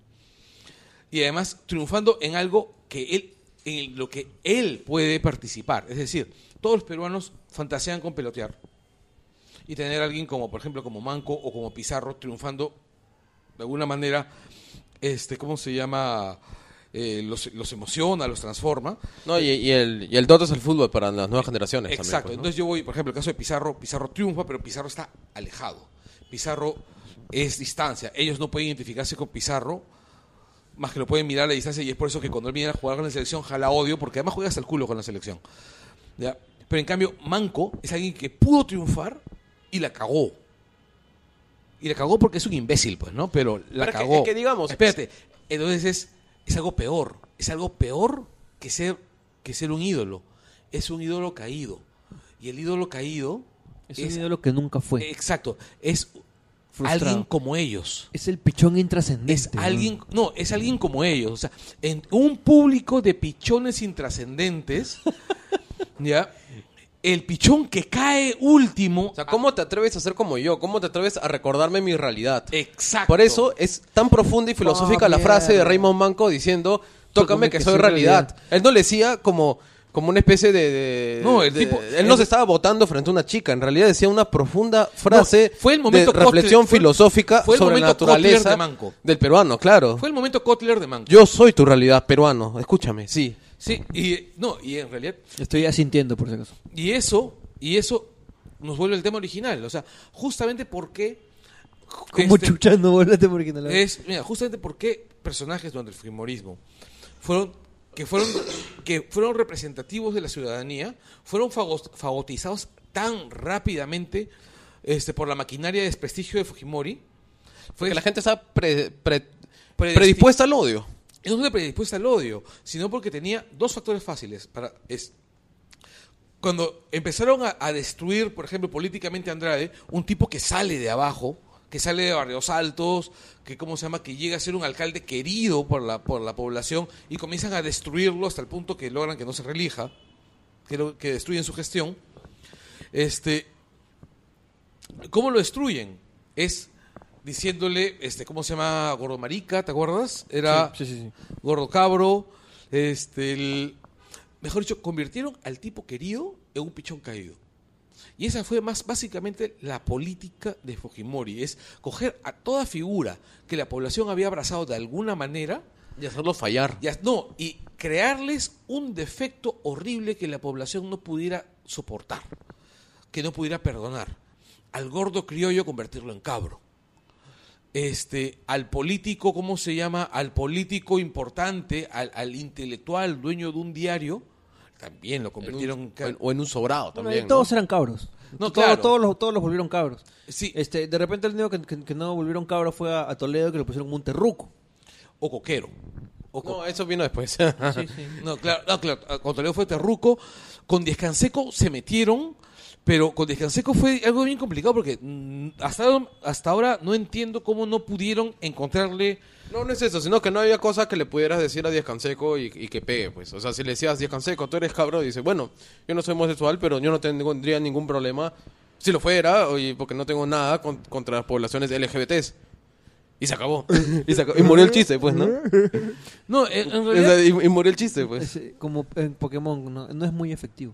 y además triunfando en algo que él en lo que él puede participar es decir todos los peruanos fantasean con pelotear y tener a alguien como por ejemplo como Manco o como Pizarro triunfando de alguna manera este cómo se llama Eh, los, los emociona los transforma No, y, y el, y el Dota es el fútbol para las nuevas generaciones. también, Exacto. pues, ¿no? Entonces yo voy, por ejemplo, el caso de Pizarro, Pizarro triunfa, pero Pizarro está alejado. Pizarro es distancia. Ellos no pueden identificarse con Pizarro, más que lo pueden mirar a la distancia, y es por eso que cuando él viene a jugar con la selección jala odio, porque además juega hasta el culo con la selección. ¿Ya? Pero en cambio, Manco es alguien que pudo triunfar y la cagó. Y la cagó porque es un imbécil, pues, ¿no? Pero la Pero es que- cagó. es que digamos- Espérate. Entonces es, es algo peor. Es algo peor que ser, que ser un ídolo. Es un ídolo caído. Y el ídolo caído Es un ídolo que nunca fue. Exacto. Es Frustrado. alguien como ellos. es el pichón intrascendente. Es ¿no? alguien, no, es alguien como ellos. O sea, en un público de pichones intrascendentes, ¿ya? El pichón que cae último. O sea, ¿cómo te atreves a ser como yo? ¿Cómo te atreves a recordarme mi realidad? Exacto. Por eso es tan profunda y filosófica Oh, la frase de. Raymond Manco diciendo, tócame que, soy realidad. realidad. Él no le decía como, como una especie de... de- No, el de- tipo- Él no el- se estaba votando frente a una chica, en realidad decía una profunda frase No, fue el momento de reflexión Kotler, fue- filosófica fue el sobre la naturaleza de Manco. del peruano, claro. Fue el momento Kotler de Manco. Yo soy tu realidad peruano, escúchame, sí. Sí, y no, y en realidad Estoy asintiendo, por si acaso. Y eso, y eso nos vuelve al tema original. O sea, justamente porque. Como este, chucha no volate porque no la es, mira, justamente porque personajes durante el fujimorismo fueron que fueron que fueron representativos de la ciudadanía, fueron fagotizados tan rápidamente este por la maquinaria de desprestigio de Fujimori. Fue Porque la gente está pre- pre- predispuesta al odio. no solo predispuesta al odio, sino porque tenía dos factores fáciles para es cuando empezaron a, a destruir, por ejemplo, políticamente a Andrade, un tipo que sale de abajo, que sale de barrios altos, que cómo se llama, que llega a ser un alcalde querido por la por la población y comienzan a destruirlo hasta el punto que logran que no se relija, que, lo- que destruyen su gestión. Este, ¿cómo lo destruyen? Es diciéndole, este, ¿cómo se llama? Gordo Marica, ¿te acuerdas? Era Sí, sí, sí. Gordo Cabro, este, el- mejor dicho, convirtieron al tipo querido en un pichón caído. Y esa fue más básicamente la política de Fujimori, es coger a toda figura que la población había abrazado de alguna manera, Y hacerlo fallar. y, no, y crearles un defecto horrible que la población no pudiera soportar, que no pudiera perdonar. Al gordo criollo convertirlo en cabro este, al político, ¿cómo se llama? Al político importante, al, al intelectual, dueño de un diario, también lo En convirtieron... un- o, en, o en un sobrado también. todos ¿no? eran cabros. No, Todo- claro. todos, los, todos los volvieron cabros. Sí, Este, de repente el único que, que- que no volvieron cabros fue a, a Toledo que lo pusieron como un terruco. o coquero. O co- No, eso vino después. No, claro, no, claro. Con Toledo fue Terruco. Con Descanseco se metieron, pero con Descanseco fue algo bien complicado porque mm, hasta, hasta ahora no entiendo cómo no pudieron encontrarle. No, no es eso, sino que no había cosa que le pudieras decir a Díaz Canseco y, y que pegue, pues. O sea, si le decías, Díaz Canseco, tú eres cabro, dice, bueno, yo no soy homosexual, pero yo no tendría ningún problema si lo fuera, y porque no tengo nada con- contra las poblaciones LGBTs. Y se acabó. y, se acabó. Y murió el chiste, pues, ¿no? No, en, realidad. y, y murió el chiste, pues. Es, eh, como en Pokémon, no, no es muy efectivo.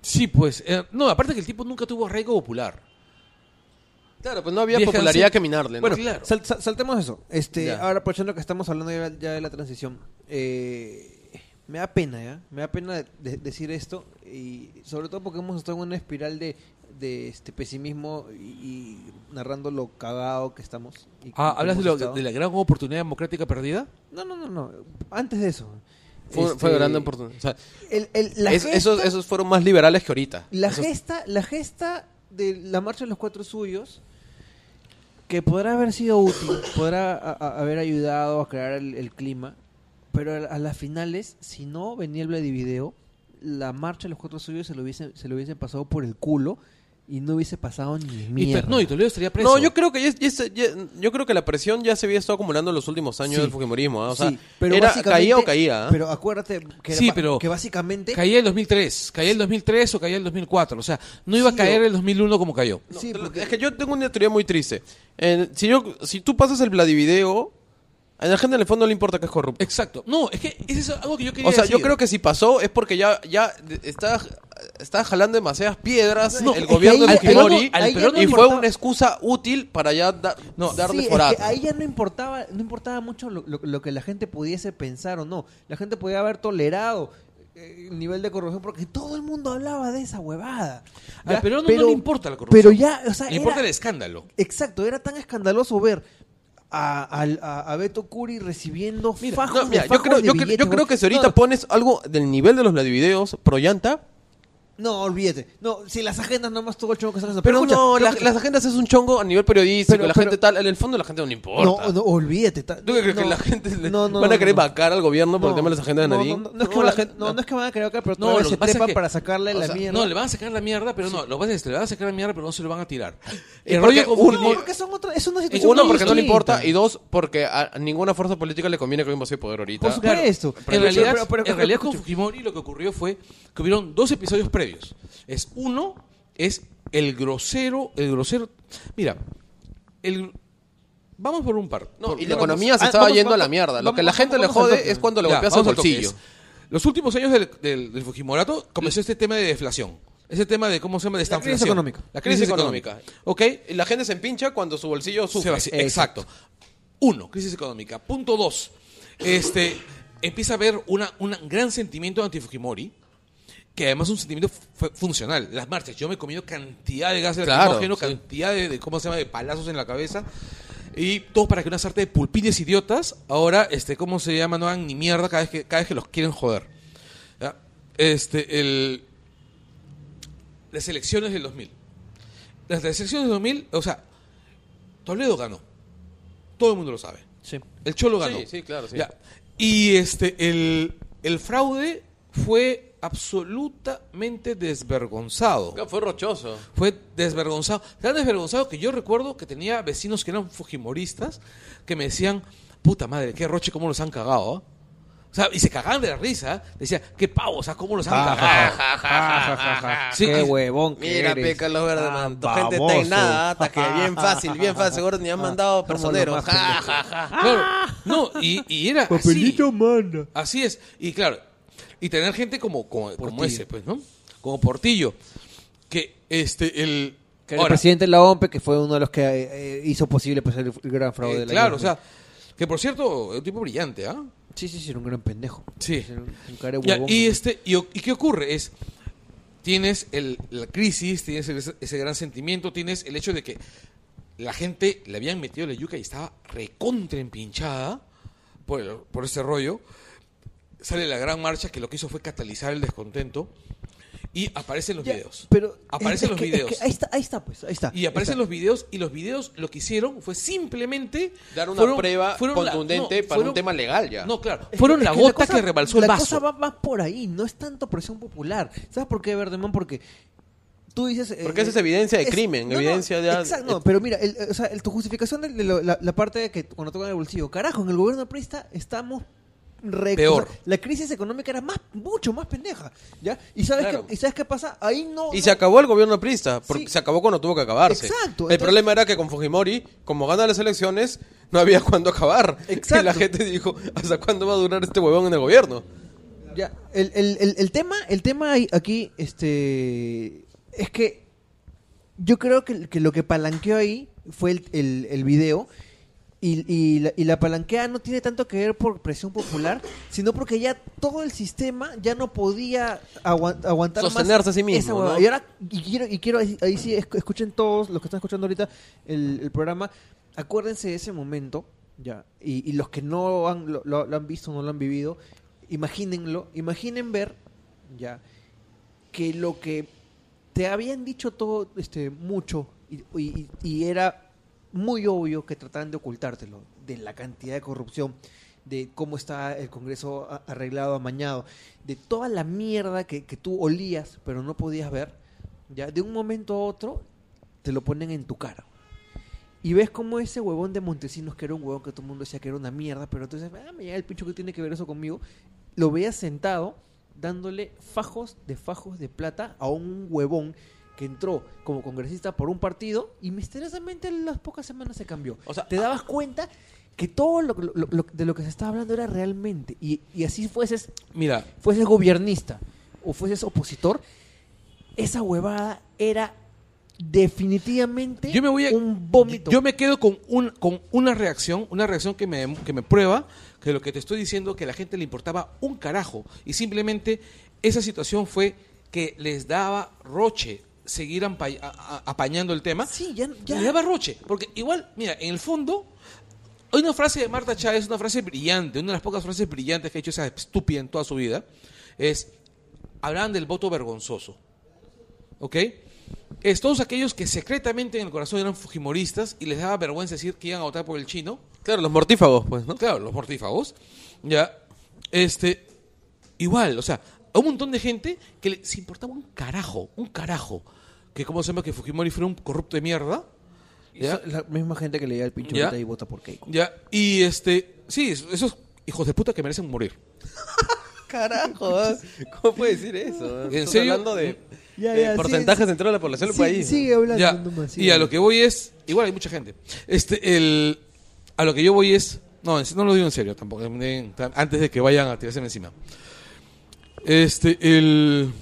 Sí, pues. eh, no, aparte que el tipo nunca tuvo arraigo popular. Claro, pues no había popularidad que minarle, ¿no? Bueno, claro. sal- sal- saltemos eso. Este, Ya. ahora aprovechando que estamos hablando ya, ya de la transición, eh, me da pena, ¿ya? Me da pena de- de- decir esto y sobre todo porque hemos estado en una espiral de, de este pesimismo y, y narrando lo cagado que estamos. y que Ah, ¿Hablas de, lo- la gran oportunidad democrática perdida? No, no, no, no. Antes de eso. Fue, Este, fue grande oportunidad. O sea, el- el- la es- gesta- esos, esos fueron más liberales que ahorita. La Esos- gesta, la gesta de la marcha de los cuatro suyos, que podrá haber sido útil, podrá haber ayudado a crear el, clima, pero a, a las finales, si no venía el video, la marcha de los cuatro suyos se lo hubiesen, se lo hubiesen pasado por el culo y no hubiese pasado ni mierda. no, y Toledo estaría preso. No, yo creo que ya- ya se- ya- yo creo que la presión ya se había estado acumulando en los últimos años Sí. del Fujimorismo. ¿ah? O sea, Sí, pero era, caía o caía. ¿ah? Pero acuérdate que, Sí, ba- pero que básicamente... Caía el 2003, caía el 2003 o caía el 2004. O sea, no iba Sí, a caer o- el 2001 como cayó. No, Sí, te lo- porque- Es que yo tengo una teoría muy triste. Eh, si, yo, si tú pasas el Vladivideo, a la gente en el fondo no le importa que es corrupto. Exacto. No, es que eso es algo que yo quería O sea, yo decir. creo que si pasó es porque ya, ya está, está jalando demasiadas piedras No, el es que gobierno de ahí no- ahí ya no y fue importaba- una excusa útil para ya da- No, darle Sí, es que ahí ya no importaba, no importaba mucho lo, lo- lo que la gente pudiese pensar o no. La gente podía haber tolerado eh, el nivel de corrupción porque todo el mundo hablaba de esa huevada. Al no le importa la corrupción. Pero ya, o sea, Le importa era- el escándalo. exacto, era tan escandaloso ver a, al- a- a Beto Curi recibiendo Mira, fajos no, mira, de yo creo, de yo, cre- billetes, yo creo que si ahorita pones algo del nivel de los Vladivideos pro llanta, No, olvídate. No, si las agendas nomás todo el chongo que están haciendo. pero, escucha, no, pero la- escucha. las agendas es un chongo a nivel periodístico, Pero- la pero- gente tal, en el fondo la gente no le importa. No, no, olvídate. ta- ¿Tú qué crees que no, la gente le- no, no, van a no, querer no. vacar al gobierno por el No, tema de las agendas de no, Nadine? No, no, no es que la van gente- no, no es que van a querer acá, pero No, todavía lo se que pasa es trepan que- para sacarle o la sea, mierda. No, le van a sacar la mierda, pero no, lo que pasa es que le van a sacar la mierda, pero no se lo van a tirar. El rollo uno- No, porque son otra, es una situación Uno, muy porque no le distinta. importa, y dos, porque a ninguna fuerza política le conviene que el mismo poder ahorita. Por supuesto. en realidad, en con. Fujimori lo que ocurrió fue que hubieron dos episodios previos. Es uno, es el grosero, el grosero. Mira, el vamos por un par. No, por- y la vamos- economía se ah, estaba vamos, yendo a la vamos, mierda. Lo que la gente le jode es cuando le Ya, golpeas toque. bolsillo. Los últimos años del, del, del Fujimorato comenzó este tema de deflación. Ese tema de, ¿cómo se llama? De La crisis económica. La crisis, Crisis económica. económica. ¿Ok? Y la gente se empincha cuando su bolsillo sufre. vacía. Exacto. Uno, crisis económica. Punto dos, este, empieza a haber una, un gran sentimiento anti-Fujimori, que además es un sentimiento fu- funcional. Las marchas, yo me he comido cantidad de gases Claro, sí. cantidad de, de, ¿cómo se llama?, de palazos en la cabeza. Y todo para que una sarta de pulpines idiotas ahora, este, ¿cómo se llama? No hagan ni mierda cada vez que, cada vez que los quieren joder. ¿Ya? Este, el, las elecciones del 2000. Las elecciones del 2000, o sea, Toledo ganó. Todo el mundo lo sabe. Sí. El Cholo ganó. Sí, sí, claro, sí. Ya. Y este, el, el fraude fue absolutamente desvergonzado. Fue rochoso. Fue desvergonzado. Tan desvergonzado que yo recuerdo que tenía vecinos que eran fujimoristas que me decían, puta madre, qué roche, cómo los han cagado. ¿ah?". O sea, y se cagaban de la risa. Decía, qué pavo, o sea, cómo los han cagado. Sí, Qué y- huevón que Mira, eres. pe, Carlos Verde, Ah, man. Tu gente está en nada, hasta que bien fácil, bien fácil. Seguro ni han mandado personeros. los más Ja, ja, ja. Claro, no, y, y era así. Papelito manda. Así es. Y claro, y tener gente como, como, ese, pues, ¿no? Como Portillo. Que este, el. Que era el presidente de la OMP, que fue uno de los que eh, eh, hizo posible pues, el, el gran fraude eh, de la claro, o sea, que por cierto, es un tipo brillante, ¿ah? Sí, sí, sí, era un gran pendejo. Sí. Era un, un cara de Ya, huevón. y este y, qué ocurre es tienes el, la crisis tienes ese, ese gran sentimiento tienes el hecho de que la gente le habían metido la yuca y estaba recontra empinchada por, el- por ese rollo sale la gran marcha que lo que hizo fue catalizar el descontento y aparecen los Ya, videos. Pero Aparecen es los que- es videos. que ahí está, ahí está, pues, ahí está. Y aparecen los videos y los videos lo que hicieron fue simplemente Dar una fueron- prueba fueron la- contundente no, para fueron- un tema legal ya. No, claro. Es Fueron que- la es gota cosa- que rebalsó el La vaso. cosa va más por ahí, no es tanto presión popular. ¿Sabes por qué, Verdeman? Porque tú dices... eh, Porque esa es evidencia de es- crimen, no, no, evidencia de... Exacto, no, pero mira, el- o sea, el- tu justificación de, la, la parte de que cuando tocan el bolsillo, carajo, en el gobierno prista estamos Peor. la crisis económica era más mucho más pendeja, ¿ya? ¿Y sabes Claro. qué, y sabes qué pasa? Ahí no Y no- se acabó el gobierno prista, porque Sí. se acabó cuando tuvo que acabarse. Exacto, El entonces- problema era que con Fujimori, como gana las elecciones, no había cuándo acabar. Exacto. Y la gente dijo, ¿hasta cuándo va a durar este huevón en el gobierno? Ya, el, el, el, el tema, el tema aquí, este, es que yo creo que, que lo que palanqueó ahí fue el, el video y, y, la, y la palanquea no tiene tanto que ver por presión popular, sino porque ya todo el sistema ya no podía aguan- aguantar más Sostenerse a sí mismo, esa huevada. ¿no? Y ahora, y quiero, y quiero ahí, ahí sí, esc- escuchen todos los que están escuchando ahorita el, el programa, acuérdense de ese momento, ya, y, y los que no han, lo, lo- lo han visto, no lo han vivido, imagínenlo, imaginen ver, ya, que lo que te habían dicho todo, este, mucho, y, y- y era muy obvio que trataban de ocultártelo, de la cantidad de corrupción, de cómo está el Congreso arreglado, amañado, de toda la mierda que, que tú olías, pero no podías ver, ya, de un momento a otro, te lo ponen en tu cara. Y ves como ese huevón de Montesinos, que era un huevón que todo el mundo decía que era una mierda, pero entonces, ah, me llega el pincho que tiene que ver eso conmigo, lo veías sentado dándole fajos de fajos de plata a un huevón que entró como congresista por un partido y misteriosamente en las pocas semanas se cambió. O sea, te dabas cuenta que todo lo, lo- lo- de lo que se estaba hablando era realmente, y, y así fueses, Mira, fueses gobernista o fueses opositor, esa huevada era definitivamente yo me voy a, un vómito. Yo me quedo con, un, con una reacción, una reacción que me, que me prueba que lo que te estoy diciendo que a la gente le importaba un carajo y simplemente esa situación fue que les daba roche seguir ampa- a- a- apañando el tema. Sí, ya- ya. Les daba roche, porque igual, mira, en el fondo hay una frase de Marta Chávez, una frase brillante, una de las pocas frases brillantes que ha hecho esa estúpida en toda su vida, es, hablaban del voto vergonzoso. ¿Ok? Es todos aquellos que secretamente en el corazón eran fujimoristas y les daba vergüenza decir que iban a votar por el chino. Claro, los mortífagos, pues, ¿no? Claro, los mortífagos. Ya. Este. Igual, o sea, a un montón de gente que le, se importaba un carajo, un carajo. Que como se llama que Fujimori fuera un corrupto de mierda. La misma gente que le llega el pincho Ya. y vota por Keiko. Ya. Y este. Sí, esos hijos de puta que merecen morir. Carajo, ¿eh? ¿cómo puede decir eso? ¿En serio? hablando de, Ya, de ya, sí, porcentajes sí. dentro de la población del Sí, país. sigue hablando Ya, nomás, y a sigue. lo que voy es, igual hay mucha gente. Este, el, a lo que yo voy es, no, en- no lo digo en serio tampoco, antes de que vayan a tirarse encima. Este, el,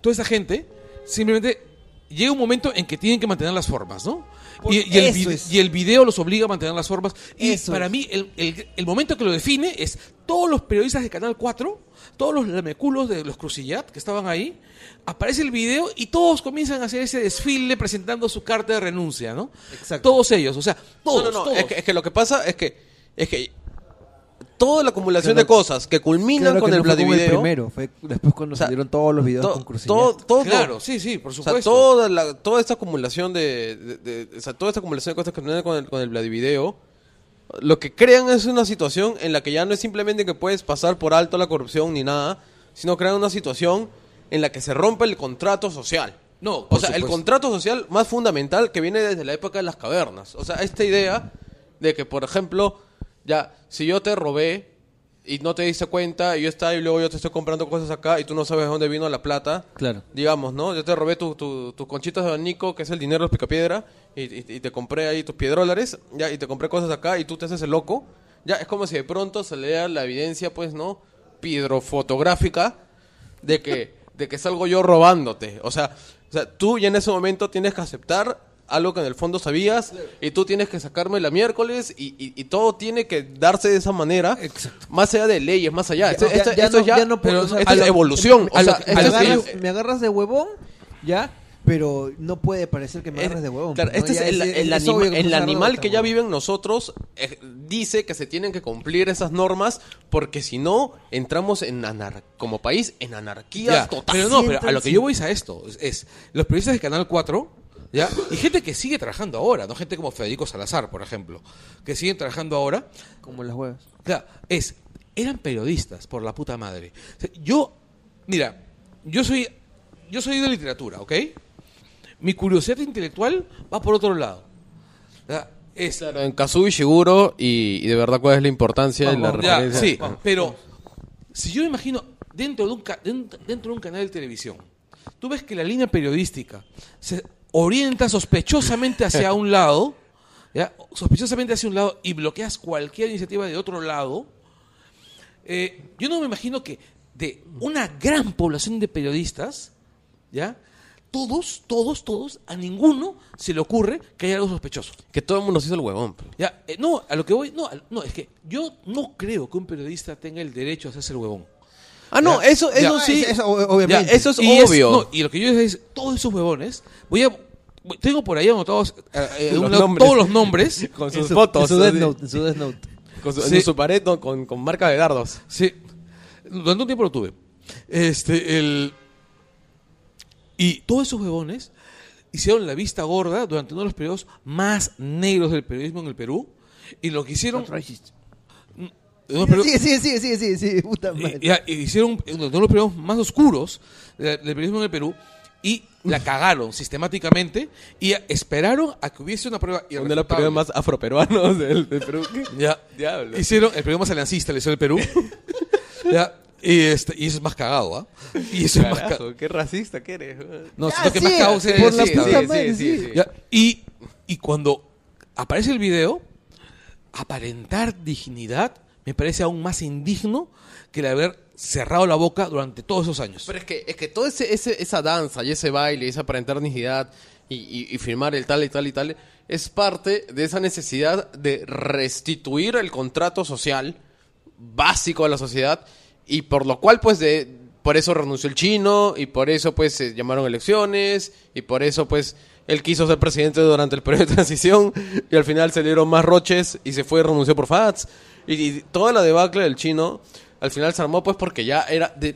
toda esa gente simplemente llega un momento en que tienen que mantener las formas, ¿no? Por- Y, y el, y el video los obliga a mantener las formas. Y Eso para es. mí, el, el- el momento que lo define es todos los periodistas de Canal 4, todos los lameculos de los Crucillat que estaban ahí, aparece el video y todos comienzan a hacer ese desfile presentando su carta de renuncia, ¿no? Exacto. Todos ellos, o sea, todos, no, no, no, todos. Es, que, es que lo que pasa es que, es que toda la acumulación Claro. de cosas que culminan Claro con que el no fue como Vladivideo, primero, fue después cuando O sea, salieron todos los videos to- con todo, todo, Claro, sí, sí, por o sea, supuesto. toda, la, toda esta acumulación de, de- de- o sea, toda esta acumulación de cosas que culminan con el, con el Vladivideo, lo que crean es una situación en la que ya no es simplemente que puedes pasar por alto la corrupción ni nada, sino crean una situación en la que se rompe el contrato social. No, O sea, el supuesto. contrato social más fundamental que viene desde la época de las cavernas. O sea, esta idea de que, por ejemplo, ya, si yo te robé y no te diste cuenta y yo estaba y luego yo te estoy comprando cosas acá y tú no sabes de dónde vino la plata, Claro. digamos, ¿no? Yo te robé tu- tu- tus conchitas de abanico, que es el dinero de los picapiedra, y, y- y te compré ahí tus piedrólares, ya, y te compré cosas acá y tú te haces el loco. Ya, es como si de pronto se lea la evidencia, pues, ¿no? Piedrofotográfica de que, de que salgo yo robándote. O sea, o sea, tú ya en ese momento tienes que aceptar algo que en el fondo sabías y tú tienes que sacarme la miércoles y, y- y todo tiene que darse de esa manera. Exacto. Más allá de leyes, más allá. Esto, esto- esto no- es ya, no puedo- pero o sea, esto a es lo- evolución. o sea, me, agarras, me agarras de huevón, ya, pero no puede parecer que me agarres de huevón. Claro, ¿no? este Ya es el, es- el es anima- obvio que el me agarras animal que ya vive en nosotros eh, dice que se tienen que cumplir esas normas porque si no entramos en anar como país en anarquía Ya, total. pero no, pero a lo que yo voy es a esto. Es, es los periodistas de Canal 4, ¿ya? Y gente que sigue trabajando ahora, no gente como Federico Salazar, por ejemplo, que siguen trabajando ahora. Como las huevas. Claro, es, eran periodistas, por la puta madre. O sea, yo, mira, yo soy, yo soy de literatura, ¿ok? Mi curiosidad intelectual va por otro lado. Es, Claro, en Kazuo Ishiguro y, y de verdad cuál es la importancia de la Ya, referencia. sí, pero si yo me imagino dentro de, un dentro de un canal de televisión, tú ves que la línea periodística se orienta sospechosamente hacia un lado, ¿ya? sospechosamente hacia un lado y bloqueas cualquier iniciativa de otro lado, eh, yo no me imagino que de una gran población de periodistas, ¿ya? Todos, todos, todos, a ninguno se le ocurre que haya algo sospechoso. Que todo el mundo se hizo el huevón. pues. Ya, eh, no, a lo que voy, no, no, es que yo no creo que un periodista tenga el derecho a hacerse el huevón. Ah, no, Ya, eso, eso ya, sí. es- eso, o- obviamente. Ya, eso es Y es- obvio. no, y lo que yo digo es, todos esos huevones, voy a, voy- tengo por ahí anotados eh, eh, Los lado todos los nombres. con En sus su, fotos. en su Death. Note, en su Death Note. Con su, Sí. en su pared no, con, con marca de dardos. Sí, durante un tiempo lo tuve. Este, el... Y todos esos huevones hicieron la vista gorda durante uno de los periodos más negros del periodismo en el Perú. Y lo que hicieron... Sí, sí, sí, sí, sí, sí, puta madre. Y, ya, y hicieron uno de los periodos más oscuros de- del periodismo en el Perú y la cagaron sistemáticamente y esperaron a que hubiese una prueba Uno de los periodos más afroperuanos del, del Perú. Ya, Diablo. hicieron el periodo más aliancista, le hicieron el Perú. ya, y, este, y eso es más cagado, ¿ah? Y eso es más cagado. Qué racista que eres. No, Ya, sino que sí, más cagado es por la puta madre, sí. Ya, y, y cuando aparece el video, aparentar dignidad me parece aún más indigno que el haber cerrado la boca durante todos esos años. Pero es que, es que toda ese, ese- esa danza y ese baile esa aparentar dignidad y, y, y firmar el tal y tal y tal es parte de esa necesidad de restituir el contrato social básico de la sociedad y por lo cual pues de por eso renunció el chino y por eso pues se llamaron elecciones y por eso pues él quiso ser presidente durante el periodo de transición y al final se dieron más roches y se fue y renunció por FATS y, y toda la debacle del chino al final se armó pues porque ya era de,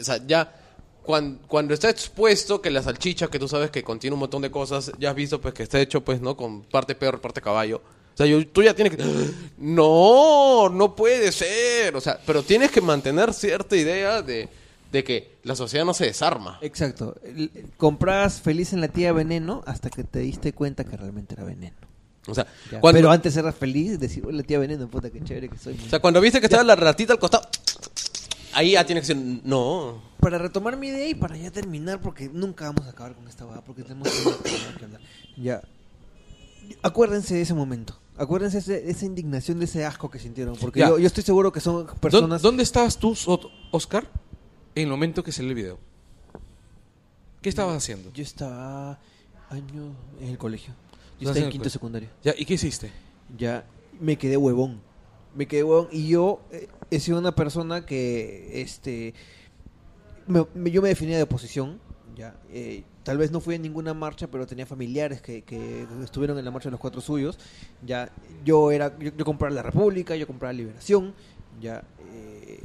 o sea ya cuando, cuando está expuesto que la salchicha que tú sabes que contiene un montón de cosas ya has visto pues que está hecho pues no con parte perro parte caballo o sea, yo- tú ya tienes que... No, no puede ser. O sea, pero tienes que mantener cierta idea de, de que la sociedad no se desarma. Exacto. Comprabas feliz en la tía veneno hasta que te diste cuenta que realmente era veneno. O sea, Ya. cuando, Pero antes eras feliz, decir, "Hola, la tía veneno, puta, qué chévere que soy. o sea, cuando viste que estaba la ratita al costado, ahí ya tienes que decir, no. Para retomar mi idea y para ya terminar, porque nunca vamos a acabar con esta hueá, porque tenemos que- hablar. Ya. Acuérdense de ese momento. Acuérdense de esa indignación, de ese asco que sintieron. Porque yo, yo estoy seguro que son ¿Dó- personas... ¿Dónde estabas tú, Oscar, en el momento que salió el video? ¿Qué estabas haciendo? Yo estaba año en el colegio. Yo estaba en quinto secundario. Ya, ¿Y qué hiciste? ya me quedé huevón. Me quedé huevón y yo eh, he sido una persona que, este, me- yo me definía de oposición, ya, eh, tal vez no fui en ninguna marcha, pero tenía familiares que, que estuvieron en la marcha de los cuatro suyos, ya, yo era, yo, compraba la República, yo compraba Liberación, ya, eh,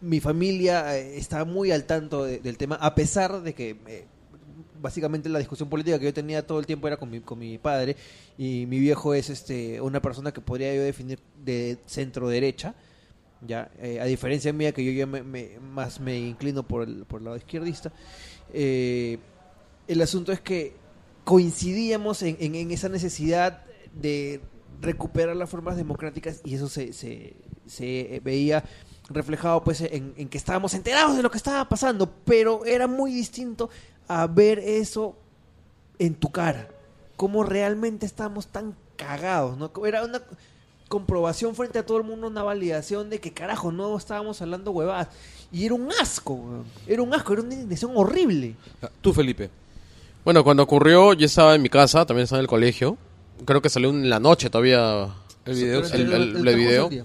mi familia eh, estaba muy al tanto de- del tema, a pesar de que eh, básicamente la discusión política que yo tenía todo el tiempo era con mi, con mi padre y mi viejo es este una persona que podría yo definir de centro derecha ya eh, a diferencia mía que yo ya me, más me inclino por el, por el lado izquierdista eh, el asunto es que coincidíamos en, esa necesidad de recuperar las formas democráticas y eso se, se veía reflejado pues en, en que estábamos enterados de lo que estaba pasando, pero era muy distinto a ver eso en tu cara, cómo realmente estábamos tan cagados, ¿no? Era una comprobación frente a todo el mundo, una validación de que carajo, no estábamos hablando huevadas. Y era un asco, weón. era un asco, era una indignación horrible. Ah, Tú, Felipe. Bueno, cuando ocurrió, yo estaba en mi casa, también estaba en el colegio. Creo que salió en la noche todavía El video. el- el- el transcurso video. día.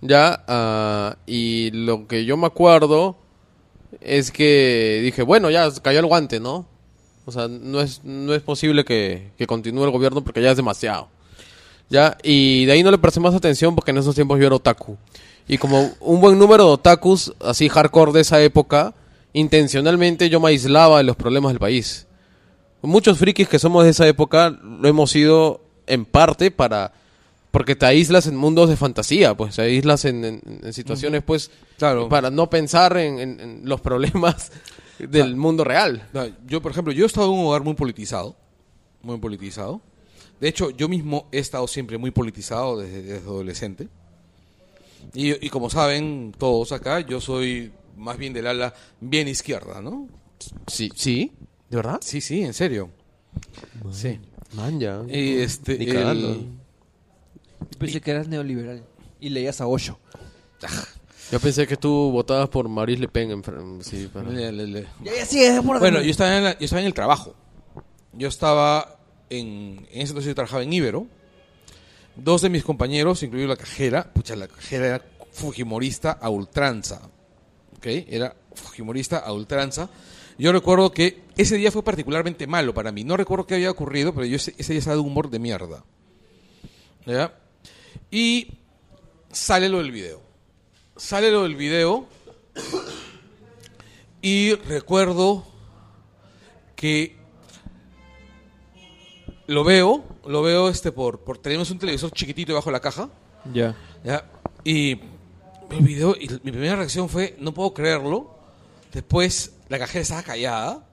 Ya, ah, y lo que yo me acuerdo es que dije, bueno, ya cayó el guante, ¿no? O sea, no es, no es posible que, que continúe el gobierno porque ya es demasiado. ¿Ya? Y de ahí no le presté más atención porque en esos tiempos yo era otaku. Y como un buen número de otakus, así hardcore de esa época, intencionalmente yo me aislaba de los problemas del país. Muchos frikis que somos de esa época lo hemos sido en parte para... Porque te aíslas en mundos de fantasía, pues te aíslas en, en- en situaciones, pues, Claro. para no pensar en, en- los problemas del mundo real. Yo, por ejemplo, yo he estado en un hogar muy politizado. Muy politizado. De hecho, yo mismo he estado siempre muy politizado desde, desde adolescente. Y, y como saben todos acá, yo soy más bien del ala bien izquierda, ¿no? Sí, sí, ¿de verdad? Sí, sí, en serio. Sí. Man, ya. Y este, Ni el-. Yo pensé que eras neoliberal. Y leías a Osho. Yo pensé que tú votabas por Maurice Le Pen. En, sí, para- le- le- le- Ya, ya, sí, es por Bueno, yo estaba, en la- yo estaba en el trabajo. Yo estaba en, en ese entonces yo trabajaba en Ibero. Dos de mis compañeros, incluido la cajera, pucha, la cajera era fujimorista a ultranza. ¿Ok? Era fujimorista a ultranza. Yo recuerdo que ese día fue particularmente malo para mí. No recuerdo qué había ocurrido, pero yo ese, ese día estaba de humor de mierda. ¿Ya? Y sale lo del video. Sale lo del video. Y recuerdo que lo veo, lo veo este por, por tenemos un televisor chiquitito debajo de la caja, Ya. ¿ya? Y el video y mi primera reacción fue, no puedo creerlo. Después la cajera estaba callada.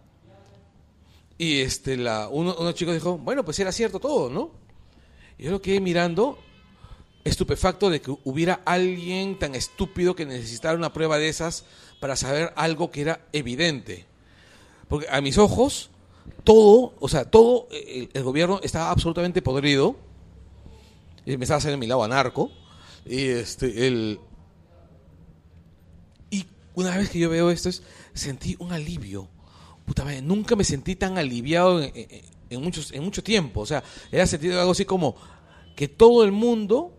Y este la uno, uno chico dijo, bueno, pues era cierto todo, ¿no? Y yo lo quedé mirando, estupefacto de que hubiera alguien tan estúpido que necesitara una prueba de esas para saber algo que era evidente. Porque a mis ojos, todo, o sea, todo el, el gobierno estaba absolutamente podrido. Y me estaba haciendo mi lado anarco. Y este, el. Y una vez que yo veo esto, es, sentí un alivio. Puta madre, nunca me sentí tan aliviado en, en- en muchos, en mucho tiempo. O sea, era sentido algo así como que todo el mundo,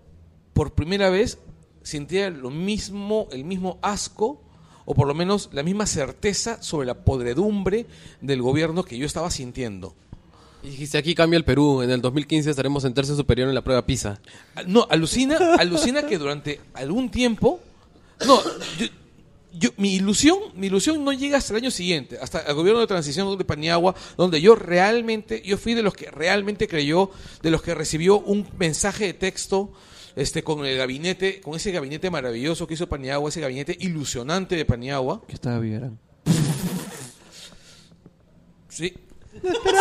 por primera vez, sentía lo mismo, el mismo asco, o por lo menos la misma certeza sobre la podredumbre del gobierno que yo estaba sintiendo. Y dijiste, aquí cambia el Perú. En el 2015 estaremos en tercer superior en la prueba PISA. No, alucina, alucina que durante algún tiempo. No, yo, yo- mi ilusión, mi ilusión no llega hasta el año siguiente, hasta el gobierno de transición de Paniagua, donde yo realmente, yo fui de los que realmente creyó, de los que recibió un mensaje de texto este con el gabinete, con ese gabinete maravilloso que hizo Paniagua, ese gabinete ilusionante de Paniagua. Que estaba Villarán. Sí.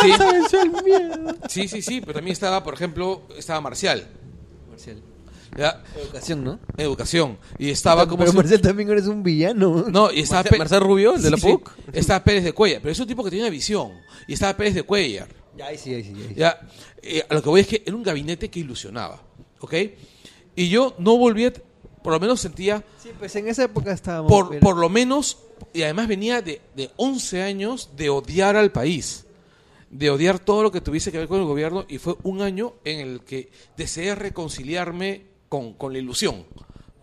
Sí. sí, sí, sí, pero también estaba, por ejemplo, estaba Marcial, Marcial. ¿ya? Educación, ¿no? Educación. Y estaba como Pero si- Marcial también eres un villano. No, y estaba Pe- Marcel Rubio, el de la PUC. sí. Estaba Pérez de Cuellar, pero es un tipo que tenía una visión. Y estaba Pérez de Cuellar. Ya, ahí sí, ahí sí. ahí sí. Ya, eh, a lo que voy es que era un gabinete que ilusionaba. ¿Ok? Y yo no volví a. Por lo menos sentía. Sí, pues en esa época estábamos... Por, por lo menos. Y además venía de, de 11 años de odiar al país. De odiar todo lo que tuviese que ver con el gobierno. Y fue un año en el que deseé reconciliarme con, con la ilusión.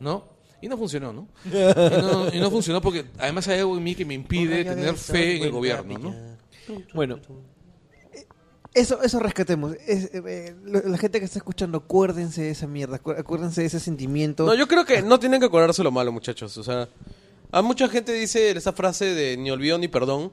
¿No? Y no funcionó, ¿no? Y no, y no funcionó porque además hay algo en mí que me impide tener fe en el gobierno, ¿no? Bueno, eso, eso rescatemos. Es, eh, eh, la gente que está escuchando, acuérdense de esa mierda, acu- acuérdense de ese sentimiento. No, yo creo que no tienen que acordarse lo malo, muchachos. O sea, a mucha gente dice esa frase de ni olvido ni perdón.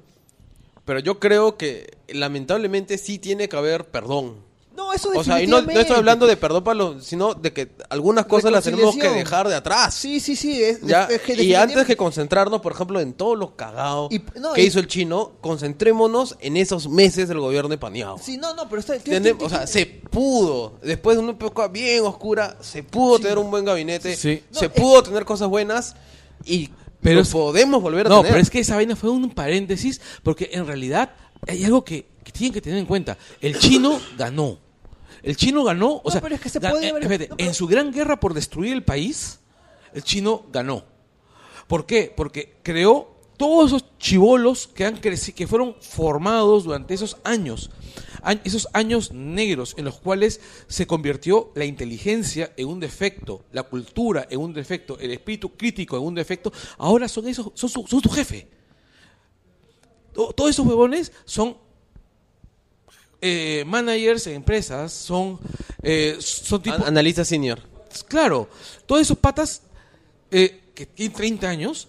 Pero yo creo que lamentablemente sí tiene que haber perdón. No, eso O sea, y no, no estoy hablando de perdón para los, sino de que algunas cosas las tenemos que dejar de atrás. Sí, sí, sí. Es, Ya, es que y antes que concentrarnos, por ejemplo, en todo lo cagado Y- no, que y- hizo el chino, concentrémonos en esos meses del gobierno de Paniagua. Sí, no, no, pero está... O sea, se pudo, después de una época bien oscura, se pudo tener un buen gabinete, Sí. se No, pudo tener cosas buenas y Pero lo es- podemos volver a No, tener. pero es que esa vaina fue un paréntesis, porque en realidad hay algo que, que tienen que tener en cuenta. El chino ganó. El chino ganó, o No, sea, pero es que se ga- puede haber- espérate, no, pero- en su gran guerra por destruir el país, el chino ganó. ¿Por qué? Porque creó todos esos chivolos que han creci- que fueron formados durante esos años, esos años negros en los cuales se convirtió la inteligencia en un defecto, la cultura en un defecto, el espíritu crítico en un defecto, ahora son esos, son, su- son tu jefe. To- Todos esos huevones son eh, managers en empresas, son, eh, son tipo... An- Analista senior. Claro, todos esos patas eh, que tienen 30 años,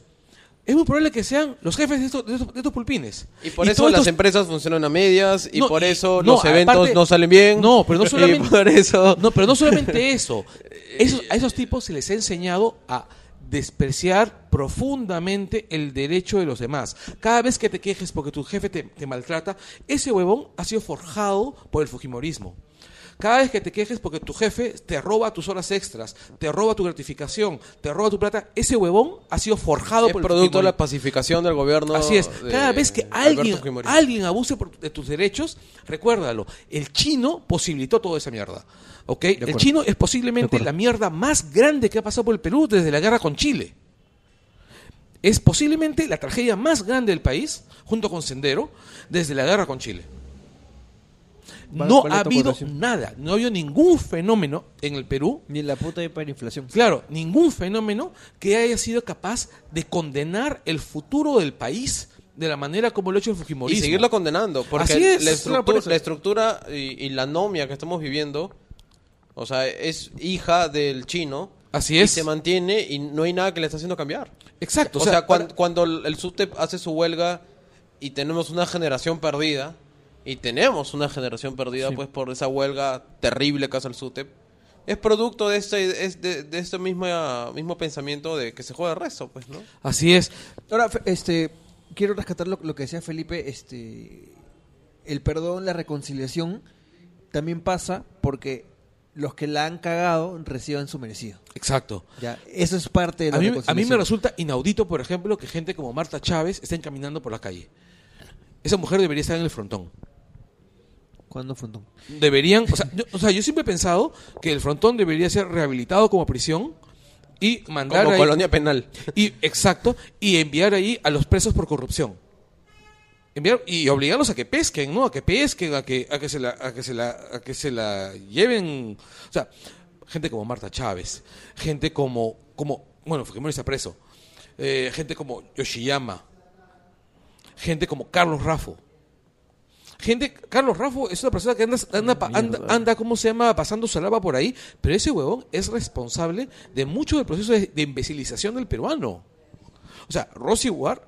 es muy probable que sean los jefes de estos, de estos, de estos pulpines. Y por eso las estos- empresas funcionan a medias y No, por y- eso no, los eventos aparte- no salen bien. No, pero no solamente- por eso... No, pero no solamente eso. Esos- a esos tipos se les ha enseñado a despreciar profundamente el derecho de los demás. Cada vez que te quejes porque tu jefe te, te maltrata, ese huevón ha sido forjado por el Fujimorismo. Cada vez que te quejes porque tu jefe te roba tus horas extras, te roba tu gratificación, te roba tu plata, ese huevón ha sido forjado Es por el producto de la pacificación del gobierno. Así es. Cada vez que alguien, alguien abuse por- de tus derechos, recuérdalo. El chino posibilitó toda esa mierda. ¿Ok? El chino es posiblemente la mierda más grande que ha pasado por el Perú desde la guerra con Chile. Es posiblemente la tragedia más grande del país, junto con Sendero, desde la guerra con Chile. No ¿cuál ha habido nada, no ha habido ningún fenómeno en el Perú Ni la puta hiperinflación. Claro, ningún fenómeno que haya sido capaz de condenar el futuro del país de la manera como lo ha hecho el Y Fujimorismo. seguirlo condenando. Porque Así es, la, estructura, eso. la estructura y, y la nomia que estamos viviendo, o sea, es hija del chino. Así Y es. se mantiene y no hay nada que le está haciendo cambiar. Exacto. O, sea, cuan- cuando, el el SUTEP hace su huelga y tenemos una generación perdida, y tenemos una generación perdida pues por esa huelga terrible que hace el SUTEP, es producto de este, es de, de este mismo, mismo pensamiento de que se juega el resto, pues, ¿no? Así es. Ahora, este, quiero rescatar lo, lo que decía Felipe, este, el perdón, la reconciliación, también pasa porque los que la han cagado reciban su merecido. Exacto. Ya, eso es parte de la A mí, a mí me resulta inaudito, por ejemplo, que gente como Marta Chávez estén caminando por la calle. Esa mujer debería estar en el frontón. ¿Cuándo un- Deberían, o sea, yo, o sea, yo siempre he pensado que el frontón debería ser rehabilitado como prisión y mandar Como ahí- colonia penal. Y, exacto, y enviar ahí a los presos por corrupción. Enviar, y obligarlos a que pesquen, ¿no? A que pesquen, a que, a que se la, a que se la, a que se la lleven. O sea, gente como Marta Chávez, gente como, como, bueno, Fujimori está preso, eh, gente como Yoshiyama, gente como Carlos Rafo. Gente, Carlos Rafo es una persona que anda, anda, anda, anda, ¿cómo se llama? Pasando su lava por ahí, pero ese huevón es responsable de mucho del proceso de, de imbecilización del peruano. O sea, Rosy Ward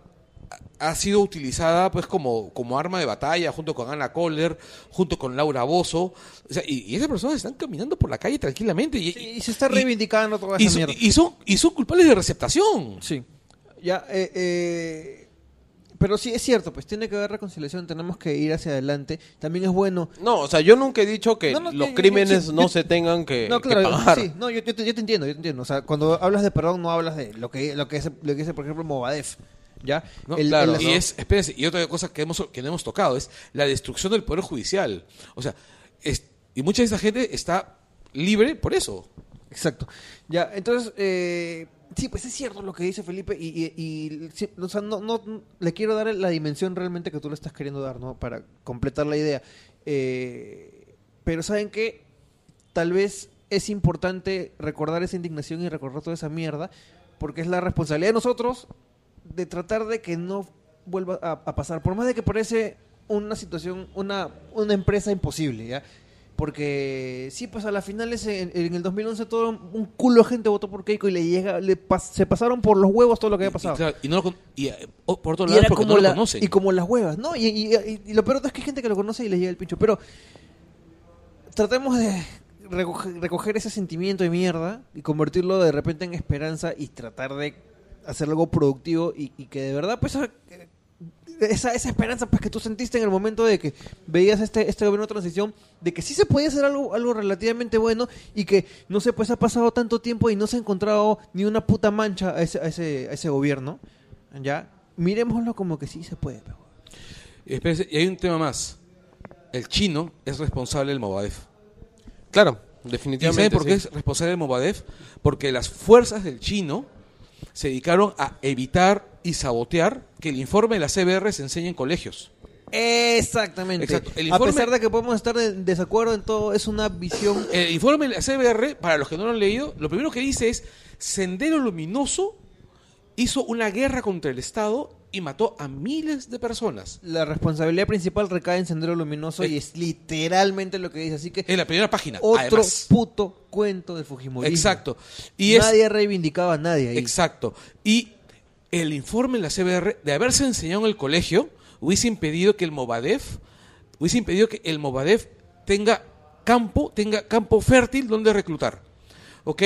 ha sido utilizada pues como, como arma de batalla junto con Ana Kohler, junto con Laura Bozo. O sea, y, y esas personas están caminando por la calle tranquilamente. Y, Sí, y se está y- reivindicando toda y esa mierda. y, son, y son culpables de receptación. Sí. Ya, eh, eh, pero sí, es cierto, pues tiene que haber reconciliación, tenemos que ir hacia adelante. También es bueno... No, o sea, yo nunca he dicho que No, no, los yo- yo- crímenes no yo- se tengan que, No, que claro, pagar. sí, no, yo, yo te, yo te entiendo, yo te entiendo. O sea, cuando hablas de perdón, no hablas de lo que lo que dice, lo que dice por ejemplo, Movadef. ¿Ya? ¿no? El- claro, el- y es, espérense, y otra cosa que hemos, que no hemos tocado es la destrucción del poder judicial. O sea, es- y mucha de esa gente está libre por eso. Exacto. Ya, entonces, eh, sí, pues es cierto lo que dice Felipe y, y- y, sí, o sea, no, no, le quiero dar la dimensión realmente que tú le estás queriendo dar, ¿no? Para completar la idea. Eh, pero ¿saben qué? Tal vez es importante recordar esa indignación y recordar toda esa mierda, porque es la responsabilidad de nosotros de tratar de que no vuelva a, a pasar. Por más de que parece una situación, una, una empresa imposible, ¿ya? Porque sí, pues a la final ese- en, en el 2011 todo un culo de gente votó por Keiko y le llega, le pas- se pasaron por los huevos todo lo que había Y, pasado. claro, y no lo con- y, eh, por otro Y lado, porque como no lo la- conocen. y como las huevas, ¿no? Y, y- y- y lo peor es que hay gente que lo conoce y le llega el pincho. Pero tratemos de recoger, recoger ese sentimiento de mierda y convertirlo de repente en esperanza y tratar de hacer algo productivo y, y que de verdad, pues, esa, esa, esa esperanza pues que tú sentiste en el momento de que veías este, este gobierno de transición, de que sí se podía hacer algo, algo relativamente bueno y que, no sé, pues ha pasado tanto tiempo y no se ha encontrado ni una puta mancha a ese, a ese, a ese gobierno, ¿ya? Miremoslo como que sí se puede. y hay un tema más. El chino es responsable del Movadef. Claro, ¿Y definitivamente. saben por qué sí. es responsable del Movadef? Porque las fuerzas del chino se dedicaron a evitar y sabotear que el informe de la CBR se enseñe en colegios. Exactamente. Exacto. El A informe- pesar de que podemos estar en desacuerdo en todo, es una visión. El informe de la CBR, para los que no lo han leído, lo primero que dice es Sendero Luminoso hizo una guerra contra el Estado y mató a miles de personas. La responsabilidad principal recae en Sendero Luminoso Eh. y es literalmente lo que dice. Así que En la primera página, otro además. puto cuento del Fujimorismo. Exacto. Y es Nadie reivindicaba a nadie ahí. Exacto. Y el informe en la CBR, de haberse enseñado en el colegio, hubiese impedido que el Movadef, hubiese impedido que el Movadef tenga campo, tenga campo fértil donde reclutar. ¿Ok?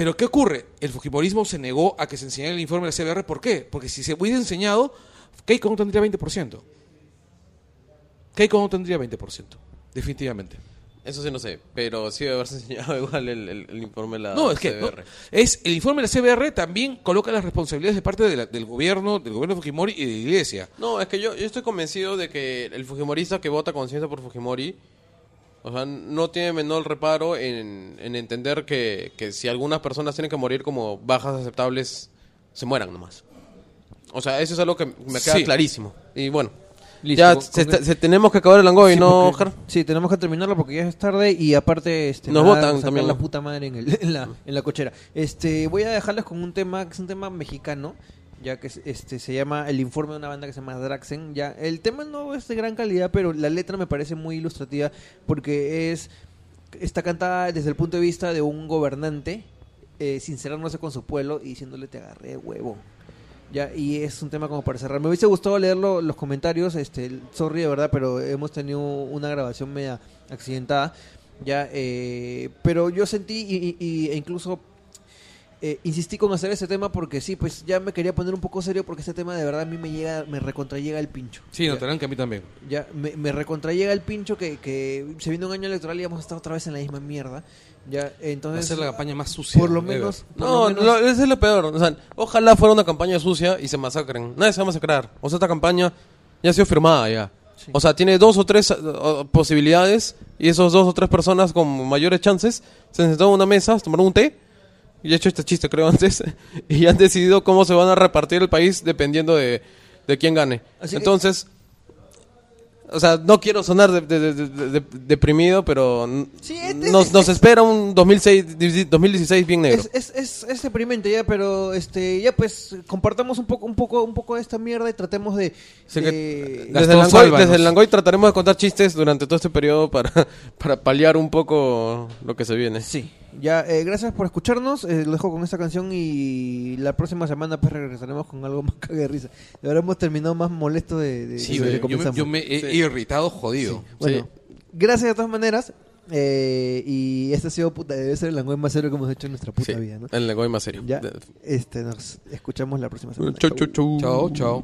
Pero ¿qué ocurre? El Fujimorismo se negó a que se enseñara el informe de la CBR. ¿Por qué? Porque si se hubiese enseñado, Keiko no tendría 20%. Keiko no tendría 20%. Definitivamente. Eso sí no sé, pero sí debe haberse enseñado igual el, el- el informe de la No, es que no, es el informe de la CBR también coloca las responsabilidades de parte de la- del gobierno, del gobierno de Fujimori y de la iglesia. No, es que yo, yo estoy convencido de que el Fujimorista que vota conciencia por Fujimori, o sea, no tiene menor reparo en, en entender que, que si algunas personas tienen que morir como bajas aceptables, se mueran nomás. O sea, eso es algo que me queda Sí. clarísimo. Y bueno, Listo, ya se, se- tenemos que acabar el Langoy, Sí, ¿no, Jar? Sí, tenemos que terminarlo porque ya es tarde y aparte este, Nos me va a botan sacar también. la puta madre en, el- en la, en la cochera. Este, voy a dejarles con un tema que es un tema mexicano, ya que es- este se llama el informe de una banda que se llama Draxen. Ya el tema no es de gran calidad, pero la letra me parece muy ilustrativa porque es está cantada desde el punto de vista de un gobernante eh, sincerándose con su pueblo y diciéndole te agarré huevo. Ya, y es un tema como para cerrar. Me hubiese gustado leerlo los comentarios, este, sorry de verdad, pero hemos tenido una grabación media accidentada. Ya, eh, pero yo sentí y- y- e incluso eh, insistí con hacer ese tema porque sí, pues ya me quería poner un poco serio porque este tema de verdad a mí me llega, me recontrallega el pincho. Sí, Ya. notarán que a mí también. Ya, me, me recontrallega el pincho que, que se viene un año electoral y vamos a estar otra vez en la misma mierda. Ya, Va a entonces, ser la campaña más sucia. por lo menos, por No, lo menos- lo- ese es lo peor. O sea, ojalá fuera una campaña sucia y se masacren. Nadie se va a masacrar. O sea, esta campaña ya ha sido firmada ya. Sí. O sea, tiene dos o tres eh, posibilidades y esos dos o tres personas con mayores chances se sentaron en una mesa, tomaron un té y he hecho este chiste creo antes y han decidido cómo se van a repartir el país dependiendo de, de quién gane. Así que- Entonces, o sea, no quiero sonar de- de- de- de- de- deprimido, pero Sí, este- nos, nos espera un 2006, 2016 bien negro. Es, es, es, es deprimente ya, pero este ya pues compartamos un poco un poco un poco de esta mierda y tratemos de, que desde, el Langoy, desde el Langoy trataremos de contar chistes durante todo este periodo para, para paliar un poco lo que se viene. Sí, ya, eh, gracias por escucharnos. eh, lo dejo con esta canción y la próxima semana pues regresaremos con algo más cague de risa. De verdad hemos terminado más molesto de, de, Sí, de yo, me, comenzamos. yo me he irritado jodido. Bueno, gracias de todas maneras. eh, y este ha sido puta, debe ser el lenguaje más serio que hemos hecho en nuestra puta Sí, vida, ¿no? el Langoy más serio. Ya, este, nos escuchamos la próxima semana. Chau, chau, chau. Chao, chao.